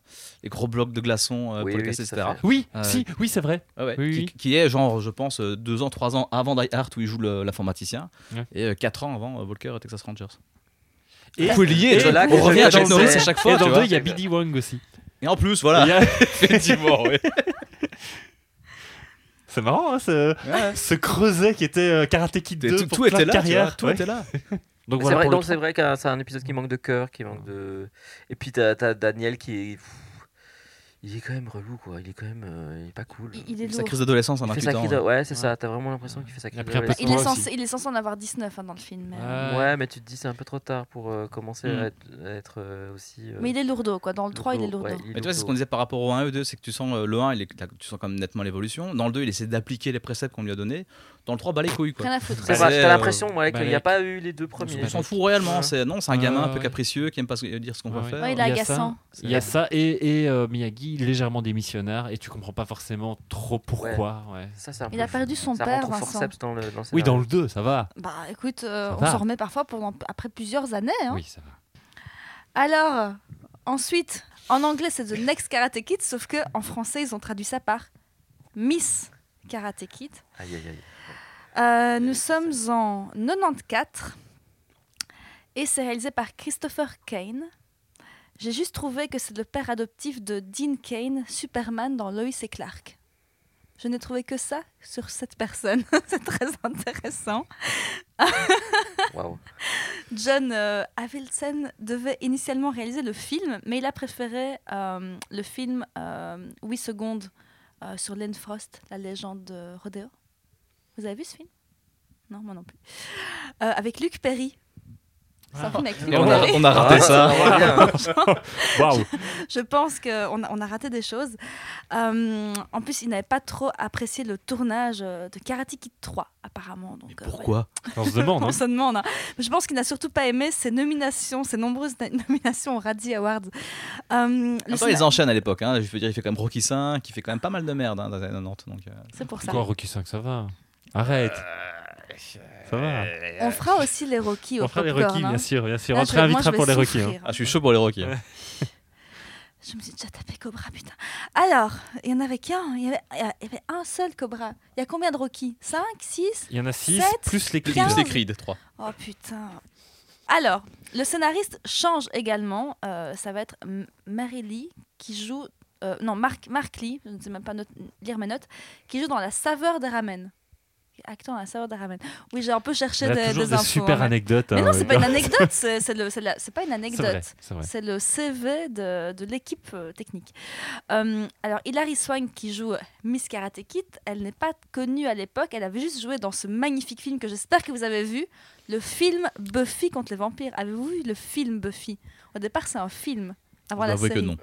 les gros blocs de glaçons euh, Oui, pour les oui, casser, à etc. Oui, Euh, si, oui, c'est vrai. Ouais, ouais, Oui, qui, oui. qui est genre, je pense, deux ans, trois ans avant Die Hard où il joue le- l'informaticien, Ouais. et euh, quatre ans avant euh, Walker et Texas Rangers. Et, Vous pouvez lier, et- tu vois, là, on revient à Jack. Norris à chaque fois, et dans. 2, il y a Biddy Wong aussi. Et en plus, voilà, Il y a- effectivement, ouais. C'est marrant, hein, ce, Ouais. ce creuset qui était euh, Karate Kid Et 2 tout, pour tout plein était de là, carrières. tout ouais. était là. Donc C'est voilà vrai, c'est que c'est un épisode qui manque de cœur, qui manque de. Et puis t'as as Daniel qui est. il est quand même relou quoi. Il est quand même. euh, il est pas cool. Il, il est Sa crise d'adolescence fait 28 sa ans. crise. ouais. C'est Ouais. ça. T'as vraiment l'impression qu'il fait sa crise. de Il il est censé en avoir 19 hein, dans le film. Mais, euh, Ouais. Ouais, mais tu te dis c'est un peu trop tard pour euh, commencer Mm. à être, à être, euh, aussi. euh, mais il est lourdeau, quoi. Dans le 3, il est lourdeau. Ouais, il est Mais tu vois, c'est ce qu'on disait par rapport au 1 et au 2, c'est que tu sens euh, le 1, il est, tu sens quand même nettement l'évolution. Dans le 2, il essaie d'appliquer les préceptes qu'on lui a donnés. Dans le 3, bah les couilles quoi. Rien à foutre. C'est Ça, vrai, t'as euh, l'impression ouais, bah, qu'il n'y a pas eu les deux premiers. on s'en fout réellement. Ouais. C'est non, c'est un gamin un peu capricieux qui aime pas dire ce qu'on va Ouais. faire. Ouais, il est agaçant. Il y a ça et, et, euh, Miyagi légèrement démissionnaire et tu comprends pas forcément trop pourquoi. Ça, Il a perdu son ça père, Vincent. forceps dans le, dans Oui, dans le 2, ça va. Bah écoute, euh, on s'en remet parfois pendant, après plusieurs années. hein. Oui, ça va. Alors, ensuite, en anglais, c'est The Next Karate Kid, sauf que en français, ils ont traduit ça par Miss Karate Kid. Aïe, aïe, aïe. Euh, nous sommes en 94 et c'est réalisé par Christopher Kane. J'ai juste trouvé que c'est le père adoptif de Dean Kane, Superman dans Lois et Clark. Je n'ai trouvé que ça sur cette personne. c'est très intéressant. Waouh. John euh, Avildsen devait initialement réaliser le film, mais il a préféré euh, le film euh, 8 secondes euh, sur Len Frost, la légende de Rodeo. Vous avez vu ce film? Non, moi non plus. Euh, avec Luc Perry. C'est un film avec Luc Et on a, Perry. on a raté Ah, ça. Waouh Je pense qu'on a, on a raté des choses. Euh, en plus, il n'avait pas trop apprécié le tournage euh, de Karate Kid 3, apparemment. Donc, euh, Pourquoi? On se demande. On hein. se demande. hein. Je pense qu'il n'a surtout pas aimé ses nominations, ses nombreuses na- nominations aux Razzie Awards. Euh, Attends, ils enchaînent à l'époque. Hein. Je veux dire, il fait quand même Rocky 5, qui fait quand même pas mal de merde hein, dans les années 90. Donc, euh, C'est pour ça. Quoi, Rocky 5, ça va. Arrête. Ça va. On fera aussi les Rocky au On fera les Rocky, hein. bien sûr, bien sûr. Là, On te réinvitera pour les Rocky. hein. Ah, je suis chaud pour les Rocky. hein. Ouais. Je me suis déjà tapé Cobra, putain. Alors, il y en avait qu'un. Il y avait, il y avait un seul Cobra. Il y a combien de Rocky? 5, 6 Il y en a 6, Sept, plus les Plus Creed. quinze. les Creed 3. Oh putain. Alors, le scénariste change également. Euh, ça va être Mary Lee qui joue euh, non, Marc, Marc Lee, je ne sais même pas note- lire mes notes, qui joue dans La saveur des ramen. La saveur des ramen. Oui, j'ai un peu cherché des, des des infos. super hein, mais- anecdotes. Mais hein, non, c'est pas une anecdote, c'est c'est le- c'est la- c'est pas une C'est vrai, anecdote. c'est vrai. C'est le CV de, de l'équipe euh, technique. Euh, alors, Hilary Swank, qui joue Miss Karate Kid, elle n'est pas connue à l'époque. Elle avait juste joué dans ce magnifique film que j'espère que vous avez vu, le film Buffy contre les vampires. Avez-vous vu le film Buffy? Au départ, c'est un film. Avant Je la série. que non.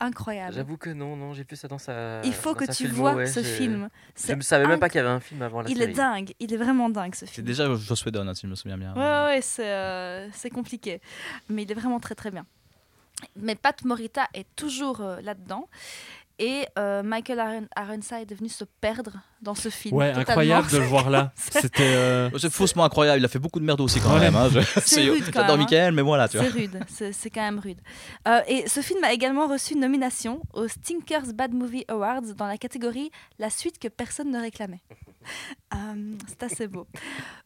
Incroyable. J'avoue que non, non, j'ai vu ça dans sa. Il faut que tu filmo, vois ouais, ce film. Je C'est ne savais même inc- pas qu'il y avait un film avant la Il série. est dingue. Il est vraiment dingue ce C'est film. déjà Joss Whedon, hein, si je me souviens bien. Ouais, ouais, ouais, c'est euh, c'est compliqué. Mais il est vraiment très très bien. Mais Pat Morita est toujours euh, là-dedans. Et euh, Michael Aaron, Ironside est venu se perdre dans ce film. Ouais, totalement. incroyable de le voir là. C'était. euh, C'est faussement incroyable, il a fait beaucoup de merde aussi quand Ouais. même. hein. C'est rude, J'adore hein. Michael, mais voilà, tu vois. C'est rude, c'est quand même rude. Euh, et ce film a également reçu une nomination aux Stinkers Bad Movie Awards dans la catégorie La suite que personne ne réclamait. Euh, c'est assez beau.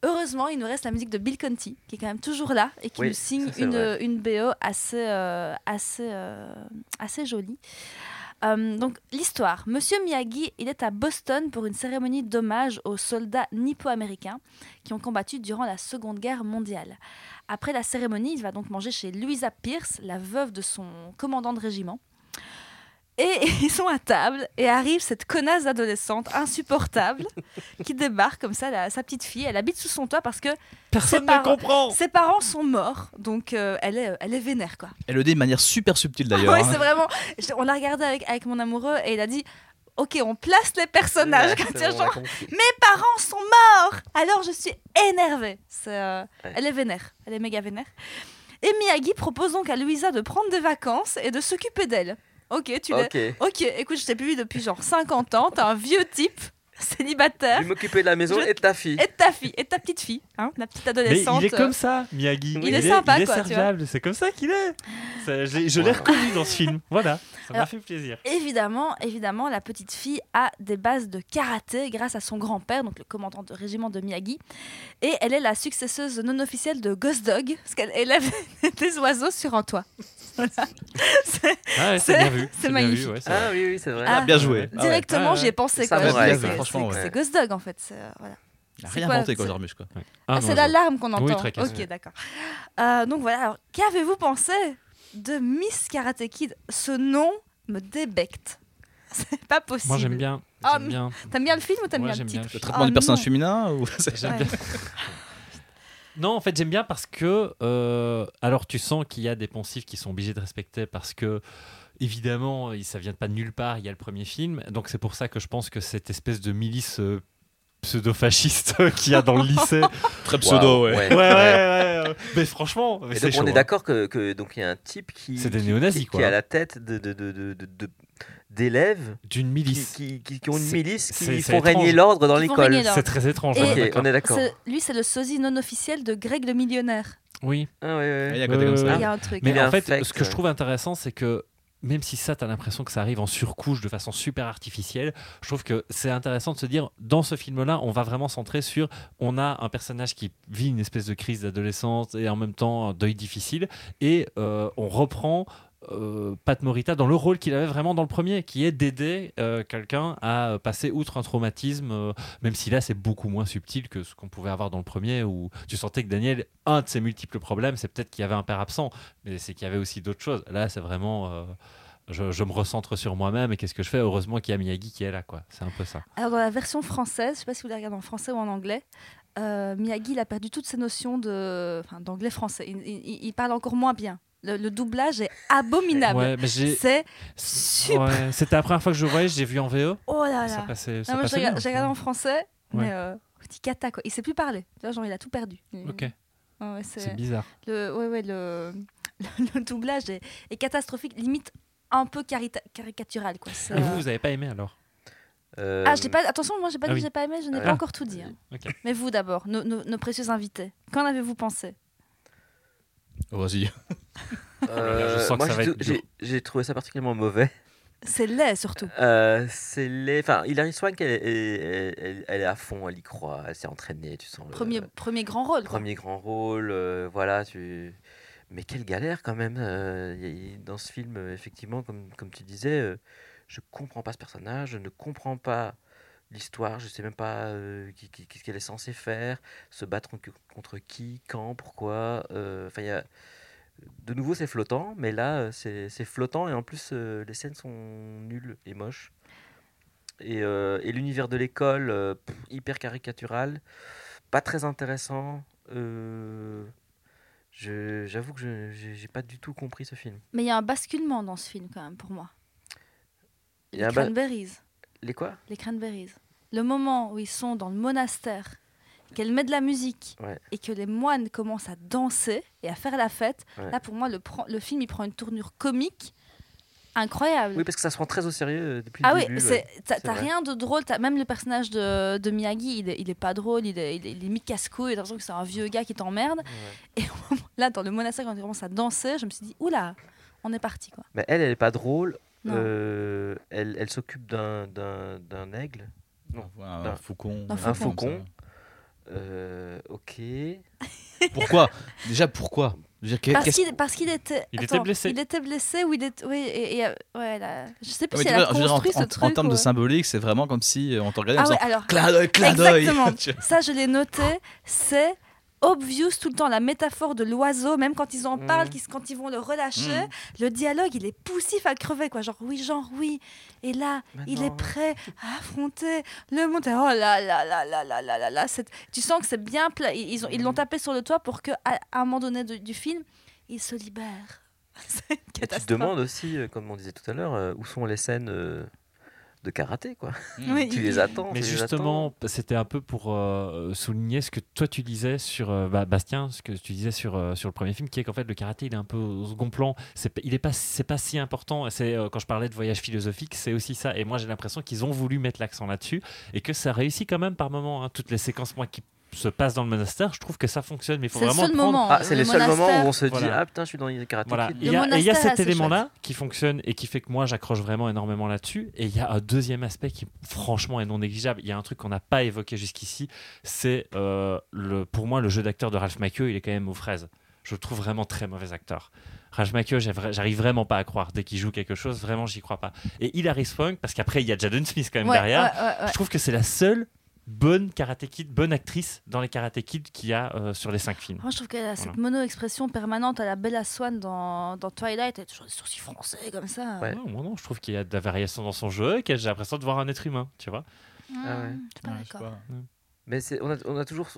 Heureusement, il nous reste la musique de Bill Conti, qui est quand même toujours là et qui Oui, nous signe une, BO assez, euh, assez, euh, assez jolie. Euh, donc l'histoire. Monsieur Miyagi, il est à Boston pour une cérémonie d'hommage aux soldats nippo-américains qui ont combattu durant la Seconde Guerre mondiale. Après la cérémonie, il va donc manger chez Louisa Pierce, la veuve de son commandant de régiment. Et ils sont à table et arrive cette connasse adolescente insupportable qui débarque comme ça, la- sa petite fille. Elle habite sous son toit parce que Personne Ses ne parents- comprend. ses parents sont morts. Donc euh, elle, est, elle est vénère quoi. Elle le dit de manière super subtile d'ailleurs. Oui, hein. c'est vraiment. je- On l'a regardé avec, avec mon amoureux et il a dit Ok, on place les personnages. On a genre, mes parents sont morts Alors je suis énervée. Euh, Ouais. Elle est vénère. Elle est méga vénère. Et Miyagi propose donc à Louisa de prendre des vacances et de s'occuper d'elle. Ok, tu l'es. Ok. Ok, écoute, je t'ai plus vu depuis genre 50 ans. T'es un vieux type, Je célibataire. vais m'occuper de la maison Je- et de ta fille. Et de ta fille, et de ta petite fille, hein, la petite Mais adolescente. il est comme ça, Miyagi. Il est sympa, il est. C'est comme ça qu'il est. Ça, je l'ai reconnu dans ce film. Voilà, ça m'a fait plaisir. Évidemment, évidemment, la petite fille a des bases de karaté grâce à son grand-père, donc le commandant de régiment de Miyagi. Et elle est la successeuse non officielle de Ghost Dog, parce qu'elle élève des oiseaux sur un toit. Voilà. C'est- Ah ouais, c'est c'est- bien vu. c'est bien vu, magnifique. ouais, Ah oui, oui, c'est vrai. Ah. Bien joué. Ah ouais. Directement, Ouais, j'y ai pensé. Ça quoi. C'est- franchement, ouais. Ghost Dog, en fait. euh, voilà. Il a C'est rien quoi, inventé quoi, quoi. Ah, Ah, non, c'est l'alarme qu'on entend. Oui, très casse. ok, d'accord. Euh, donc voilà, alors, qu'avez-vous pensé de Miss Karate Kid? Ce nom me débecte. C'est pas possible. Moi j'aime bien. Ah, J'aime bien. T'aimes bien le film ou t'aimes Ouais, bien le bien titre? le traitement Oh du personnage non. féminin ou J'aime Ouais. bien. Non, en fait, j'aime bien parce que, euh, alors tu sens qu'il y a des poncifs qui sont obligés de respecter parce que, évidemment, ça vient pas de nulle part, il y a le premier film. Donc c'est pour ça que je pense que cette espèce de milice euh, pseudo-fasciste qu'il y a dans le lycée. Très pseudo, ouais. ouais, ouais, ouais, ouais. Mais franchement, donc chaud. on est hein. d'accord que, que donc il y a un type qui C'est des qui- néo-nazis, qui, quoi. qui est à la tête de de- de- de- de- de- d'élèves D'une milice. qui, qui- qui ont une milice qui font étrange. régner l'ordre dans l'école. C'est très étrange. Et- on est d'accord. on est d'accord. C'est- Lui, c'est le sosie non officiel de Greg le millionnaire. Oui. Ah, Il y a un côté Ouais, comme ouais, ça. Il y a un truc. Mais en fait, ce que je trouve intéressant, c'est que même si ça, tu as l'impression que ça arrive en surcouche de façon super artificielle, je trouve que c'est intéressant de se dire, dans ce film-là, on va vraiment centrer sur, on a un personnage qui vit une espèce de crise d'adolescence et en même temps un deuil difficile, et euh, on reprend... euh, Pat Morita dans le rôle qu'il avait vraiment dans le premier, qui est d'aider euh, quelqu'un à passer outre un traumatisme, euh, même si là c'est beaucoup moins subtil que ce qu'on pouvait avoir dans le premier, où tu sentais que Daniel, un de ses multiples problèmes, c'est peut-être qu'il y avait un père absent, mais c'est qu'il y avait aussi d'autres choses. Là, c'est vraiment. je, me recentre sur moi-même et qu'est-ce que je fais? Heureusement qu'il y a Miyagi qui est là, quoi. C'est un peu ça. Alors, dans la version française, je sais pas si vous la regardez en français ou en anglais, Miyagi il a perdu toutes ses notions d'anglais-français. Il parle encore moins bien. Le, le doublage est abominable. Ouais. C'est super. Ouais, C'était la première fois que je le voyais, j'ai vu en VO. Oh là Ça là. passait, ça Non, moi, passait j'ai regardé, regardé en français, Ouais. mais euh, petit cata quoi. Il sait plus parler. Là, genre, il a tout perdu. Ok, c'est- bizarre. le, ouais, ouais, le, le doublage est, est catastrophique, limite un peu caricatural quoi. Et vous, euh, vous avez pas aimé alors? Euh, Ah, j'ai pas. Attention, moi j'ai pas Ah dit oui. que j'ai pas aimé, je n'ai Ah. pas encore tout dit. hein. Ok. Mais vous d'abord, nos, nos- nos précieux invités. Qu'en avez-vous pensé? Vas-y. euh, Je sens que moi, ça va j'ai trouvé ça particulièrement mauvais. C'est laid surtout. Euh, c'est les... Enfin, Hilary Swank, elle, elle- elle- elle est à fond, elle y croit, elle s'est entraînée, tu sens. le- Premier, premier grand rôle. quoi. premier grand rôle, euh, voilà, tu... Mais quelle galère quand même euh, dans ce film, euh, effectivement, comme, comme tu disais, euh, je comprends pas ce personnage, je ne comprends pas l'histoire, je sais même pas euh, qui- qui- qu'est-ce qu'elle est censée faire, se battre contre, qui, quand, pourquoi. euh, Enfin, il y a... De nouveau, c'est flottant, mais là, euh, c'est c'est flottant et en plus, les scènes sont nulles et moches. Et, et l'univers de l'école, pff, hyper caricatural, pas très intéressant. je- J'avoue que je j'ai pas du tout compris ce film. Mais il y a un basculement dans ce film quand même pour moi. Il y Les a ba- cranberries. Les quoi? Les cranberries. Le moment où ils sont dans le monastère, qu'elle met de la musique Ouais. et que les moines commencent à danser et à faire la fête, Ouais. là pour moi le, film il prend une tournure comique incroyable. Oui, parce que ça se prend très au sérieux euh, depuis ah le oui, début. c'est- ouais. t'as rien de drôle. Même le personnage de, de Miyagi, il est, il est pas drôle, il est, il est, il est t'as l'impression que c'est un vieux gars qui t'emmerde. Ouais. Là, dans le monastère, quand il commence à danser, je me suis dit, oula, on est parti quoi. Mais elle, elle est pas drôle. Euh, elle elle s'occupe d'un- d'un d'un aigle. Non. Un Un- faucon. un faucon. Euh, ok. Pourquoi? Déjà, pourquoi? Dire, Parce qu'il parce qu'il était, Il était blessé. Il était blessé ou il était, oui, et, et, euh, ouais, là, je sais plus Ouais, si elle a veux dire, en, construit ce en- truc. en termes de symbolique, c'est vraiment comme si on te regardait en Ah ouais, disant alors clin d'œil, clin d'œil. Exactement. Ça je l'ai noté, c'est obvious tout le temps la métaphore de l'oiseau, même quand ils en Mhm. parlent, quand ils vont le relâcher, Mhm. le dialogue il est poussif à crever quoi, genre oui, genre oui, et là Mais il est prêt à affronter le monde. Oh là là là là là là là là, tu sens que c'est bien pla- ils ils ont- ils l'ont Mhm. tapé sur le toit pour que à, un moment donné de- du film il se libère. c'est une Et tu te demandes aussi, euh, comme on disait tout à l'heure, euh, où sont les scènes euh, de karaté, quoi. Oui, Tu les attends. Mais justement, c'était un peu pour euh, souligner ce que toi tu disais sur euh, bah, Bastien, ce que tu disais sur, euh, sur le premier film, qui est qu'en fait le karaté il est un peu au second plan. C'est, il est pas, c'est pas si important. C'est euh, quand je parlais de voyage philosophique, c'est aussi ça. Et moi j'ai l'impression qu'ils ont voulu mettre l'accent là-dessus et que ça réussit quand même par moments. hein. Toutes les séquences moi qui se passent dans le monastère, je trouve que ça fonctionne. Mais il faut C'est le vraiment seul prendre- moment. Ah, c'est le les seuls moments où on se dit Voilà. Ah putain, je suis dans les karaté Voilà. Il y, a, et il y a cet élément-là qui fonctionne et qui fait que moi j'accroche vraiment énormément là-dessus. Et il y a un deuxième aspect qui, franchement, est non négligeable. Il y a un truc qu'on n'a pas évoqué jusqu'ici. C'est euh, le, pour moi le jeu d'acteur de Ralph Macchio. Il est quand même aux fraises. Je le trouve vraiment très mauvais acteur. Ralph Macchio, j'arrive vraiment pas à croire. Dès qu'il joue quelque chose, vraiment, j'y crois pas. Et Hilary Swank, parce qu'après, il y a Jaden Smith quand même Ouais, derrière. ouais, ouais, ouais. Je trouve que c'est la seule bonne Karate Kid, bonne actrice dans les Karate Kid qu'il y a euh, sur les cinq films. Moi, je trouve qu'elle a cette mono-expression permanente à la Bella Swan dans, dans Twilight. Elle a toujours des sourcils français comme ça. Ouais. Non, moi non, je trouve qu'il y a de la variation dans son jeu et que j'ai l'impression de voir un être humain, tu vois. Mmh, Ah ouais. Je suis pas Ouais, d'accord. Mais on, a, on a toujours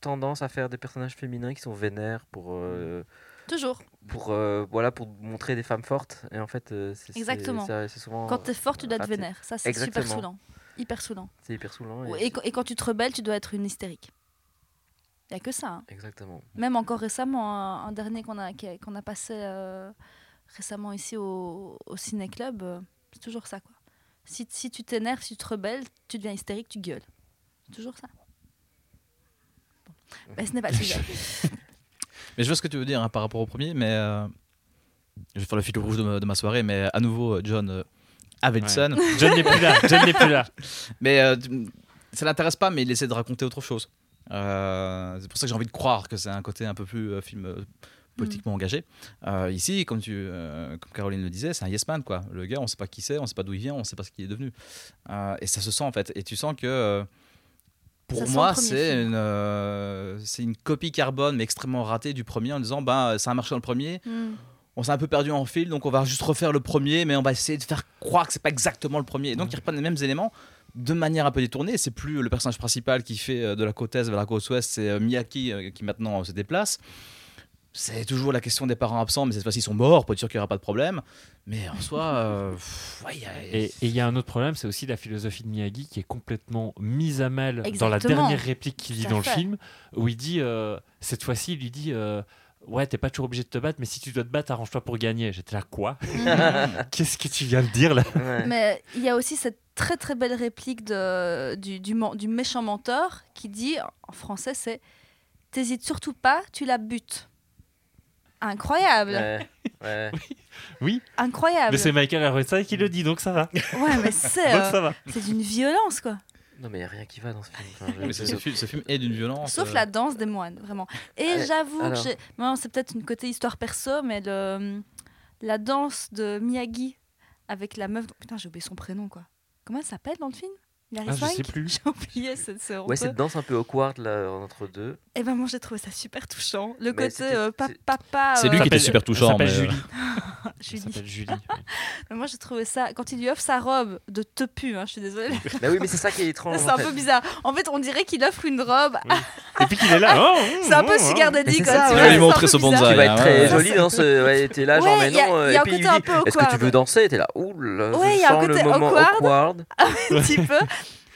tendance à faire des personnages féminins qui sont vénères pour, euh, Toujours. pour, euh, voilà, pour montrer des femmes fortes. Et en fait, euh, Exactement. c'est- c'est souvent. Quand t'es fort, tu dois être vénère. Ça, c'est super saoulant. Hyper saoulant. C'est hyper saoulant. Et, Et... qu- et quand tu te rebelles, tu dois être une hystérique. Il n'y a que ça. hein. Exactement. Même encore récemment, un, un dernier qu'on a, a- qu'on a passé euh, récemment ici au, au Ciné-Club, euh, c'est toujours ça. Quoi. Si, si tu t'énerves, si tu te rebelles, tu deviens hystérique, tu gueules. C'est toujours ça. Bon. Mais ce n'est pas le sujet. Mais je vois ce que tu veux dire hein, par rapport au premier, mais euh, je vais faire le fil rouge de ma, de ma soirée, mais à nouveau, euh, John euh, Avildsen. John n'est plus là. John n'est plus là. Mais euh, ça l'intéresse pas, mais il essaie de raconter autre chose. Euh, c'est pour ça que j'ai envie de croire que c'est un côté un peu plus euh, film euh, politiquement engagé. Euh, ici, comme, tu, euh, comme Caroline le disait, c'est un yes man. Quoi. Le gars, on sait pas qui c'est, on sait pas d'où il vient, on sait pas ce qu'il est devenu. Euh, et ça se sent en fait. Et tu sens que euh, pour Ça moi, c'est une, euh, c'est une copie carbone, mais extrêmement ratée du premier en disant ben, ça a marché dans le premier, Hmm. On s'est un peu perdu en fil, donc on va juste refaire le premier, mais on va essayer de faire croire que c'est pas exactement le premier. Et donc ils reprennent les mêmes éléments de manière un peu détournée. C'est plus le personnage principal qui fait euh, de la côte est vers la côte ouest, c'est euh, Miyaki euh, qui maintenant se déplace. C'est toujours la question des parents absents, mais cette fois-ci ils sont morts, pour être sûr qu'il n'y aura pas de problème. Mais en soi, euh, pff, ouais, il y a- Et il y a un autre problème, c'est aussi la philosophie de Miyagi qui est complètement mise à mal dans la dernière réplique qu'il dit dans le film, où il dit, euh, cette fois-ci, il lui dit, euh, ouais, t'es pas toujours obligé de te battre, mais si tu dois te battre, arrange-toi pour gagner. J'étais là, quoi Qu'est-ce que tu viens de dire là? Ouais. Mais il y a aussi cette très très belle réplique de, du, du, méchant menteur qui dit, en français, c'est T'hésites surtout pas, tu la butes. Incroyable, Ouais, ouais. Oui, incroyable. mais c'est Michael Aronsai qui le dit, donc ça va. Ouais, mais c'est euh, ça va. c'est d'une violence quoi. Non, mais il n'y a rien qui va dans ce film. Enfin, je- Mais ce, film, ce film est d'une violence. Sauf euh, la danse des moines, vraiment. Et j'avoue que alors. j'ai. bon, c'est peut-être une côté histoire perso, mais le... la danse de Miyagi avec la meuf. Putain, j'ai oublié son prénom, quoi. Comment elle s'appelle dans le film? Hilary Ah, je sais plus. J'ai oublié, c'est Ouais, cette danse un peu awkward là entre deux. Et ben moi j'ai trouvé ça super touchant. Le Mais côté euh, pa- papa. C'est euh, lui qui était super touchant. Elle s'appelle mais, euh, Julie. lui s'appelle Julie. oui. Mais moi j'ai trouvé ça. Quand il lui offre sa robe de tepu, hein, je suis désolée. Bah oui, mais c'est ça qui est étrange. c'est en un fait. peu bizarre. En fait, on dirait qu'il offre une robe. Et puis qu'il est là. oh, c'est un peu. Sugar Daddy quoi. Il un peu ce bizarre. bonsaï. Tu vas Ouais, être très ouais. jolie dans ce. Ouais, t'es là, genre, mais y a- non. y a et un puis il côté lui un dit peu Est-ce que tu veux danser? T'es là, ouh là, Ouais, je y a un côté awkward. un petit peu.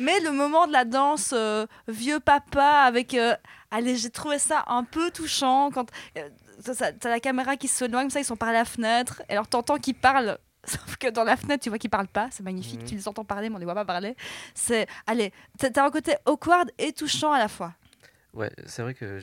Mais le moment de la danse euh, vieux papa avec. euh, allez, j'ai trouvé ça un peu touchant quand euh, t'as la caméra qui s'éloigne, comme ça ils sont par la fenêtre. Et alors t'entends qu'ils parlent. Sauf que dans la fenêtre, tu vois qu'ils parlent pas, c'est magnifique. Mhm. Tu les entends parler, mais on les voit pas parler. C'est, allez, t'as un côté awkward et touchant à la fois. Ouais, c'est vrai que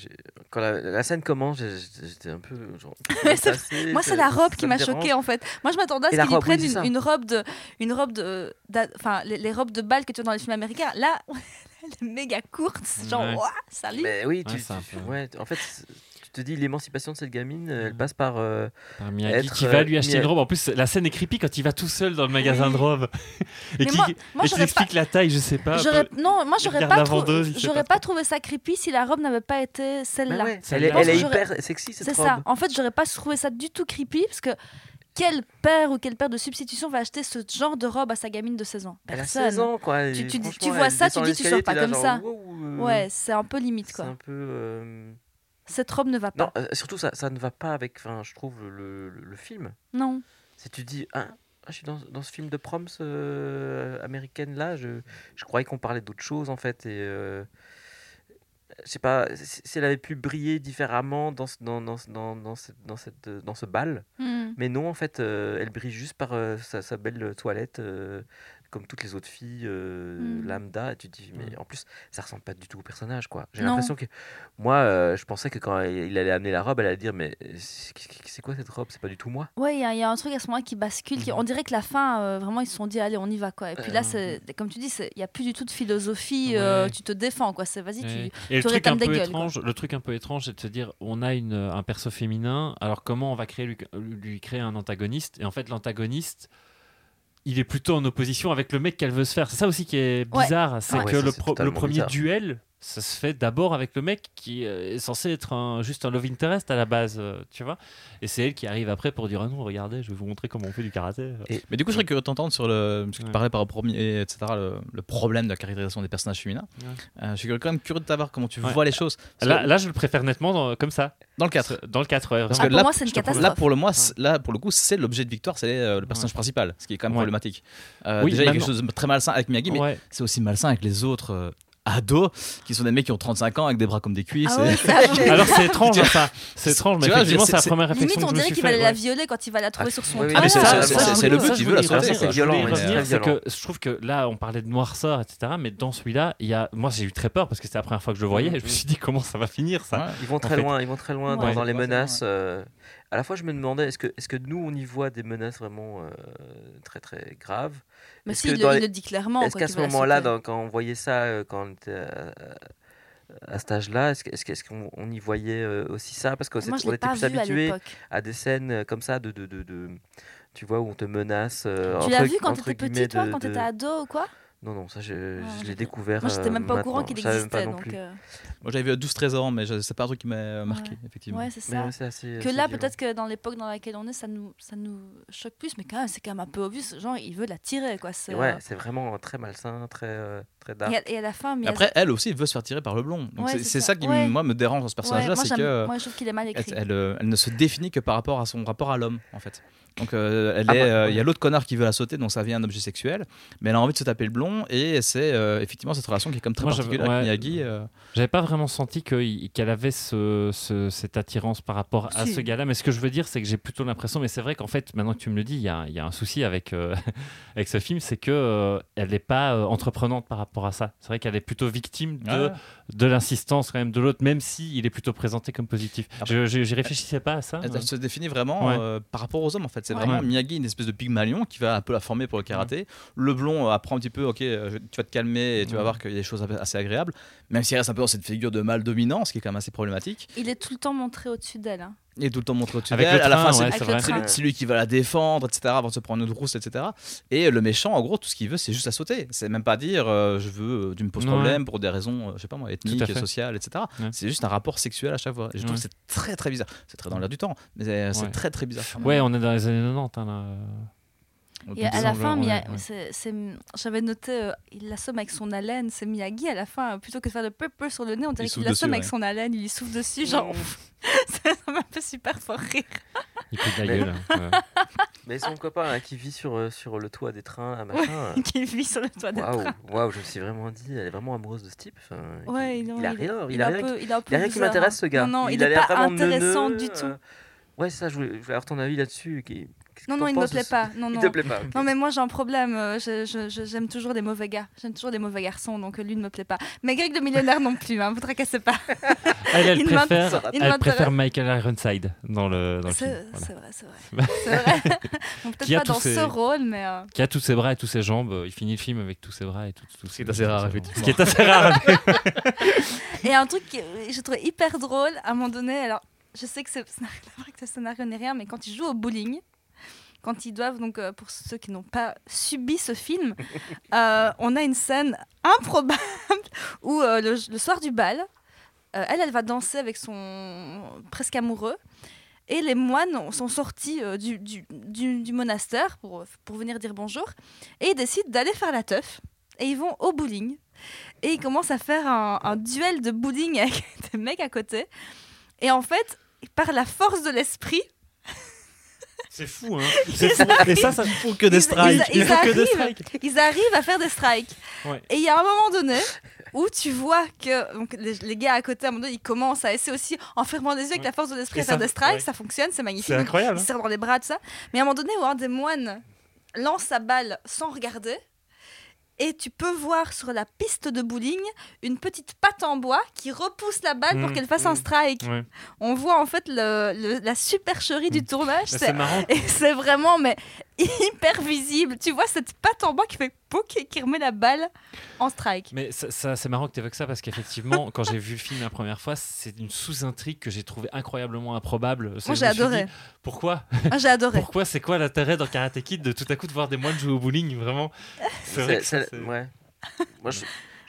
quand la, la scène commence, j'étais un peu. Genre, assez- Moi, c'est la robe qui m'a choquée en fait. Moi, je m'attendais à ce qu'ils oui, prennent une, une robe de, une robe de, enfin, les, les robes de bal que tu vois dans les films américains. Là, elle est méga courte, genre, Ouais. salut. Mais oui, tu, Ouais, tu- peu- ouais, en fait, te dis l'émancipation de cette gamine, elle Mhm. passe par. euh, Par Miyagi Être, qui va euh, lui acheter Miyagi- une robe. En plus, la scène est creepy quand il va tout seul dans le magasin Oui. de robes. Et qui, moi, moi et qui j'aurais pas, explique la taille, je sais pas. j'aurais- peu- non, moi j'aurais pas, trou- j'aurais trouvé ça creepy si la robe n'avait pas été celle-là. ouais, elle est, elle hyper sexy cette C'est ça. En fait, j'aurais pas trouvé ça du tout creepy parce que quel père ou quel père de substitution va acheter ce genre de robe à sa gamine de 16 ans? Elle a Personne. 16 ans, quoi. Tu- vois ça, tu dis, tu sors pas comme genre, ça. wow, euh, Ouais, c'est un peu limite C'est quoi. un peu. euh, Cette robe ne va pas. Non, euh, surtout, ça, ça ne va pas avec, enfin, je trouve, le, le, le film. Non. Si tu dis, ah, ah, je suis dans, dans ce film de proms euh, américaine là, je, je croyais qu'on parlait d'autre chose en fait. Et euh, je sais pas, si elle avait pu briller différemment dans, ce- dans, dans, dans, dans, cette- dans, cette, dans ce bal. Hmm. Mais non, en fait, euh, elle brille juste par sa, sa belle toilette, comme toutes les autres filles euh, Mm. lambda. Et tu te dis, mais Mm. en plus, ça ressemble pas du tout au personnage, quoi. J'ai l'impression que moi, euh, je pensais que quand il allait amener la robe, elle allait dire, mais c'est quoi cette robe? C'est pas du tout moi? Ouais, il y, a- y un truc à ce moment-là qui bascule. Qui, Mhm. on dirait que la fin, euh, vraiment, ils se sont dit, allez, on y va, quoi. Et puis là, c'est, comme tu dis, c'est- il n'y a plus du tout de philosophie. euh, Ouais. tu te défends, quoi. C'est, vas-y, Ouais. tu. Et le truc, un peu gueules, étrange, le truc un peu étrange, c'est de se dire on a une, un perso féminin, alors comment on va créer, lui, lui créer un antagoniste? Et en fait, l'antagoniste, il est plutôt en opposition avec le mec qu'elle veut se faire. C'est ça aussi qui est Ouais. bizarre, c'est Ouais, que ça, le, pro- premier bizarre. duel, ça se fait d'abord avec le mec qui euh, est censé être un, juste un love interest à la base, euh, tu vois Et c'est elle qui arrive après pour dire ah non, regardez, je vais vous montrer comment on fait du karaté. Mais du coup, je serais curieux de t'entendre sur le. Parce que tu parlais par rapport etc., le, le problème de la caractérisation des personnages féminins. Ouais. Euh, je suis quand même curieux de savoir comment tu Ouais. vois les choses. Là, que là, je le préfère nettement dans- comme ça, dans le 4. dans le 4. ouais, Parce Ah, que pour là, moi, c'est une je te promets- catastrophe. Là pour, le moi, là, pour le coup, c'est l'objet de victoire, c'est euh, le personnage Ouais. principal, ce qui est quand même Ouais. problématique. Euh, Oui, déjà, il y a quelque chose de très malsain avec Miyagi, mais Ouais. c'est aussi malsain avec les autres euh, ados qui sont des mecs qui ont 35 ans avec des bras comme des cuisses. Ah ouais, et- c'est Alors c'est étrange hein, ça, c'est étrange, mais vois, effectivement dire, c'est la première réflexion Limite, on dirait qu'il va la violer quand il va la trouver Ah, sur son oui, oui, toit. mais c'est- le but, il je veut la très c'est violent. je trouve que là, on parlait de noirceur, etc. Mais dans celui-là, il y a, moi j'ai eu très peur parce que c'était la première fois que je le voyais. Et je me suis dit comment ça va finir ça. Ils vont très loin, ils vont très loin dans, les menaces. Euh, à la fois, je me demandais, est-ce que, est-ce que nous, on y voit des menaces vraiment euh, très très graves? Mais si, il, le- les- il le dit clairement. Est-ce qu'à ce moment-là, quand on voyait ça, euh, quand on était à, à cet âge-là, est-ce qu'on on y voyait euh, aussi ça? Parce qu'on était plus vu à habitués l'époque. à des scènes euh, comme ça de, de, de, de- tu vois, où on te menace. euh, Tu l'as vu quand t'étais petit, toi, quand t'étais ado ou quoi? Non, non, ça, je, Ah, je l'ai découvert. Moi, j'étais euh, même pas au courant qu'il existait. Donc, euh, Moi j'avais vu 12-13 ans, mais je- c'est pas un truc qui m'a marqué, Ouais. effectivement. ouais, c'est Mais ça. ouais, c'est assez- Que assez là, peut-être que dans l'époque dans laquelle on est, ça nous, ça nous choque plus, mais quand même, c'est quand même un peu obvious. Genre, il veut la tirer, quoi. Ouais, c'est vraiment très malsain, très, euh, très dark. Et à, et à la fin, Et Miyazaki- Après, elle aussi veut se faire tirer par le blond. Donc Ouais, c'est ça. ça qui, Ouais. moi, me dérange dans ce personnage-là, moi, c'est que moi, je trouve qu'il est mal elle, écrit. elle, euh, elle ne se définit que par rapport à son rapport à l'homme, en fait. Donc, euh, elle Ah est, bah, euh, il y a l'autre connard qui veut la sauter, donc ça devient un objet sexuel. Mais elle a envie de se taper le blond, et c'est euh, effectivement cette relation qui est comme très Moi, j'avais- particulière avec. Miyagi. euh, J'avais pas vraiment senti que- qu'elle avait ce, ce- cette attirance par rapport à Si. ce gars-là, mais ce que je veux dire, c'est que j'ai plutôt l'impression, mais c'est vrai qu'en fait, maintenant que tu me le dis, il y a, il y a un souci avec, euh, avec ce film, c'est que euh, elle n'est pas euh, entreprenante par rapport rapport à ça. C'est vrai qu'elle est plutôt victime de, l'insistance quand même de l'autre, même si il est plutôt présenté comme positif. Ah, Je, je- j'y réfléchissais pas à ça. Elle, elle se définit vraiment Ouais. euh, par rapport aux hommes en fait. C'est Ouais. vraiment. Miyagi, une espèce de pygmalion qui va un peu la former pour le karaté. Le blond euh, apprend un petit peu, ok, euh, je- tu vas te calmer et tu vas voir qu'il y a des choses assez agréables. Même s'il reste un peu dans cette figure de mâle dominant, ce qui est quand même assez problématique. Il est tout le temps montré au-dessus d'elle. hein. Il est tout le temps montré au-dessus d'elle. le À la fin, c'est ouais, lui qui va la défendre, etc. Avant de se prendre une rousse, etc. Et le méchant, en gros, tout ce qu'il veut, c'est juste la sauter. C'est même pas dire euh, je veux, euh, tu me poses Ouais. problème pour des raisons, euh, je sais pas moi, ethniques, sociales, etc. Ouais. C'est juste un rapport sexuel à chaque fois. Et je trouve Ouais. que c'est très très bizarre. C'est très dans l'air du temps, mais c'est très très bizarre. Ouais, on est dans les années 90. hein, là. Et à la fin, ouais, ouais. j'avais noté, euh, il l'assomme avec son haleine, c'est Miyagi à la fin, euh, plutôt que de faire le pepper sur le nez, on dirait qu'il l'assomme avec ouais. son haleine, il souffle dessus, genre, ça m'a fait super fort rire. Il pète la Mais- gueule. hein, ouais. Mais son copain là, qui vit sur, euh, sur le toit des trains, un machin. qui vit sur le toit des trains. waouh, je me suis vraiment dit, elle est vraiment amoureuse de ce type. Enfin, Ouais, il, non, il a rien, il, Il, a rien, peu, il a un peu il a rien qui bizarre, m'intéresse ce hein. gars. Non, non, il, a est l'air pas intéressant neuneux, du tout. euh, Ouais, ça, je voulais, je voulais avoir ton avis là-dessus. Non, non, il ne me plaît ce- pas. Non, Il non. te plaît pas. Non, mais moi j'ai un problème. euh, J'aime toujours les mauvais gars. J'aime toujours les mauvais garçons, donc euh, lui ne me plaît pas. Mais Greg de millionnaire non plus, hein, vous tracassez pas. Elle, elle Il préfère, il elle préfère Michael Ironside dans le, dans le C'est film. voilà. c'est vrai, c'est vrai. C'est vrai. Bon, Peut-être pas dans ce rôle, mais. euh, Qui a tous ses bras et toutes ses jambes. Il finit le film avec tous ses bras et tout. tout Ce qui est assez rare, effectivement. Ce qui est assez rare. Et un truc que je trouvais hyper drôle, à un moment donné, alors je sais que le scénario ni rien, mais quand ils jouent au bowling, quand ils doivent, donc euh, pour ceux qui n'ont pas subi ce film, euh, on a une scène improbable où euh, le, soir du bal, elle, elle va danser avec son presque amoureux. Et les moines sont sortis du- du monastère pour, pour venir dire bonjour. Et ils décident d'aller faire la teuf. Et ils vont au bowling. Et ils commencent à faire un, un duel de bowling avec des mecs à côté. Et en fait, par la force de l'esprit, C'est fou, hein. C'est fou. Et ça, ça faut que des Ils- strikes. ils- Il faut que des arrivent. strikes. ils arrivent à faire des strikes. Ouais. Et il y a un moment donné où tu vois que donc, les, les gars à côté, à un moment donné, ils commencent à essayer aussi, en fermant les yeux avec Ouais. la force de l'esprit, à faire des strikes. ouais. Ça fonctionne, c'est magnifique. C'est incroyable. Ils hein. se serrent dans les bras, tout ça. Mais à un moment donné où un des moines lance sa balle sans regarder, et tu peux voir sur la piste de bowling une petite patte en bois qui repousse la balle pour Mm, qu'elle fasse un mm. strike. Ouais. On voit en fait le- le- la supercherie du Mm. tournage. C'est- C'est marrant. Et c'est vraiment mais hyper visible. Tu vois cette patte en bois qui fait pouc et qui remet la balle en strike. Mais ça, ça- c'est marrant que tu évoques ça parce qu'effectivement, quand j'ai vu le film la première fois, c'est une sous-intrigue que j'ai trouvée incroyablement improbable. Moi j'ai adoré. dit, pourquoi? Ah, j'ai adoré. Pourquoi? C'est quoi l'intérêt dans Karate Kid de tout à coup de voir des moines jouer au bowling? Vraiment C'est vrai que ça, ouais. Moi, je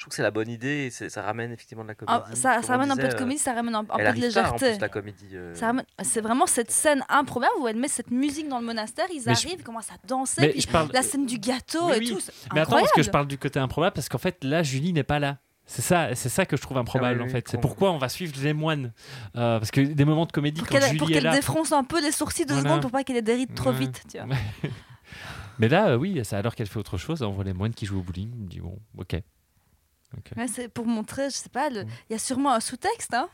trouve que c'est la bonne idée et ça ramène effectivement de la comédie. Ah, ça, Comme ça ramène un peu de comédie, ça ramène un, un peu de arrive tard en légèreté. plus, la comédie. euh, ramène- C'est vraiment cette scène improbable où elle met cette musique dans le monastère, ils Mais je- arrivent, ils commencent à danser, Mais puis je parle. la scène du gâteau et oui. tout. Mais attends, parce que je parle du côté improbable parce qu'en fait, là, Julie n'est pas là. C'est ça, c'est ça que je trouve improbable Ah oui, en fait. C'est pourquoi on va suivre les moines. Euh, parce que des moments de comédie, pour quand qu'elle Julie pour est qu'elle là. défronce un peu les sourcils de Voilà. secondes pour pas qu'elle des rides trop Ouais. vite. Tu vois. Mais là, euh, oui, c'est alors qu'elle fait autre chose. On voit les moines qui jouent au bowling. On me dit, bon, ok. Ouais, c'est pour montrer, je sais pas, le- Mm. il y a sûrement un sous-texte. Hein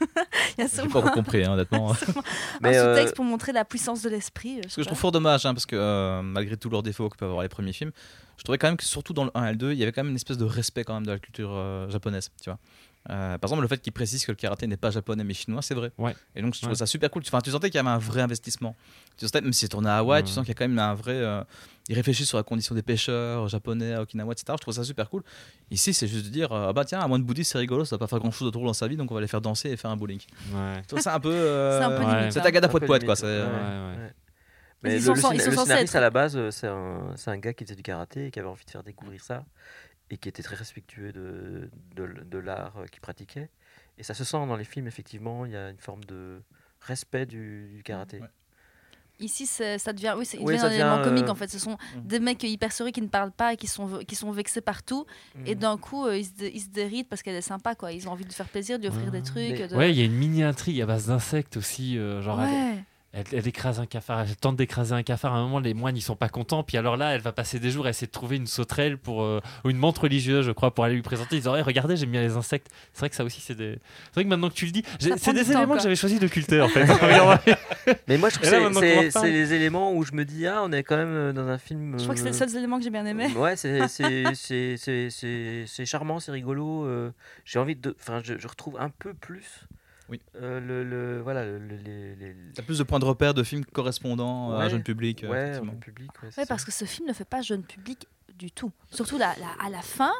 Il y a J'ai sûrement pas compris, hein, honnêtement. un euh, sous-texte pour montrer la puissance de l'esprit. Ce que je trouve fort dommage, hein, parce que euh, malgré tous leurs défauts que peuvent avoir les premiers films, je trouvais quand même que surtout dans le 1 et le 2, il y avait quand même une espèce de respect quand même de la culture euh, japonaise, tu vois. Euh, par exemple, le fait qu'ils précisent que le karaté n'est pas japonais mais chinois, c'est vrai. Ouais. Et donc je Ouais. ça super cool. Enfin, tu sentais qu'il y avait un vrai investissement. Tu sentais, même si c'est tourné à Hawaï, tu sens qu'il y a quand même un vrai. Euh, ils réfléchissent sur la condition des pêcheurs japonais à Okinawa, etc. Je trouve ça super cool. Ici, c'est juste de dire euh, ah bah tiens, un moine bouddhiste, c'est rigolo, ça va pas faire grand chose de drôle dans sa vie, donc on va les faire danser et faire un bowling. Ouais. Trouve ça un peu. euh, C'est un peu limite. C'est hein. Peu poète poète quoi. c'est- ouais, ouais. ouais. Mais ils le, sont le ils sont le censés scénariste être- à la base, euh, c'est un, c'est un gars qui faisait du karaté et qui avait envie de faire découvrir ça et qui était très respectueux de, de, de l'art euh, qu'il pratiquait. Et ça se sent dans les films, effectivement, il y a une forme de respect du, du karaté. Ouais. Ici, ça devient, oui, devient ça un élément devient, comique euh, en fait. Ce sont Mhm. des mecs hyper sérieux qui ne parlent pas et qui sont, qui sont vexés partout. Et Mhm. d'un coup, euh, ils, se, dé- ils se dérident parce qu'elle est sympa, quoi. Ils ont envie de faire plaisir, de lui offrir des trucs. Mais- de- Ouais, il y a une mini intrigue à base d'insectes aussi. euh, genre, Ouais. elle, elle écrase un cafard, elle tente d'écraser un cafard. À un moment, les moines ils sont pas contents. Puis alors là, elle va passer des jours à essayer de trouver une sauterelle pour euh, ou une menthe religieuse, je crois, pour aller lui présenter. Ils disent, Ouais, regardez, j'aime bien les insectes. C'est vrai que ça aussi, c'est des. C'est vrai que maintenant que tu le dis, c'est des temps, éléments quoi. que j'avais choisi de culter en fait. Mais moi, je trouve là, que c'est- les éléments où je me dis, ah, on est quand même euh, dans un film. Je crois que c'est les euh, seuls éléments que j'ai bien aimés. Ouais, c'est- c'est c'est- c'est- c'est- c'est charmant, c'est rigolo. euh, J'ai envie de. Enfin, je, je retrouve un peu plus. Oui. euh, le, le- voilà, le- le- les, les- T'as plus de points de repère de films correspondant à un Ouais. jeune public. euh, Ouais, public. Ouais, Ouais, ça. parce que ce film ne fait pas jeune public du tout. Surtout la, la- à la fin.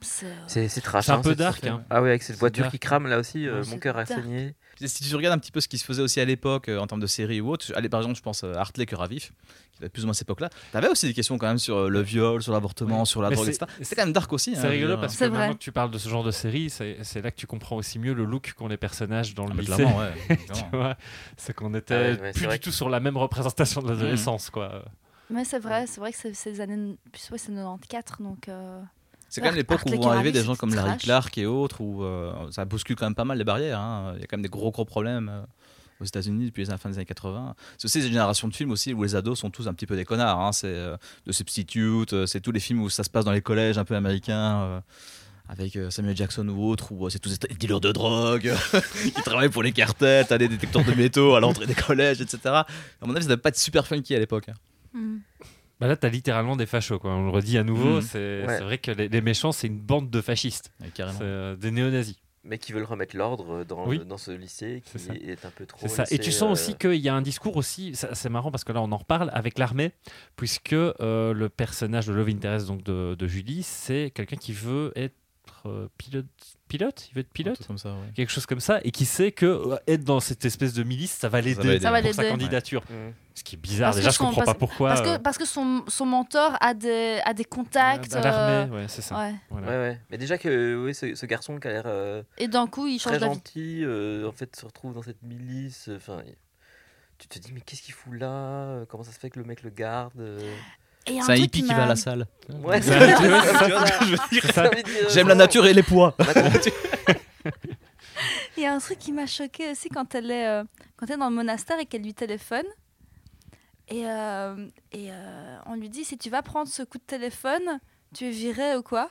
C'est. euh, trash. C'est un hein, peu dark, hein. Ah ouais, avec cette voiture dark. qui crame là aussi, euh, mon cœur a saigné. Si tu regardes un petit peu ce qui se faisait aussi à l'époque euh, en termes de séries ou autre, allez, par exemple, je pense à Hartley Cœur à vif, qui date plus ou moins à cette époque-là. T'avais aussi des questions quand même sur euh, le viol, sur l'avortement, Oui. sur la Mais drogue, c'est- etc. C'est quand même dark aussi. hein, C'est rigolo parce que maintenant que tu parles de ce genre de série, c'est c'est là que tu comprends aussi mieux le look qu'ont les personnages dans le Ah, lycée. ouais, vois, c'est qu'on était Ah ouais, c'est plus du tout sur la même représentation de l'adolescence, quoi. Mais c'est vrai, c'est vrai que c'est les années. Ouais, c'est 94, donc. C'est quand même l'époque où vont arriver des gens comme Larry. Clark et autres, où euh, ça bouscule quand même pas mal les barrières. hein. Il y a quand même des gros gros problèmes euh, aux États-Unis depuis la fin des années 80. C'est aussi une génération de films aussi où les ados sont tous un petit peu des connards. hein. C'est euh, The Substitute, euh, c'est tous les films où ça se passe dans les collèges un peu américains. euh, avec Samuel Jackson ou autre, où c'est tous des dealers de drogue qui travaillent pour les cartels, t'as des détecteurs de métaux à l'entrée des collèges, etc. À mon avis, ça devait pas être super funky à l'époque. hein. hmm. Bah là, t'as littéralement des fachos, quoi. On le redit à nouveau, Mhm. c'est Ouais. vrai que les, les méchants, c'est une bande de fascistes. Ouais, C'est carrément. euh, des néo-nazis. Mais qui veulent remettre l'ordre dans, Oui. dans ce lycée qui est un peu trop. C'est ça. Et tu sens euh, aussi qu'il y a un discours aussi, c'est marrant parce que là on en reparle avec l'armée, puisque euh, le personnage de Love Interest donc de, de Julie, c'est quelqu'un qui veut être euh, pilote, pilote, il veut être pilote, truc comme ça, ouais. quelque chose comme ça, et qui sait que euh, être dans cette espèce de milice, ça va l'aider pour sa candidature. mm. Ce qui est bizarre. Parce Déjà, que je son- comprends parce- pas pourquoi. Parce que, euh, parce que son, son mentor a des, a des contacts. à euh, l'armée, ouais, c'est ça. ouais. Voilà. Ouais, ouais. Mais déjà que oui, ce, ce garçon qui a l'air euh, Et d'un coup, il change très gentil, euh, en fait, se retrouve dans cette milice. Enfin, tu te dis, mais qu'est-ce qu'il fout là? Comment ça se fait que le mec le garde C'est un hippie qui va à la salle. Ouais, c'est J'aime la nature et les poids. Il y a un truc qui m'a choqué aussi quand elle est, euh, quand elle est dans le monastère et qu'elle lui téléphone. Et, euh, et euh, on lui dit si tu vas prendre ce coup de téléphone, tu es viré ou quoi?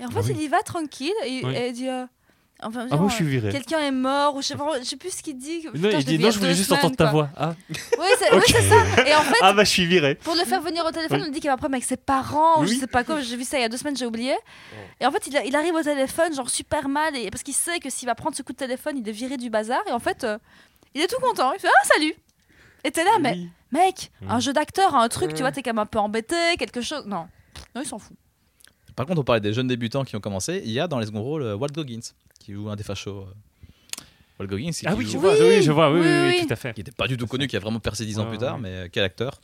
Et en fait, Ah oui. il y va tranquille et, Oui. et il dit enfin, Ah, je suis viré. quelqu'un est mort ou je sais, pas, je sais plus ce qu'il dit. Non, Putain, je non, je a voulais juste semaines, entendre ta voix. Ah, Oui, c'est oui, ça. Et en fait, ah bah je suis viré. pour le faire venir au téléphone, Oui. on dit qu'il va problème avec ses parents, ou je sais pas quoi. J'ai vu ça il y a deux semaines, j'ai oublié. Et en fait, il, a- il arrive au téléphone, genre super mal, et, parce qu'il sait que s'il va prendre ce coup de téléphone, il est viré du bazar. Et en fait, euh, il est tout content. Il fait Ah, salut Et t'es là, mais mec, Mm. un jeu d'acteur, un truc, tu Mm. vois, t'es quand même un peu embêté, quelque chose. Non, non, il s'en fout. Par contre, on parlait des jeunes débutants qui ont commencé. Il y a dans les seconds rôles euh, Walt Goggins qui joue un des fachos. euh. Walt Goggins, qui Ah oui, joue- je vois, oui, je vois, oui, Oui, oui, oui, oui. tout à fait. qui n'était pas du tout connu, qui a vraiment percé dix ans Ouais, plus tard, ouais. mais euh, quel acteur.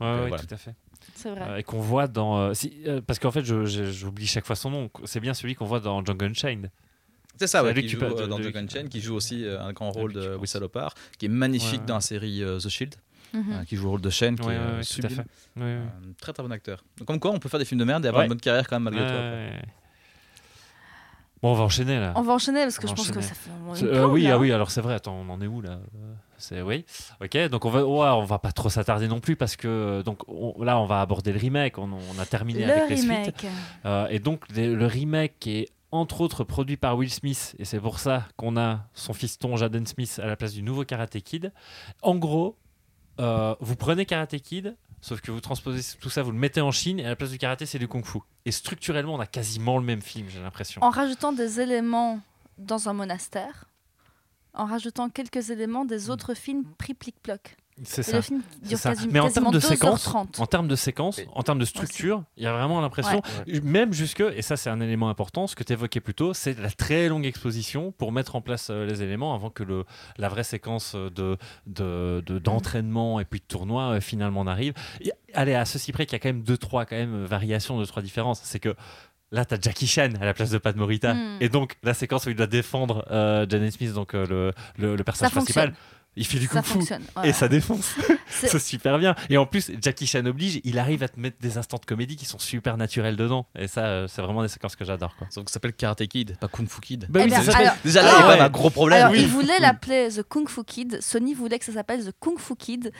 Ouais, voilà. tout à fait. C'est vrai. Euh, et qu'on voit dans. euh, si, euh, parce qu'en fait, je- je- j'oublie chaque fois son nom. C'est bien celui qu'on voit dans Django Unchained. C'est ça, C'est ouais, lui qui joue de- euh, dans Django Unchained, qui joue aussi euh, un grand rôle lui, tu de. Wissa Lopar, qui est magnifique Ouais, ouais. dans la série euh, The Shield, Mhm. euh, qui joue le rôle de Shane, qui Ouais, est ouais, euh, ouais, tout à sublime. fait. Ouais, ouais. Euh, très très bon acteur. Donc, comme quoi, on peut faire des films de merde et avoir Ouais. une bonne carrière quand même malgré tout. Bon, on va enchaîner là. On va enchaîner parce que je pense que ça fait. une euh, plombe, oui, ah oui, alors c'est vrai. Attends, on en est où là C'est oui. Ok, donc on va, ouais, on va pas trop s'attarder non plus parce que donc on- là on va aborder le remake. On, on a terminé Le avec les suites. remake. Euh, et donc le, le remake est entre autres produit par Will Smith et c'est pour ça qu'on a son fiston Jaden Smith à la place du nouveau Karate Kid. En gros, euh, vous prenez Karate Kid, sauf que vous transposez tout ça, vous le mettez en Chine et à la place du karaté c'est du kung-fu. Et structurellement on a quasiment le même film, j'ai l'impression. En rajoutant des éléments dans un monastère, en rajoutant quelques éléments des autres films pris plic-ploc. C'est ça. le film C'est dure ça. quasi- Mais en termes de séquence, 2h30. En termes de séquence, Oui. en termes de structure, il y a vraiment l'impression, même jusque, et ça c'est un élément important, ce que tu évoquais plus tôt, c'est la très longue exposition pour mettre en place euh, les éléments avant que le, la vraie séquence de, de, de- d'entraînement et puis de tournoi euh, finalement n'arrive. Et, allez, à ceci près qu'il y a quand même deux, trois quand même, variations, deux, trois différences. C'est que là, tu as Jackie Chan à la place de Pat Morita. Mm. Et donc, la séquence où il doit défendre euh, Janet Smith, donc euh, le, le, le personnage Ça principal, fonctionne. Il fait du ça kung fu fonctionne. et Voilà. ça défonce. C'est- super bien. Et en plus, Jackie Chan oblige, il arrive à te mettre des instants de comédie qui sont super naturels dedans. Et ça, euh, c'est vraiment des séquences que j'adore. Quoi. Donc ça s'appelle Karate Kid, pas Kung Fu Kid. Bah Eh oui, bien, s'appelle- alors- Déjà là, il y Ah a quand même ouais. un gros problème. Alors, oui. il voulait l'appeler The Kung Fu Kid. Sony voulait que ça s'appelle The Kung Fu Kid.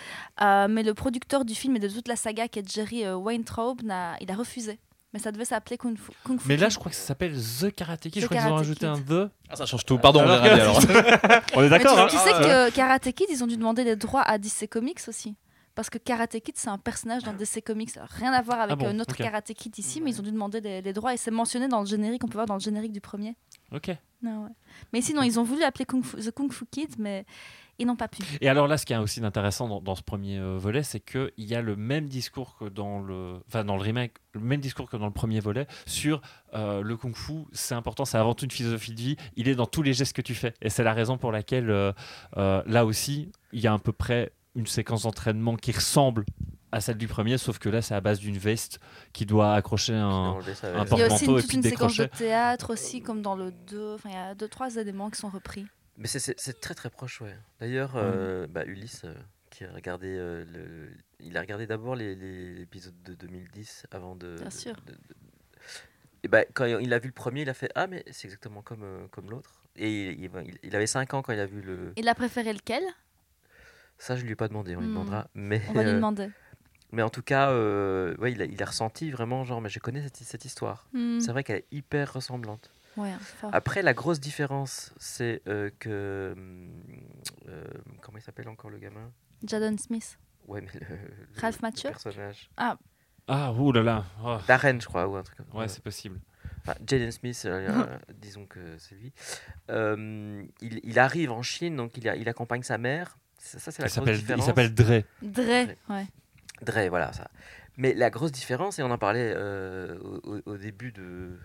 Euh, mais le producteur du film et de toute la saga, qui est Jerry euh, Weintraub, il a refusé. Mais ça devait s'appeler Kung Fu, Kung Fu Mais là, je crois que ça s'appelle The Karate Kid. The je crois qu'ils ont rajouté un. The. Ah, ça change tout. Pardon, on Alors alors. Est Mais tu, d'accord. hein tu sais que Karate Kid, ils ont dû demander les droits à DC Comics aussi. Parce que Karate Kid, c'est un personnage dans DC Comics. Alors, rien à voir avec Ah bon, euh, notre. Karate Kid ici, mais ils ont dû demander les, les droits. Et c'est mentionné dans le générique, on peut voir dans le générique du premier. Ok. Ah ouais. Mais sinon, ils ont voulu appeler Kung Fu- The Kung Fu Kid, mais ils n'ont pas pu. Et alors là, ce qui est aussi intéressant dans, dans ce premier euh, volet, c'est qu'il y a le même discours que dans le, enfin dans le remake, le même discours que dans le premier volet sur euh, le kung-fu. C'est important, c'est avant tout une philosophie de vie. Il est dans tous les gestes que tu fais, et c'est la raison pour laquelle euh, euh, là aussi, il y a à peu près une séquence d'entraînement qui ressemble à celle du premier, sauf que là, c'est à base d'une veste qui doit accrocher un. Enlever ça, un ouais. Il y a aussi et une, puis toute une séquence de décrocher. théâtre aussi, comme dans le 2. Enfin, il y a deux, trois éléments qui sont repris. Mais c'est- très très proche, ouais. D'ailleurs, euh, bah, Ulysse, euh, qui a regardé, euh, le... il a regardé d'abord les- les- l'épisode de 2010 avant de. Bien de- sûr. de- de- Et bah, quand il a vu le premier, il a fait Ah, mais c'est exactement comme, comme l'autre. Et il, il- il avait 5 ans quand il a vu le. Il a préféré lequel? Ça, je lui ai pas demandé, on lui Hmm. demandera. Mais, On va lui demander. mais en tout cas, ouais, il, a, il a ressenti vraiment, genre, mais je connais cette, cette histoire. Hmm. C'est vrai qu'elle est hyper ressemblante. Ouais, fort. Après, la grosse différence, c'est euh, que. euh, comment il s'appelle encore le gamin? Jadon Smith. Ouais, mais le, le- Ralph le Macchio? personnage. Ah, ouh là là. Oh. Darren, je crois, ou un truc comme ça. Ouais, c'est possible. Enfin, Jaden Smith, euh, disons que c'est lui. Euh, il, il arrive en Chine, donc il, a- il accompagne sa mère. Ça, ça, c'est la Il grosse s'appelle, il s'appelle Dre. Dre, ouais. Dre, voilà ça. Mais la grosse différence, et on en parlait euh, au début de.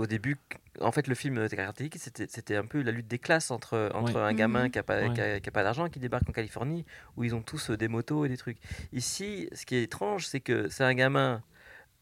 Au début, en fait, le film Karate Kid, c'était c'était un peu la lutte des classes entre, entre Ouais. un gamin Mhm. qui n'a pas, Ouais. qui a- qui a pas d'argent, qui débarque en Californie, où ils ont tous euh, des motos et des trucs. Ici, ce qui est étrange, c'est que c'est un gamin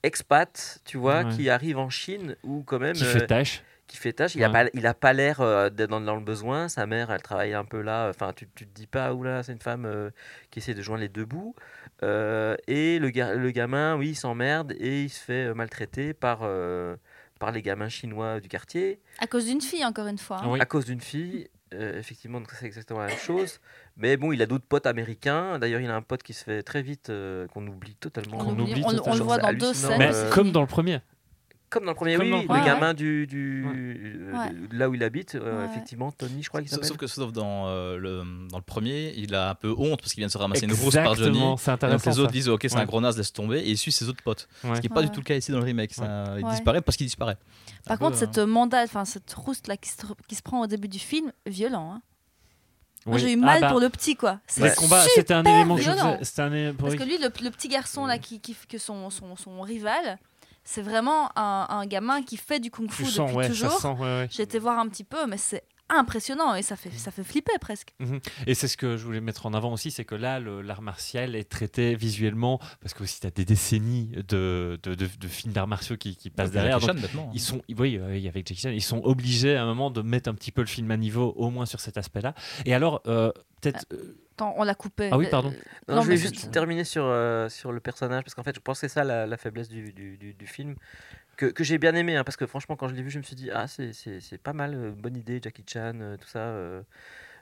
expat, tu vois, Ouais. qui arrive en Chine, où quand même. Qui euh, fait tâche. qui fait tâche. Il n'a Ouais. pas, il a pas l'air euh, d'être dans, dans le besoin. Sa mère, elle travaille un peu là. Enfin, tu, tu te dis pas, oula, c'est une femme euh, qui essaie de joindre les deux bouts. Euh, et le, ga- le gamin, oui, il s'emmerde et il se fait euh, maltraiter par, euh, par les gamins chinois du quartier À cause d'une fille, encore une fois. hein. Oui. à cause d'une fille. Euh, effectivement, c'est exactement la même chose. Mais bon, il a d'autres potes américains. D'ailleurs, il a un pote qui se fait très vite, euh, qu'on oublie totalement. On, Qu'on oublie- oublie on- on le voit dans deux scènes. Mais euh, comme dans le premier. Comme dans le premier, oui, le gamin du, du Ouais. euh, là où il habite, euh, Ouais. effectivement, Tony, je crois qu'il Sauf, s'appelle. sauf que sauf dans, euh, le, dans le premier, il a un peu honte parce qu'il vient de se ramasser une rousse par Johnny. Exactement, c'est Et donc intéressant. les autres ça. disent ok c'est Ouais. un gros naze laisse tomber et il suit ses autres potes. Ouais. Ce qui n'est pas du tout le cas ici dans le remake. ça- Il Ouais. disparaît parce qu'il disparaît. Par Un contre, peu, cette hein. mandat, enfin cette rousse là qui se, qui se prend au début du film, violent. hein. Moi, Oui. j'ai eu Ah mal bah, pour le petit, quoi. C'est Le combat, super c'était un élément que je un Parce que lui, le, le petit garçon là qui, qui que son, son, son rival, c'est vraiment un, un gamin qui fait du kung-fu Tu depuis sens, ouais, toujours. sent, ouais, ouais. J'ai été voir un petit peu, mais c'est impressionnant et ça fait, ça fait flipper presque. Et c'est ce que je voulais mettre en avant aussi, c'est que là, l'art martial est traité visuellement, parce que aussi tu as des décennies de, de, de- de films d'arts martiaux qui, qui passent derrière. Donc Chan, hein. ils sont, oui, euh, oui, avec Jackie Chan, ils sont obligés à un moment de mettre un petit peu le film à niveau, au moins sur cet aspect-là. Et alors, euh, peut-être. euh, Attends, on l'a coupé. Ah oui, pardon. Non, Non, je voulais mais juste terminer sur, euh, sur le personnage, parce qu'en fait, je pense que c'est ça la, la faiblesse du, du, du- du film, que, que j'ai bien aimé, hein, parce que franchement, quand je l'ai vu, je me suis dit, ah, c'est- c'est c'est pas mal, euh, bonne idée, Jackie Chan, euh, tout ça. euh.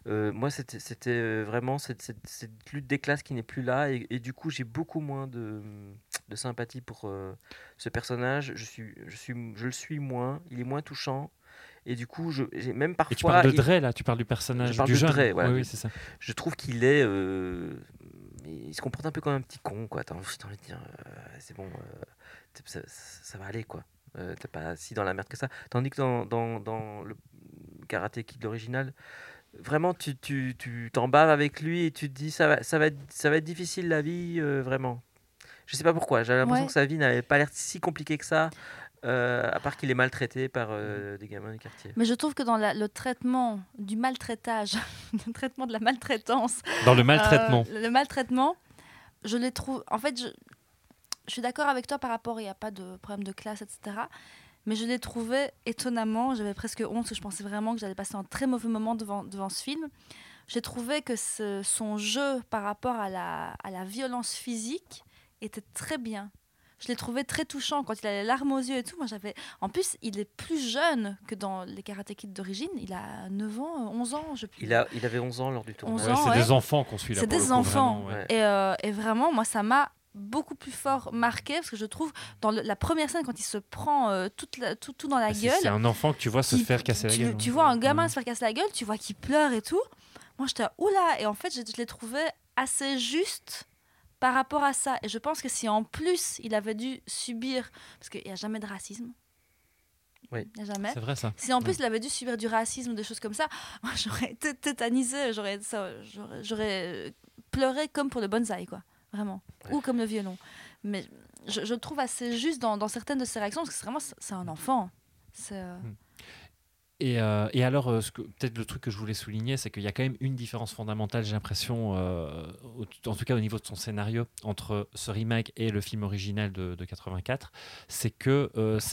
Euh, moi, c'était c'était, euh, vraiment cette, cette, cette lutte des classes qui n'est plus là, et, et du coup, j'ai beaucoup moins de, de sympathie pour euh, ce personnage. Je, suis, je, suis, je le suis moins, il est moins touchant. Et du coup, je, j'ai même parfois. Et tu parles de il- Dre, là, tu parles du personnage Je parle du de jeune. Dre, voilà. Oui, oui, c'est ça. je trouve qu'il est. euh, il se comporte un peu comme un petit con, quoi. T'as envie, de dire, euh, c'est bon, euh, ça, ça va aller, quoi. Euh, T'es pas si dans la merde que ça. Tandis que dans, dans, dans le Karate Kid l'original, vraiment, tu tu tu t'en baves avec lui et tu te dis, ça va, ça va, être, ça va être difficile la vie, euh, vraiment. Je sais pas pourquoi, j'avais l'impression Ouais. que sa vie n'avait pas l'air si compliquée que ça, euh, à part qu'il est maltraité par euh, des gamins du quartier. Mais je trouve que dans la- le traitement du maltraitage, le traitement de la maltraitance, Dans le maltraitement. Euh, le maltraitement, je les trouve. En fait, je, je suis d'accord avec toi par rapport, il n'y a pas de problème de classe, etc. mais je l'ai trouvé étonnamment. J'avais presque honte, parce que je pensais vraiment que j'allais passer un très mauvais moment devant, devant ce film. J'ai trouvé que ce- son jeu par rapport à la, à la violence physique était très bien. Je l'ai trouvé très touchant quand il a les larmes aux yeux et tout. Moi, j'avais. En plus, il est plus jeune que dans les Karate Kid d'origine. Il a 9 ans, 11 ans, je Il, a, il avait 11 ans lors du tournage. 11 Ouais, ans, c'est ouais. des enfants qu'on suit là. C'est des coup, enfants. vraiment, ouais. Ouais. Et, euh, et vraiment, moi, ça m'a beaucoup plus fort marqué parce que je trouve dans le- la première scène quand il se prend euh, toute la- tout, tout dans la Ah, gueule. C'est un enfant que tu vois se qui- faire casser la gueule. hein. tu vois un gamin Ouais. se faire casser la gueule, tu vois qu'il pleure et tout. Moi, j'étais oula. Et en fait, je, je l'ai trouvé assez juste par rapport à ça. Et je pense que si en plus il avait dû subir, parce qu'il n'y a jamais de racisme. Oui. Il n'y a jamais. C'est vrai ça. Si en plus il avait dû subir du racisme, des choses comme ça, moi j'aurais été tétanisée, j'aurais, ça- j'aurais, j'aurais euh, pleuré comme pour le bonsaï, quoi, vraiment, ou comme le violon. Mais je, trouve assez juste dans, dans certaines de ses réactions, parce que c'est vraiment, c'est un enfant. C'est, euh, Et, euh, et alors, euh, peut-être le truc que je voulais souligner, c'est qu'il y a quand même une différence fondamentale, j'ai l'impression, euh, en tout cas au niveau de son scénario, entre ce remake et le film original de, de 84, c'est que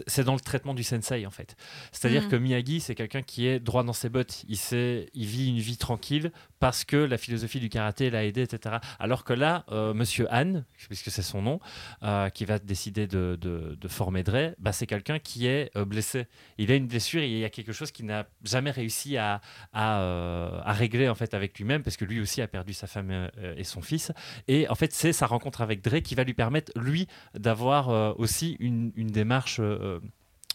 c'est dans le traitement du sensei, en fait. C'est-à-dire Mhm. que Miyagi, c'est quelqu'un qui est droit dans ses bottes. Il, sait, il vit une vie tranquille parce que la philosophie du karaté l'a aidé, etc. Alors que là, Monsieur Han, puisque c'est son nom, qui va décider de, de- de former Dre, bah, c'est quelqu'un qui est blessé il a une blessure et il y a quelque chose qu'il n'a jamais réussi à, à, euh, à régler en fait avec lui-même parce que lui aussi a perdu sa femme euh, et son fils et en fait c'est sa rencontre avec Dre qui va lui permettre lui d'avoir euh, aussi une, une démarche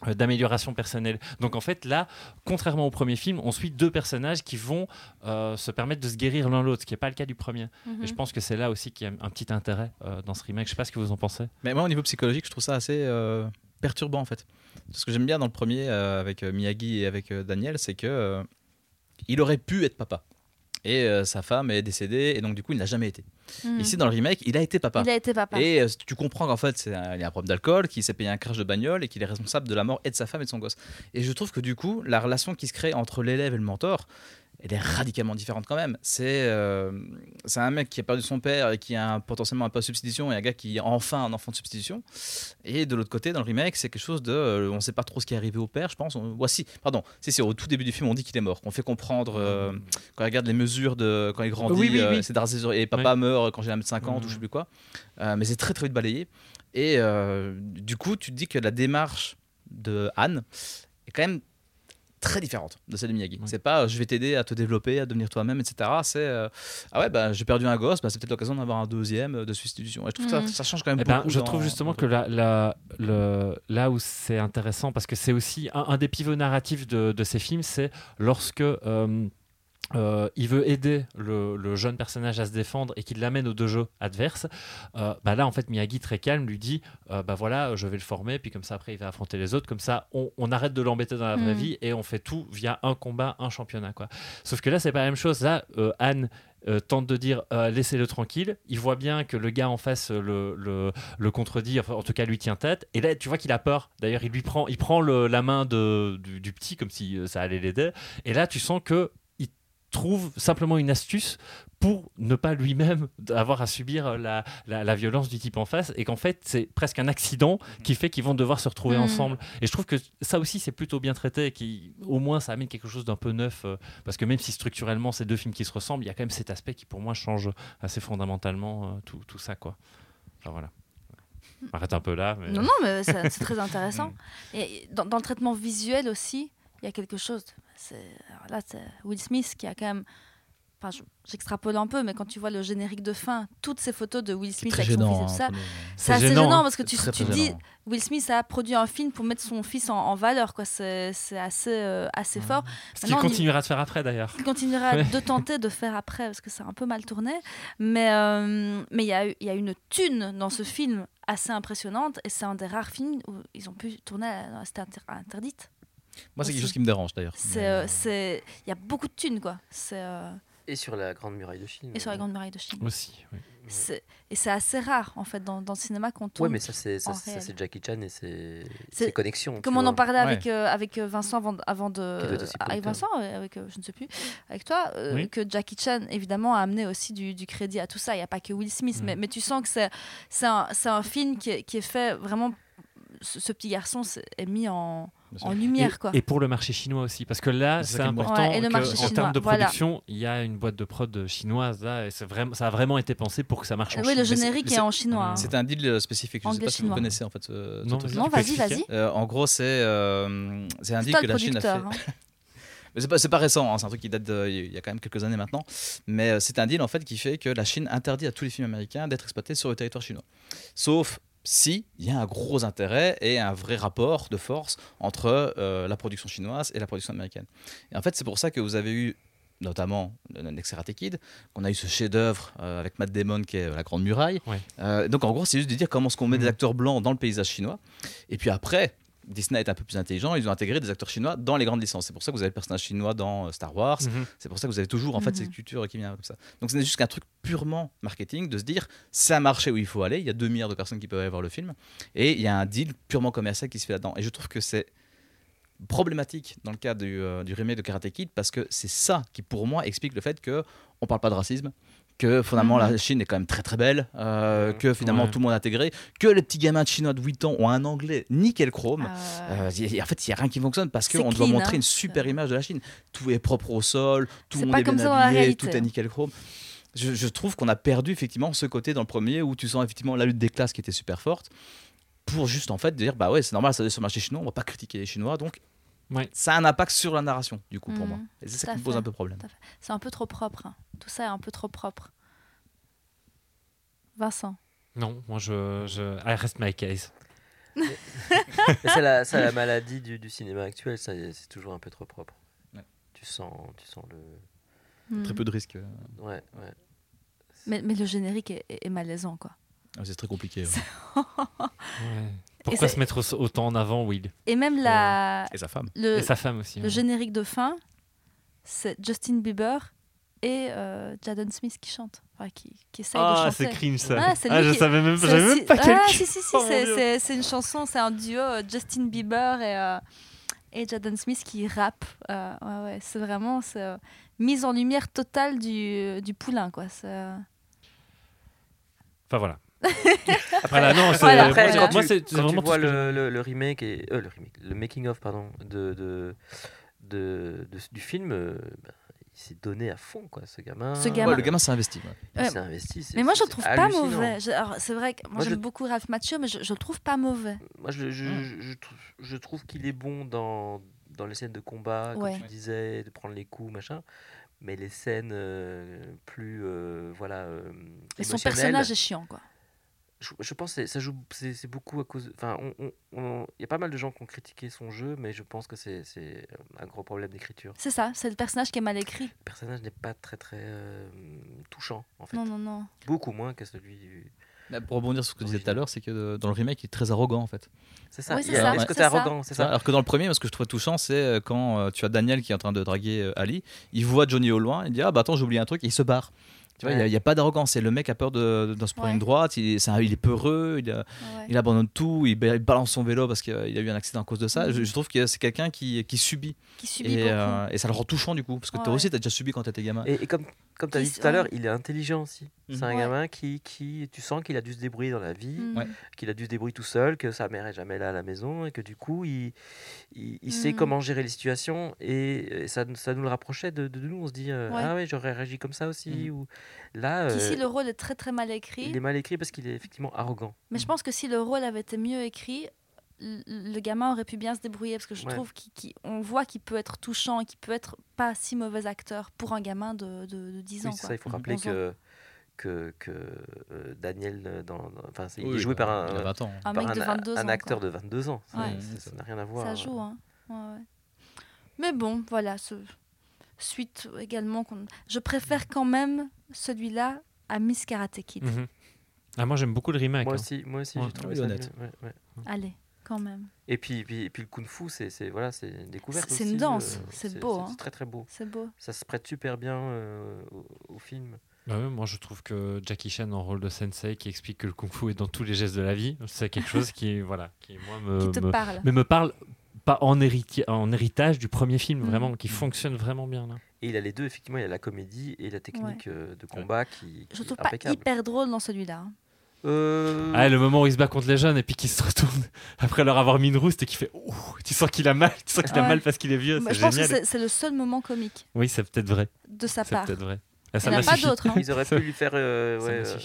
d'amélioration personnelle. Donc en fait là, contrairement au premier film, on suit deux personnages qui vont euh, se permettre de se guérir l'un l'autre, ce qui n'est pas le cas du premier. mhm. Et je pense que c'est là aussi qu'il y a un petit intérêt euh, dans ce remake. Je sais pas ce que vous en pensez. Mais moi, au niveau psychologique, je trouve ça assez euh, perturbant en fait. Ce que j'aime bien dans le premier euh, avec euh, Miyagi et avec euh, Daniel, c'est que il aurait pu être papa. Et sa femme est décédée, et donc du coup, il n'a jamais été. Mhm. Ici, dans le remake, il a été papa. il a été papa. Et tu comprends qu'en fait, c'est il y a un problème d'alcool, qu'il s'est payé un crash de bagnole et qu'il est responsable de la mort et de sa femme et de son gosse. Et je trouve que du coup, la relation qui se crée entre l'élève et le mentor, elle est radicalement différente quand même. C'est euh, c'est un mec qui a perdu son père et qui a un- potentiellement un peu de substitution et un gars qui a enfin un enfant de substitution. Et de l'autre côté, dans le remake, c'est quelque chose de. euh, on ne sait pas trop ce qui est arrivé au père, je pense. On, voici, pardon, si, si, au tout début du film, on dit qu'il est mort. On fait comprendre, euh, quand il regarde les mesures de. Quand il grandit, Oui, oui, euh, oui. c'est et papa meurt quand j'ai 1m50 ou je sais plus quoi. Euh, mais c'est très très vite balayé. Et euh, du coup, tu te dis que la démarche de Anne est quand même très différente de celle de Miyagi. Ouais. C'est pas euh, je vais t'aider à te développer, à devenir toi-même, etc. C'est euh, ah ouais, bah, j'ai perdu un gosse, bah, c'est peut-être l'occasion d'avoir un deuxième euh, de substitution. Et je trouve que ça, ça change quand même Eh ben, beaucoup. je dans- trouve justement dans- que là, là, le, là où c'est intéressant, parce que c'est aussi un, un des pivots narratifs de, de ces films, c'est lorsque euh, euh, il veut aider le, le jeune personnage à se défendre et qu'il l'amène aux deux jeux adverses. euh, bah là, en fait, Miyagi, très calme, lui dit euh, Bah voilà, je vais le former, puis comme ça, après, il va affronter les autres. Comme ça, on, on arrête de l'embêter dans la vraie Mhm. vie et on fait tout via un combat, un championnat. Quoi. Sauf que là, c'est pas la même chose. Là, euh, Anne euh, tente de dire euh, laissez-le tranquille. Il voit bien que le gars en face euh, le, le, le contredit, enfin, en tout cas lui tient tête. Et là, tu vois qu'il a peur. D'ailleurs, il lui prend, il prend le- la main de, du, du petit comme si ça allait l'aider. Et là, tu sens que trouve simplement une astuce pour ne pas lui-même avoir à subir la, la, la violence du type en face et qu'en fait c'est presque un accident qui fait qu'ils vont devoir se retrouver Mhm. ensemble. Et je trouve que ça aussi c'est plutôt bien traité et qui au moins ça amène quelque chose d'un peu neuf euh, parce que même si structurellement c'est deux films qui se ressemblent il y a quand même cet aspect qui pour moi change assez fondamentalement euh, tout, tout ça quoi. Enfin voilà. Arrête un peu là mais... Non, non, mais c'est c'est très intéressant. Et dans, dans le traitement visuel aussi, il y a quelque chose. Alors Là, c'est Will Smith qui a quand même. Enfin, je- j'extrapole un peu, mais quand tu vois le générique de fin, toutes ces photos de Will Smith avec son fils et gênant. tout hein, ça, nous. c'est assez gênant, gênant hein. parce que tu, tu dis, gênant. Will Smith a produit un film pour mettre son fils en, en valeur, quoi. C'est assez, euh, assez fort. ce qu'il continuera de faire après d'ailleurs Il continuera Ouais. de tenter de faire après parce que c'est un peu mal tourné. Mais euh, mais il y, a y a une thune dans ce film assez impressionnante et c'est un des rares films où ils ont pu tourner dans la cité inter- interdite. Moi, c'est quelque chose qui me dérange d'ailleurs. C'est euh, euh, c'est il y a beaucoup de thunes quoi. C'est euh, Et sur la Grande Muraille de Chine. et sur la grande muraille de Chine. aussi oui. C'est- Et c'est assez rare en fait dans, dans le cinéma qu'on tourne. Ouais, mais ça, c'est ça, en ça, réel. c'est Jackie Chan et ses, C'est- ses connexions. Comme on vois. en parlait Ouais. avec, euh, avec Vincent avant, de- avant de. aussi Avec. Vincent, avec, euh, je ne sais plus, avec toi, euh, Oui. que Jackie Chan, évidemment, a amené aussi du, du crédit à tout ça. Il n'y a pas que Will Smith, Mm. mais, mais tu sens que c'est c'est un, c'est un film qui est, qui est fait vraiment ce, ce petit garçon est mis en, En Et, lumière, quoi. et pour le marché chinois aussi, parce que là, C'est important Ouais, et le que, marché en termes de production, il y a une boîte de prod chinoise là, et vraiment, ça a vraiment été pensé pour que ça marche en oui, Chine. le générique est en chinois. C'est un deal euh, spécifique. Je ne sais pas si vous connaissez en fait ce, ce Non. Non, vas-y, vas-y. Euh, en gros, c'est euh, c'est un deal que la Chine a fait. hein. Mais c'est pas, c'est pas récent, hein, c'est un truc qui date il y a quand même quelques années maintenant. Mais euh, c'est un deal en fait qui fait que la Chine interdit à tous les films américains d'être exploités sur le territoire chinois. Sauf si il y a un gros intérêt et un vrai rapport de force entre euh, la production chinoise et la production américaine. Et en fait, c'est pour ça que vous avez eu notamment Next Karate Kid, qu'on a eu ce chef-d'œuvre euh, avec Matt Damon qui est euh, La Grande Muraille. Ouais. Donc en gros, c'est juste de dire comment est-ce qu'on met Mhm. des acteurs blancs dans le paysage chinois. Et puis après, Disney est un peu plus intelligent, ils ont intégré des acteurs chinois dans les grandes licences. C'est pour ça que vous avez le personnage chinois dans euh, Star Wars. Mhm. C'est pour ça que vous avez toujours en fait Mhm. cette culture qui vient comme ça. Donc c'est juste qu'un truc purement marketing de se dire c'est un marché où il faut aller. Il y a 2 milliards de personnes qui peuvent aller voir le film et il y a un deal purement commercial qui se fait là-dedans. Et je trouve que c'est problématique dans le cas du, euh, du remake de Karate Kid parce que c'est ça qui pour moi explique le fait que on parle pas de racisme que finalement Mhm. la Chine est quand même très très belle, euh, Mhm. que finalement Ouais. tout le monde est intégré, que les petits gamins de chinois de 8 ans ont un anglais nickel chrome. Euh, Euh, en fait, il n'y a rien qui fonctionne parce qu'on doit montrer hein. une super image de la Chine. Tout est propre au sol, tout le monde est bien ça habillé, tout est nickel chrome. Je, je trouve qu'on a perdu effectivement ce côté dans le premier où tu sens effectivement la lutte des classes qui était super forte pour juste en fait dire bah ouais c'est normal ça sur le marché chinois on va pas critiquer les chinois donc Ouais. ça a un impact sur la narration du coup pour Mhm. moi et c'est ça qui me pose un peu problème c'est un peu trop propre. hein. Tout ça est un peu trop propre. Vincent. Non, moi je, je I rest my case. C'est la, maladie du, du cinéma actuel, c'est toujours un peu trop propre. Ouais. Tu sens, tu sens le. Hmm. très peu de risques euh, Ouais, ouais. Mais, mais le générique est, est- est malaisant, quoi. ah, c'est très compliqué ouais. Ouais. Pourquoi se mettre au- autant en avant, Will Et même la, et sa femme le, Et sa femme aussi. le générique de fin, c'est Justin Bieber et euh, Jaden Smith qui chantent, enfin, qui, qui essayent de Ah, chanter. c'est cringe ça. Ah, c'est Ah, je qui- savais même, C'est j'avais même pas quel Ah, si, si, si, Oh, c'est- une chanson, c'est un duo, euh, Justin Bieber et, euh, et Jaden Smith qui rappe. Euh, ouais, ouais, c'est vraiment euh, mise en lumière totale du, du poulain, quoi. Enfin voilà. non, c'est Voilà, moi, après, moi, tu- c'est tu vraiment tout vois le, le, le remake et euh, le remake, le making of pardon de, de, de- de- du film, euh, ben, il s'est donné à fond quoi, ce gamin. Ce Ouais, gamin- le gamin s'est investi ouais. il Ouais. s'est investi. Mais moi, je le trouve pas mauvais. C'est vrai que moi, Moi, j'aime je- beaucoup Ralph Macchio, mais je, je le trouve pas mauvais. Moi, je, je, je, je trouve, je trouve qu'il est bon dans, dans les scènes de combat, comme Ouais. tu disais, de prendre les coups, machin. Mais les scènes euh, plus, euh, voilà, euh, Et son personnage est chiant, quoi. Je, je pense que ça joue, c'est c'est beaucoup à cause. Enfin, il y a pas mal de gens qui ont critiqué son jeu, mais je pense que c'est c'est un gros problème d'écriture. C'est ça, c'est le personnage qui est mal écrit. Le personnage n'est pas très très euh, touchant en fait, Non, non, non. beaucoup moins que celui. du- Là, pour rebondir sur ce que tu disais tout à l'heure c'est que euh, dans le remake il est très arrogant en fait C'est ça. Oui, c'est ce côté arrogant, c'est Ça. Alors que dans le premier, ce que je trouvais touchant, c'est euh, quand euh, tu as Daniel qui est en train de draguer euh, Ali, il voit Johnny au loin, il dit Ah bah attends, j'ai oublié un truc, et il se barre. Tu vois, il Ouais. n'y a, pas d'arrogance. C'est le mec a peur de, de se prendre Ouais. une droite, il, est- c'est un- il est peureux, il, a- Ouais. il abandonne tout, il, ba- il balance son vélo parce qu'il a eu un accident à cause de ça. Mhm. Je, je trouve que c'est quelqu'un qui, qui subit. Qui subit Et, euh, et ça le rend touchant du coup, parce que toi aussi, tu as déjà subi quand tu étais gamin. Et, et comme, comme tu as dit tout à l'heure, ouais. il est intelligent aussi. C'est un Ouais. gamin qui, qui, tu sens qu'il a dû se débrouiller dans la vie, Mm. Qu'il a dû se débrouiller tout seul, que sa mère est jamais là à la maison et que du coup, il, il, il sait Mm. comment gérer les situations et, et ça, ça nous le rapprochait de, de nous. On se dit, euh, Ouais. ah ouais, j'aurais réagi comme ça aussi. Mhm. Ou là, euh, le rôle est très très mal écrit. il est mal écrit parce qu'il est effectivement arrogant. Mais je pense que si le rôle avait été mieux écrit, le gamin aurait pu bien se débrouiller parce que je Ouais. trouve qu'on voit qu'il peut être touchant et qu'il peut être pas si mauvais acteur pour un gamin de, de, de 10 Oui, ans. c'est quoi. ça, il faut rappeler 11 ans. que, que, que euh, Daniel, euh, dans, dans- enfin, c'est- il Oui, est joué bah, par il a un, 20 ans. Un par mec de un- 22 un ans. acteur quoi. de 22 ans. Ça- Ouais. Ça n'a rien à voir. Ça joue, hein. Ouais, ouais. Mais bon, voilà. Ce... Suite également. qu'on- Je préfère quand même celui-là à Miss Karate Kid. Mhm. Ah, moi j'aime beaucoup le remake. Moi hein. aussi, moi aussi, Ouais. j'ai trouvé Oui, ça honnête. mieux, ouais, ouais. Allez, quand même. Et puis, puis, et puis le kung-fu, c'est c'est- voilà, c'est une découverte. C'est- c'est une aussi, danse, euh, c'est beau, hein. très très beau. C'est beau. Ça se prête super bien euh, au, au film. Bah ouais, moi je trouve que Jackie Chan en rôle de sensei qui explique que le kung fu est dans tous les gestes de la vie, c'est quelque chose qui voilà, qui moi me, Qui te me- parle. mais me parle pas en, en héritage du premier film Mhm. vraiment qui fonctionne vraiment bien là. Et il a les deux, effectivement, il a la comédie et la technique euh, de combat qui, Je qui trouve est pas hyper drôle dans celui-là. hein. Euh, Ah, le moment où il se bat contre les jeunes et puis qu'il se retourne après leur avoir mis une rouste et qu'il fait Ouh tu sens qu'il a mal, tu sens qu'il a Ouais. mal parce qu'il est vieux, c'est je pense que génial. c'est c'est le seul moment comique Oui, c'est peut-être vrai. de sa C'est part. peut-être vrai. Ah, ça Il n'y en a pas d'autres. hein. Ils auraient pu lui faire euh, Ça ouais, euh,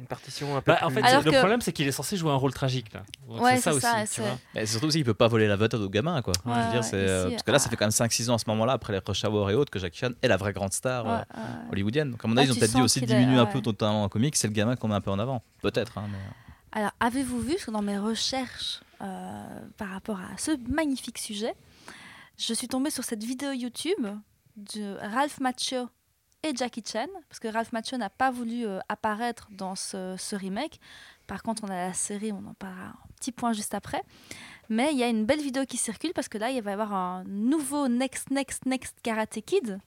une partition un peu Bah, en plus... fait, Alors le que- problème, c'est qu'il est censé jouer un rôle tragique là. Donc, Ouais, c'est ça c'est aussi. ça, tu vois. Mais surtout aussi, il peut pas voler la vedette au gamin, quoi. Ouais, Je veux dire, ouais, c'est, euh, ici, parce que là, ça ah. fait quand même 5-6 ans à ce moment-là, après les Rush Hour et autres, que Jackie Chan est la vraie grande star euh, hollywoodienne. Donc, à mon Ah, avis, ils ont peut-être dit aussi diminuer un ouais. peu ton talent en comique, c'est le gamin qu'on met un peu en avant. Peut-être, hein, mais... Alors, avez-vous vu, parce que dans mes recherches par rapport à ce magnifique sujet, je suis tombée sur cette vidéo YouTube de Ralph Macchio et Jackie Chan, parce que Ralph Macchio n'a pas voulu euh, apparaître dans ce, remake. Par contre, on a la série, on en parlera un petit point juste après. Mais il y a une belle vidéo qui circule, parce que là, il va y avoir un nouveau Next, Next, Next Karate Kid.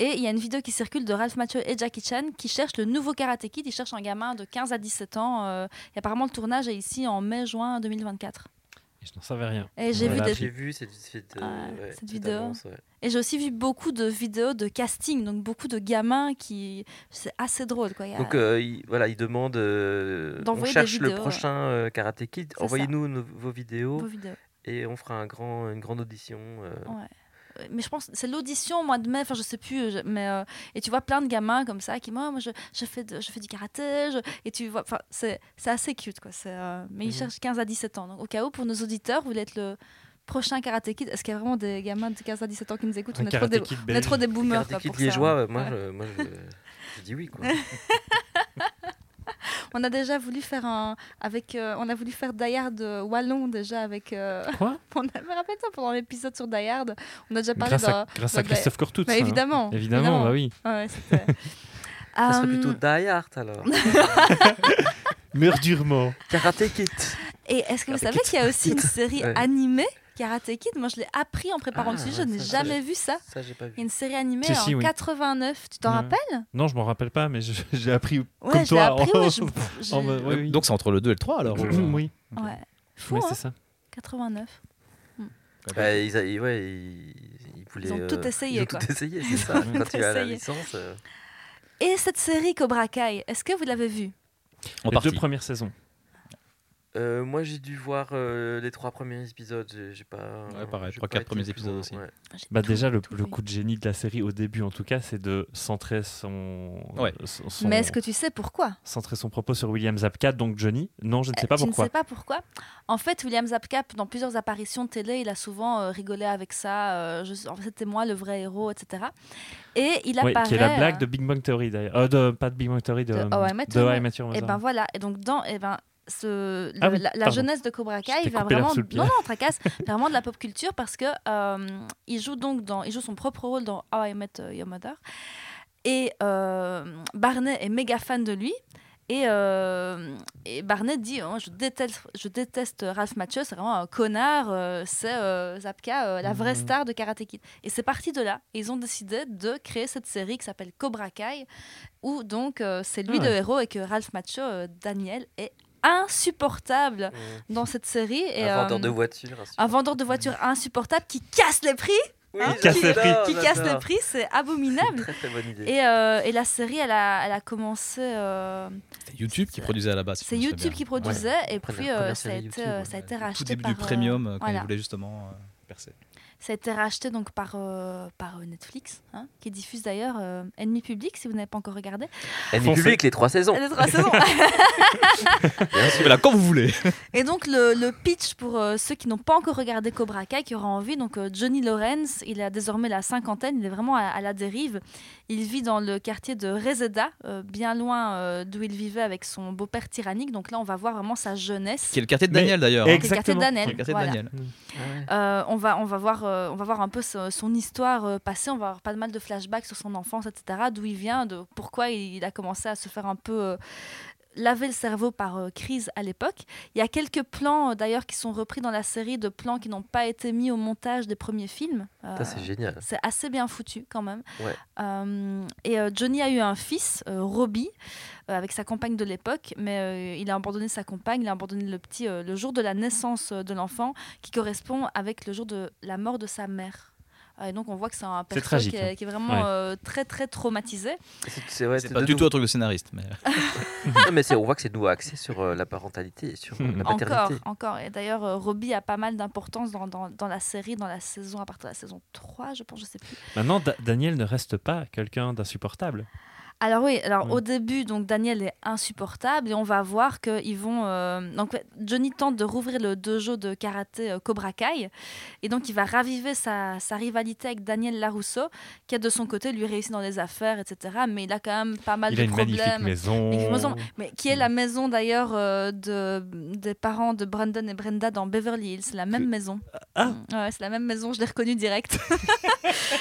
Et il y a une vidéo qui circule de Ralph Macchio et Jackie Chan qui cherchent le nouveau Karate Kid. Ils cherchent un gamin de 15 à 17 ans. euh, et apparemment, le tournage est ici en mai-juin 2024. Et je n'en savais rien. Et j'ai vu des... Cette, cette, euh, Ouais, ouais, cette cette vidéo. ouais. Et j'ai aussi vu beaucoup de vidéos de casting, donc beaucoup de gamins qui... C'est assez drôle, quoi. Il y a- Donc euh, il, voilà, il demande. euh, on cherche le prochain euh, Karate Kid. Envoyez-nous vos vidéos vos vidéos. et on fera un grand, une grande audition. euh. Ouais. Euh, Mais je pense c'est l'audition au mois de mai, enfin je sais plus, je- mais euh, et tu vois plein de gamins comme ça qui moi, moi je, je fais de- je fais du karaté, je- et tu vois, enfin c'est c'est assez cute quoi. c'est, euh, mais ils Mhm. cherchent 15 à 17 ans. Donc au cas où pour nos auditeurs, vous voulez être le prochain karaté kid Est-ce qu'il y a vraiment des gamins de 15 à 17 ans qui nous écoutent? On est trop des, Karate on est trop des boomers Karate quoi, Kid liégeois, euh, moi, Ouais. je, moi je, je dis oui. Quoi. On a déjà voulu faire un avec, euh, on a voulu faire Die Hard euh, wallon déjà avec. euh, Quoi? on a, me rappelle ça pendant l'épisode sur Die Hard. On a déjà parlé Grâce à, d'un. grâce à Christophe Cortout. Bah, évidemment. Évidemment, bah oui. Ouais. Ça serait Euh, plutôt Die Hard alors. Meurs durement. Karate Kid. Et est-ce que vous Karate savez qu'il y a aussi une série Ouais. animée Karate Kid Moi, je l'ai appris en préparant Ah, le sujet. ouais, je n'ai jamais vu ça. Ça, j'ai pas Il y a vu. une série animée si, en oui. 89. Tu t'en rappelles? Non, je m'en rappelle pas, mais j'ai appris Ouais, comme toi. appris. en- ouais, je- je- en mode- Oui, oui. Donc, c'est entre le 2 et le 3, alors ou- oui, Ouais. Fou, oui, hein, c'est ça. 89. Bah, ils, a- ils- ouais, ils, ils voulaient, ont tout euh, essayé, Ils ont quoi. tout essayé, c'est ça. Ils ont Quand tout tu as la licence. euh, Et cette série Cobra Kai, est-ce que vous l'avez vue? Les deux premières saisons. Euh, moi, j'ai dû voir euh, les trois premiers épisodes. J'ai j'ai pas. Ouais, pareil, j'ai trois, pas quatre été premiers plus épisodes loin, aussi. ouais. J'ai Bah tout- déjà, le, tout le vu. coup de génie de la série au début, en tout cas, c'est de centrer son, Ouais. son, son- Mais est-ce que tu sais pourquoi? centrer son propos sur William Zabka, donc Johnny? Non, je ne sais pas Euh, tu pourquoi. ne sais pas pourquoi? En fait, William Zabka, dans plusieurs apparitions de télé, il a souvent euh, rigolé avec ça. euh, je- en fait, c'était moi le vrai héros, etc. Et il Oui, apparaît. qui est la blague euh, de Big Bang Theory d'ailleurs. Euh, de, pas de Big Bang Theory, de, De How I Met de Your How I Mother. Met Your Et Mother. ben voilà. Et donc dans, et ben ce, le- Ah oui, la, jeunesse de Cobra Kai l'herbe vraiment non non tracasse vraiment de la pop culture parce que euh, il joue donc dans il joue son propre rôle dans How I Met Your Mother et euh, Barney est méga fan de lui. Et, euh, et Barney dit oh, je, déteste, je déteste Ralph Macchio, c'est vraiment un connard, euh, c'est euh, Zapka, euh, la vraie Mhm. star de Karate Kid. Et c'est parti de là. Et ils ont décidé de créer cette série qui s'appelle Cobra Kai, où donc euh, c'est lui Ah le héros et que Ralph Macchio, euh, Daniel, est insupportable Mm. dans cette série. Et, un vendeur euh, de voitures. un vendeur de voitures insupportable qui casse les prix, Oui, hein, casse qui, les prix. qui casse les prix, c'est abominable. Très très bonne idée. Et, euh, et la série, elle a, elle a commencé. euh, C'est YouTube qui produisait à la base. si c'est YouTube bien. qui produisait, et Première- puis euh, première ça, a été, YouTube, ça a été Tout racheté début par. du premium quand voilà. ils voulaient justement euh, percer. Ça a été racheté donc par, euh, par euh, Netflix, hein, qui diffuse d'ailleurs euh, Ennemi Public, si vous n'avez pas encore regardé. Ennemi public, les trois saisons. Les trois saisons. Voilà, quand vous voulez. Et donc le, le pitch pour euh, ceux qui n'ont pas encore regardé Cobra Kai, qui auraient envie, donc euh, Johnny Lawrence, il a désormais la cinquantaine, il est vraiment à, à la dérive. Il vit dans le quartier de Reseda, euh, bien loin euh, d'où il vivait avec son beau-père tyrannique. Donc là, on va voir vraiment sa jeunesse. Qui est le quartier de Daniel d'ailleurs. hein. le quartier Exactement. de Daniel. Le quartier voilà. de Daniel. Euh, on, va, on, va voir, euh, on va voir un peu ce- son histoire euh, passée, on va avoir pas mal de flashbacks sur son enfance, etc., d'où il vient, de pourquoi il, il a commencé à se faire un peu euh, laver le cerveau par euh, crise à l'époque. Il y a quelques plans euh, d'ailleurs qui sont repris dans la série, de plans qui n'ont pas été mis au montage des premiers films. Euh, c'est génial. c'est assez bien foutu quand même. Ouais. Et Johnny a eu un fils, Robbie, avec sa compagne de l'époque, mais il a abandonné sa compagne, il a abandonné le petit le jour de la naissance de l'enfant, qui correspond avec le jour de la mort de sa mère. Euh, Et donc on voit que c'est un C'est perso tragique, qui, est, hein. qui est vraiment Ouais. euh, très très traumatisé. C'est- ouais, pas du tout un truc de scénariste. Mais... Non, mais c'est- on voit que c'est nouveau axé sur euh, la parentalité et sur euh, la Encore, paternité. encore. Et d'ailleurs, euh, Robbie a pas mal d'importance dans, dans, dans la série, dans la saison, à partir de la saison 3, je pense, je sais plus. Maintenant, Da- Daniel ne reste pas quelqu'un d'insupportable. Alors oui, alors Mm. au début, donc Daniel est insupportable et on va voir qu'ils vont. euh, donc Johnny tente de rouvrir le dojo de karaté euh, Cobra Kai et donc il va raviver sa, sa rivalité avec Daniel Larousseau, qui a de son côté lui réussi dans les affaires, etc. Mais il a quand même pas mal Il de a une magnifique problèmes. maison. Magnifique maison, mais qui est Mm. la maison d'ailleurs euh, de, des parents de Brandon et Brenda dans Beverly Hills. C'est la même maison. Ah. Mm, Ouais, c'est la même maison, je l'ai reconnue direct.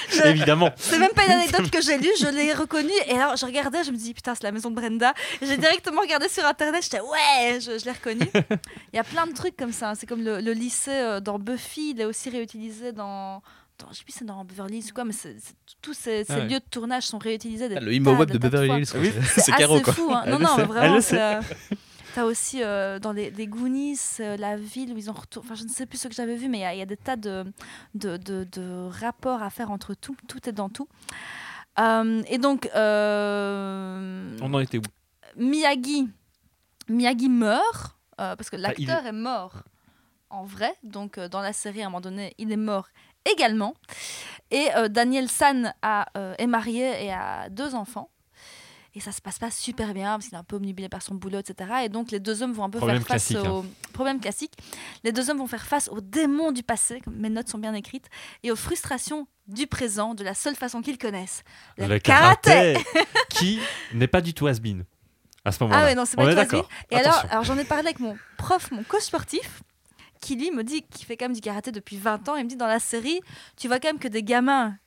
Je- Évidemment. c'est même pas une anecdote que j'ai lue, je l'ai reconnue. Et alors, je regardais, je me dis, putain, c'est la maison de Brenda. J'ai directement regardé sur internet, j'étais, ouais, je, je l'ai reconnue. Il y a plein de trucs comme ça. hein. C'est comme le, le lycée euh, dans Buffy, il est aussi réutilisé dans. dans je sais plus si c'est dans Beverly Hills ou quoi, mais c'est- c'est- tous ces, ces Ah ouais. lieux de tournage sont réutilisés. des Le tas, des de tas Beverly. Hills, quoi. Oui. c'est assez Quoi. fou. hein. Elle Non, le non, sait. mais Elle vraiment. le c'est, euh, T'as aussi euh, dans les, les Goonies, euh, la ville où ils ont retourné. Enfin, je ne sais plus ce que j'avais vu, mais il y a- il y, a des tas de, de, de- de rapports à faire entre tout. Tout est dans tout. Euh, et donc, euh, On en était où? Miyagi, Miyagi meurt euh, parce que l'acteur est... mort en vrai. Donc, euh, dans la série, à un moment donné, il est mort également. Et euh, Daniel San a, euh, est marié et a deux enfants. Et ça se passe pas super bien parce qu'il est un peu omnibulé par son boulot, etc. Et donc les deux hommes vont un peu Problème faire face au problème classique. Les deux hommes vont faire face aux démons du passé, comme mes notes sont bien écrites, et aux frustrations du présent de la seule façon qu'ils connaissent, le, Le karaté. qui n'est pas du tout has-been à ce moment-là. Ah ouais, non, c'est pas est du tout d'accord. Et alors, Attention. alors j'en ai parlé avec mon prof, mon coach sportif, qui lui me dit qu'il fait quand même du karaté depuis 20 ans. Il me dit dans la série, tu vois quand même que des gamins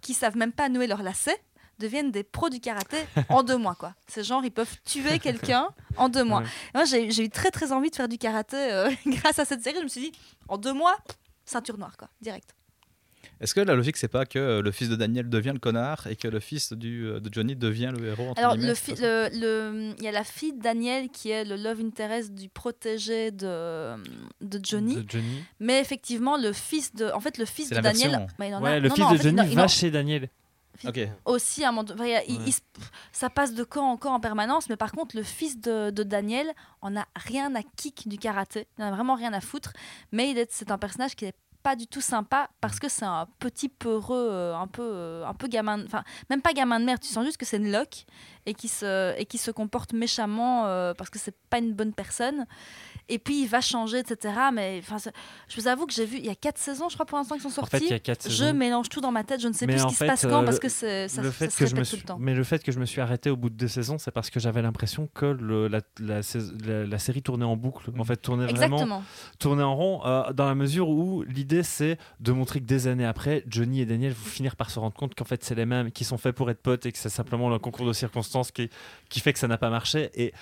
qui savent même pas nouer leurs lacets deviennent des pros du karaté en deux mois quoi. C'est genre ils peuvent tuer quelqu'un en deux mois. Ouais. Moi j'ai j'ai eu très très envie de faire du karaté euh, grâce à cette série. Je me suis dit en deux mois ceinture noire quoi, direct. Est-ce que la logique, c'est pas que euh, le fils de Daniel devient le connard et que le fils du, euh, de Johnny devient le héros entre Alors, guillemets, le c'est fi- ça le- le- il y a la fille de Daniel qui est le love interest du protégé de, de Johnny. De Johnny. Mais effectivement, le fils de, en fait, le fils C'est de Daniel, version. bah, il en a- Ouais, le non, fils non, en de fait, Johnny il il va chez Daniel. Ok. aussi à un moment enfin, il Ouais. il ça passe de camp en camp en permanence. Mais par contre, le fils de, de Daniel en a rien à kick du karaté. Il en a vraiment rien à foutre. Mais c'est un personnage qui est pas du tout sympa parce que c'est un petit peureux, euh, un peu, euh, un peu gamin, enfin même pas gamin de merde. Tu sens juste que c'est une loque et qui se, et qui se comporte méchamment euh, parce que c'est pas une bonne personne. Et puis il va changer, etc. Mais je vous avoue que j'ai vu, il y a quatre saisons, je crois pour l'instant qui sont En sorties. fait, il y a quatre je saisons. mélange tout dans ma tête, je ne sais Mais plus ce en qui fait, se passe quand euh, parce que c'est, ça, le ça fait se que je me suis, tout le temps. mais le fait que je me suis arrêté au bout de deux saisons, c'est parce que j'avais l'impression que le- la, la sais- la- la série tournait en boucle. En fait, tournait vraiment, Exactement. tournait en rond, euh, dans la mesure où l'idée c'est de montrer que des années après, Johnny et Daniel vont finir par se rendre compte qu'en fait c'est les mêmes, qui sont faits pour être potes et que c'est simplement le concours de circonstances qui, qui fait que ça n'a pas marché. Et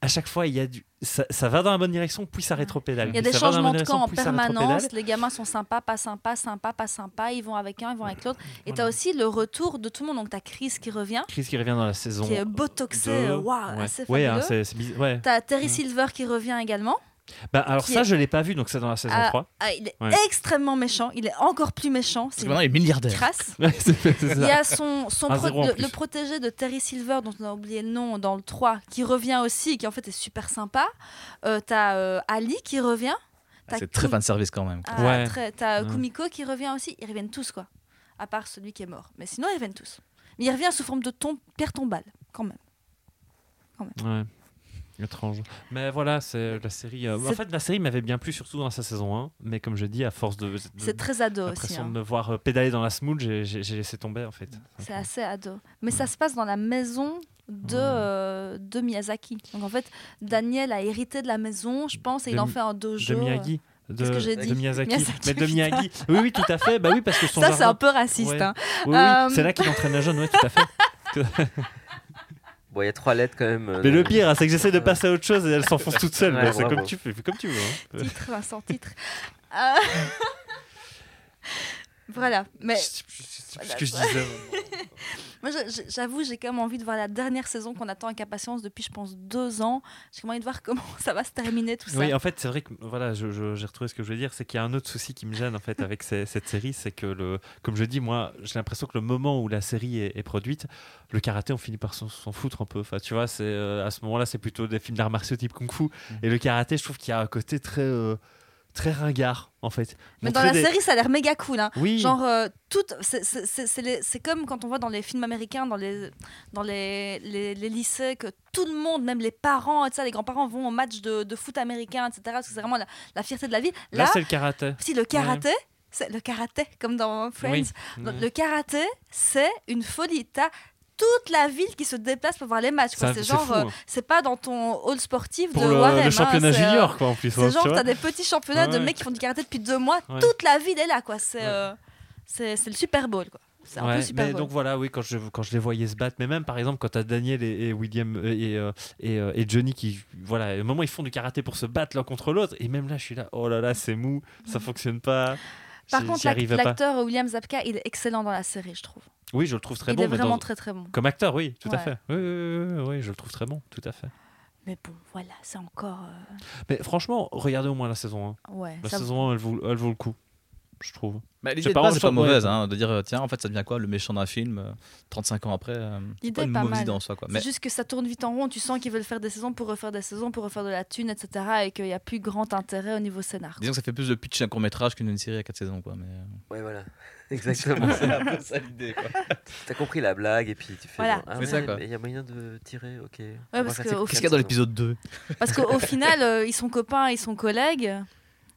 à chaque fois, il y a du, ça, ça va dans la bonne direction, puis ça rétropédale. Il y a des changements de camp en permanence. Les gamins sont sympas, pas sympas, sympas, pas sympas. Ils vont avec un, ils vont avec l'autre. Et tu Voilà. as aussi le retour de tout le monde. Donc tu as Chris qui revient, Chris qui revient dans la saison. qui est botoxé, waouh, ouais. assez Ouais, fabuleux. hein, c'est, c'est. Ouais. tu as Terry Ouais. Silver qui revient également. Bah, alors ça, est- je l'ai pas vu, donc c'est dans la saison Ah, 3. ah, il est Ouais. extrêmement méchant. Il est encore plus méchant. Parce C'est que maintenant, il est milliardaire. crasse. Il y a son, pro- le, protégé de Terry Silver, dont on a oublié le nom dans le 3, qui revient aussi, qui en fait est super sympa. Euh, T'as euh, Ali qui revient. Ah, C'est très fan service quand même. Ah, Ouais. T'as Ouais. Kumiko qui revient aussi. Ils reviennent tous, quoi. À part celui qui est mort. Mais sinon, ils reviennent tous. Mais il revient sous forme de tom pierre tombale, quand même. Ouais. Étrange. Mais voilà, c'est la série. euh, En fait, la série m'avait bien plu, surtout dans sa saison 1. Mais comme je dis, à force de. de- C'est très ado aussi. l'impression hein. de me voir euh, pédaler dans la smooth, j'ai laissé tomber en fait. C'est assez ado. Mais ça se passe dans la maison de, euh, de Miyazaki. Donc en fait, Daniel a hérité de la maison, je pense, et De il en fait un De dojo. Miyagi. De, que j'ai de Miyazaki. Miyazaki, Mais de. Miyagi. Oui, oui, tout à fait. Bah oui, parce que son Ça, c'est un peu raciste. Ouais. hein. Oui, oui, Euh, c'est là qu'il entraîne la jeune, oui, tout à fait. Bon, il y a trois lettres quand même. euh, Mais le pire, hein, c'est que j'essaie de passer à autre chose et elle s'enfonce toute seule. Ouais, c'est comme tu fais, fais comme tu veux. hein. Titre, Vincent, titre. Voilà. Mais Je sais plus ce que je disais. Moi, j'avoue, j'ai quand même envie de voir la dernière saison qu'on attend avec impatience depuis, je pense, deux ans. J'ai quand même envie de voir comment ça va se terminer tout ça. Oui, en fait, c'est vrai que voilà, je- je- j'ai retrouvé ce que je voulais dire, c'est qu'il y a un autre souci qui me gêne en fait avec ces- cette série, c'est que le, comme je dis, moi, j'ai l'impression que le moment où la série est, est produite, le karaté, on finit par s'en foutre un peu. Enfin, tu vois, c'est euh, à ce moment-là, c'est plutôt des films d'arts martiaux type kung-fu, et le karaté, je trouve qu'il y a un côté très euh, très ringard en fait. Mais dans la des- série, ça a l'air méga cool. Hein. oui, Genre, euh, tout, c'est- comme quand on voit dans les films américains, dans les, dans les, les, les lycées, que tout le monde, même les parents, et ça, les grands-parents vont au match de, de foot américain, etc. Parce que c'est vraiment la, la fierté de la ville. là, Là, c'est le karaté. si le karaté, c'est le karaté, comme dans Friends, Oui. Ouais. le karaté, c'est une folie. T'as toute la ville qui se déplace pour voir les matchs. C'est genre, euh, hein. c'est pas dans ton hall sportif Pour de le, Warren. le hein, championnat euh, junior, quoi, en plus. hein, c'est tu genre, t'as des petits championnats de mecs qui font du karaté depuis deux mois. Ouais. Toute la ville est là, quoi. C'est Ouais. euh, le Super Bowl, quoi. C'est un Ouais, peu Super mais donc voilà, oui, quand je, quand je les voyais se battre, mais même par exemple quand tu as Daniel et, et William et, et, et Johnny qui, voilà, au moment ils font du karaté pour se battre l'un contre l'autre, et même là je suis là, oh là là, c'est mou, ça fonctionne pas. Par contre, l'acteur William Zabka, il est excellent dans la série, je trouve. Oui, je le trouve très il bon, est mais vraiment dans- très très bon. comme acteur, oui, tout à fait. Oui, oui, oui, je le trouve très bon, tout à fait. Mais bon, voilà, c'est encore. euh, Mais franchement, regardez au moins la saison 1. Ouais. La saison 1, elle vaut, elle vaut le coup, je trouve. Bah, pas, c'est pas le- mauvaise, hein, de dire euh, tiens, en fait, ça devient quoi le méchant d'un film euh, 35 ans après euh, C'est L'idée pas est une pas mauvaise mal. idée en soi. Quoi. C'est juste que ça tourne vite en rond. Tu sens qu'ils veulent faire des saisons pour refaire des saisons, pour refaire de la thune, etc. Et qu'il n'y a plus grand intérêt au niveau scénar. disons que ça fait plus de pitch un court métrage qu'une série à 4 saisons. Quoi. Mais, euh, Ouais, voilà. Exactement. c'est un peu ça l'idée. quoi. T'as compris la blague et puis tu fais. Voilà. ah C'est ouais, ça, quoi. mais Il y a moyen de tirer, ok. Ouais, Qu'est-ce qu'il y a dans l'épisode 2 Parce qu'au final, euh, ils sont copains, ils sont collègues.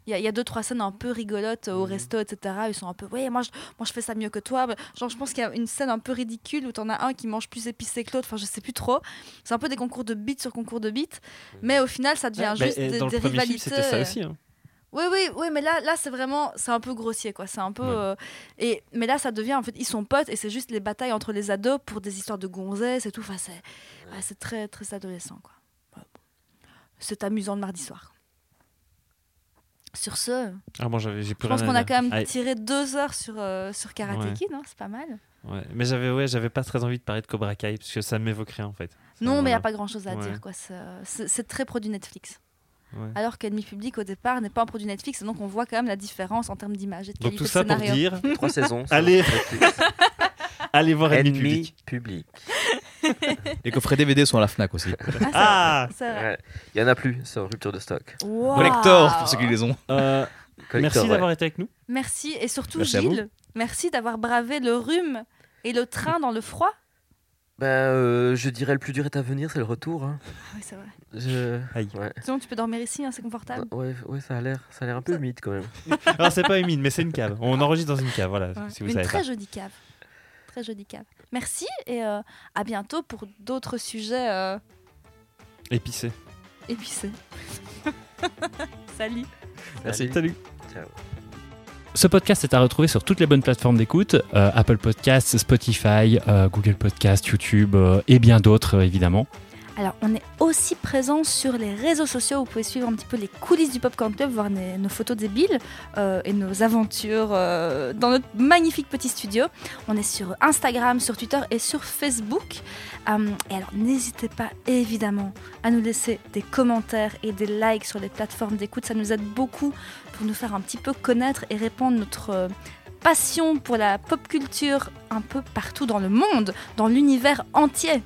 Il y, a, il y a deux, trois scènes un peu rigolotes euh, au Mhm. resto, etc. Ils sont un peu, ouais, moi je, moi je fais ça mieux que toi. Genre, je pense qu'il y a une scène un peu ridicule où t'en as un qui mange plus épicé que l'autre. Enfin, je sais plus trop. C'est un peu des concours de beats sur concours de beats. Mais au final, ça devient juste des, dans des premier rivalités. c'était ça aussi. hein. Oui, oui, oui, mais là, là c'est vraiment, c'est un peu grossier, quoi. C'est un peu, Ouais. euh, et mais là, ça devient, en fait, ils sont potes et c'est juste les batailles entre les ados pour des histoires de gonzesses et tout. Enfin, c'est, très, très adolescent, quoi. C'est amusant le mardi soir. Sur ce, Ah, moi, j'avais, j'ai plus je pense qu'on a quand même Allez. tiré deux heures sur euh, sur Karate Ouais. Kid, hein, c'est pas mal. Ouais. Mais j'avais, ouais, j'avais pas très envie de parler de Cobra Kai parce que ça m'évoque rien en fait. Ça, Non, mais il y a pas grand chose à Ouais. dire, quoi. C'est, c'est, c'est très produit Netflix. Ouais. Alors qu'Ennemi Public au départ n'est pas un produit Netflix, et donc on voit quand même la différence en termes d'image et de Donc tout de ça pour scénario. dire, Trois saisons. Allez. Allez voir Ennemi Public. public. Les coffrets DVD sont à la Fnac aussi. Ah c'est vrai. Ouais. Il y en a plus, c'est en rupture de stock. Waouh. Collector pour ceux qui les ont. Euh, Collector, Merci ouais. d'avoir été avec nous. Merci et surtout Merci. Gilles, merci d'avoir bravé le rhume et le train dans le froid. Ben, euh, je dirais le plus dur est à venir, c'est le retour. hein. Ah oui, c'est vrai. Je... Aïe. Ouais. Sinon, tu peux dormir ici, hein, c'est confortable. Ouais, ouais, ça a l'air, ça a l'air un peu humide quand même. Alors c'est pas humide, mais c'est une cave. On enregistre dans une cave, voilà. Ouais. Si vous Une savez très pas. jolie cave. Très jolie cave. Merci et euh, à bientôt pour d'autres sujets euh, Épicé. épicés. Salut. Merci. Salut. Ciao. Ce podcast est à retrouver sur toutes les bonnes plateformes d'écoute, euh, Apple Podcasts, Spotify, euh, Google Podcasts, YouTube euh, et bien d'autres évidemment. Alors, on est aussi présent sur les réseaux sociaux. Vous pouvez suivre un petit peu les coulisses du Popcorn Club, voir nos, photos débiles euh, et nos aventures euh, dans notre magnifique petit studio. On est sur Instagram, sur Twitter et sur Facebook. Euh, et alors, n'hésitez pas évidemment à nous laisser des commentaires et des likes sur les plateformes d'écoute. Ça nous aide beaucoup pour nous faire un petit peu connaître et répandre notre passion pour la pop culture un peu partout dans le monde, dans l'univers entier.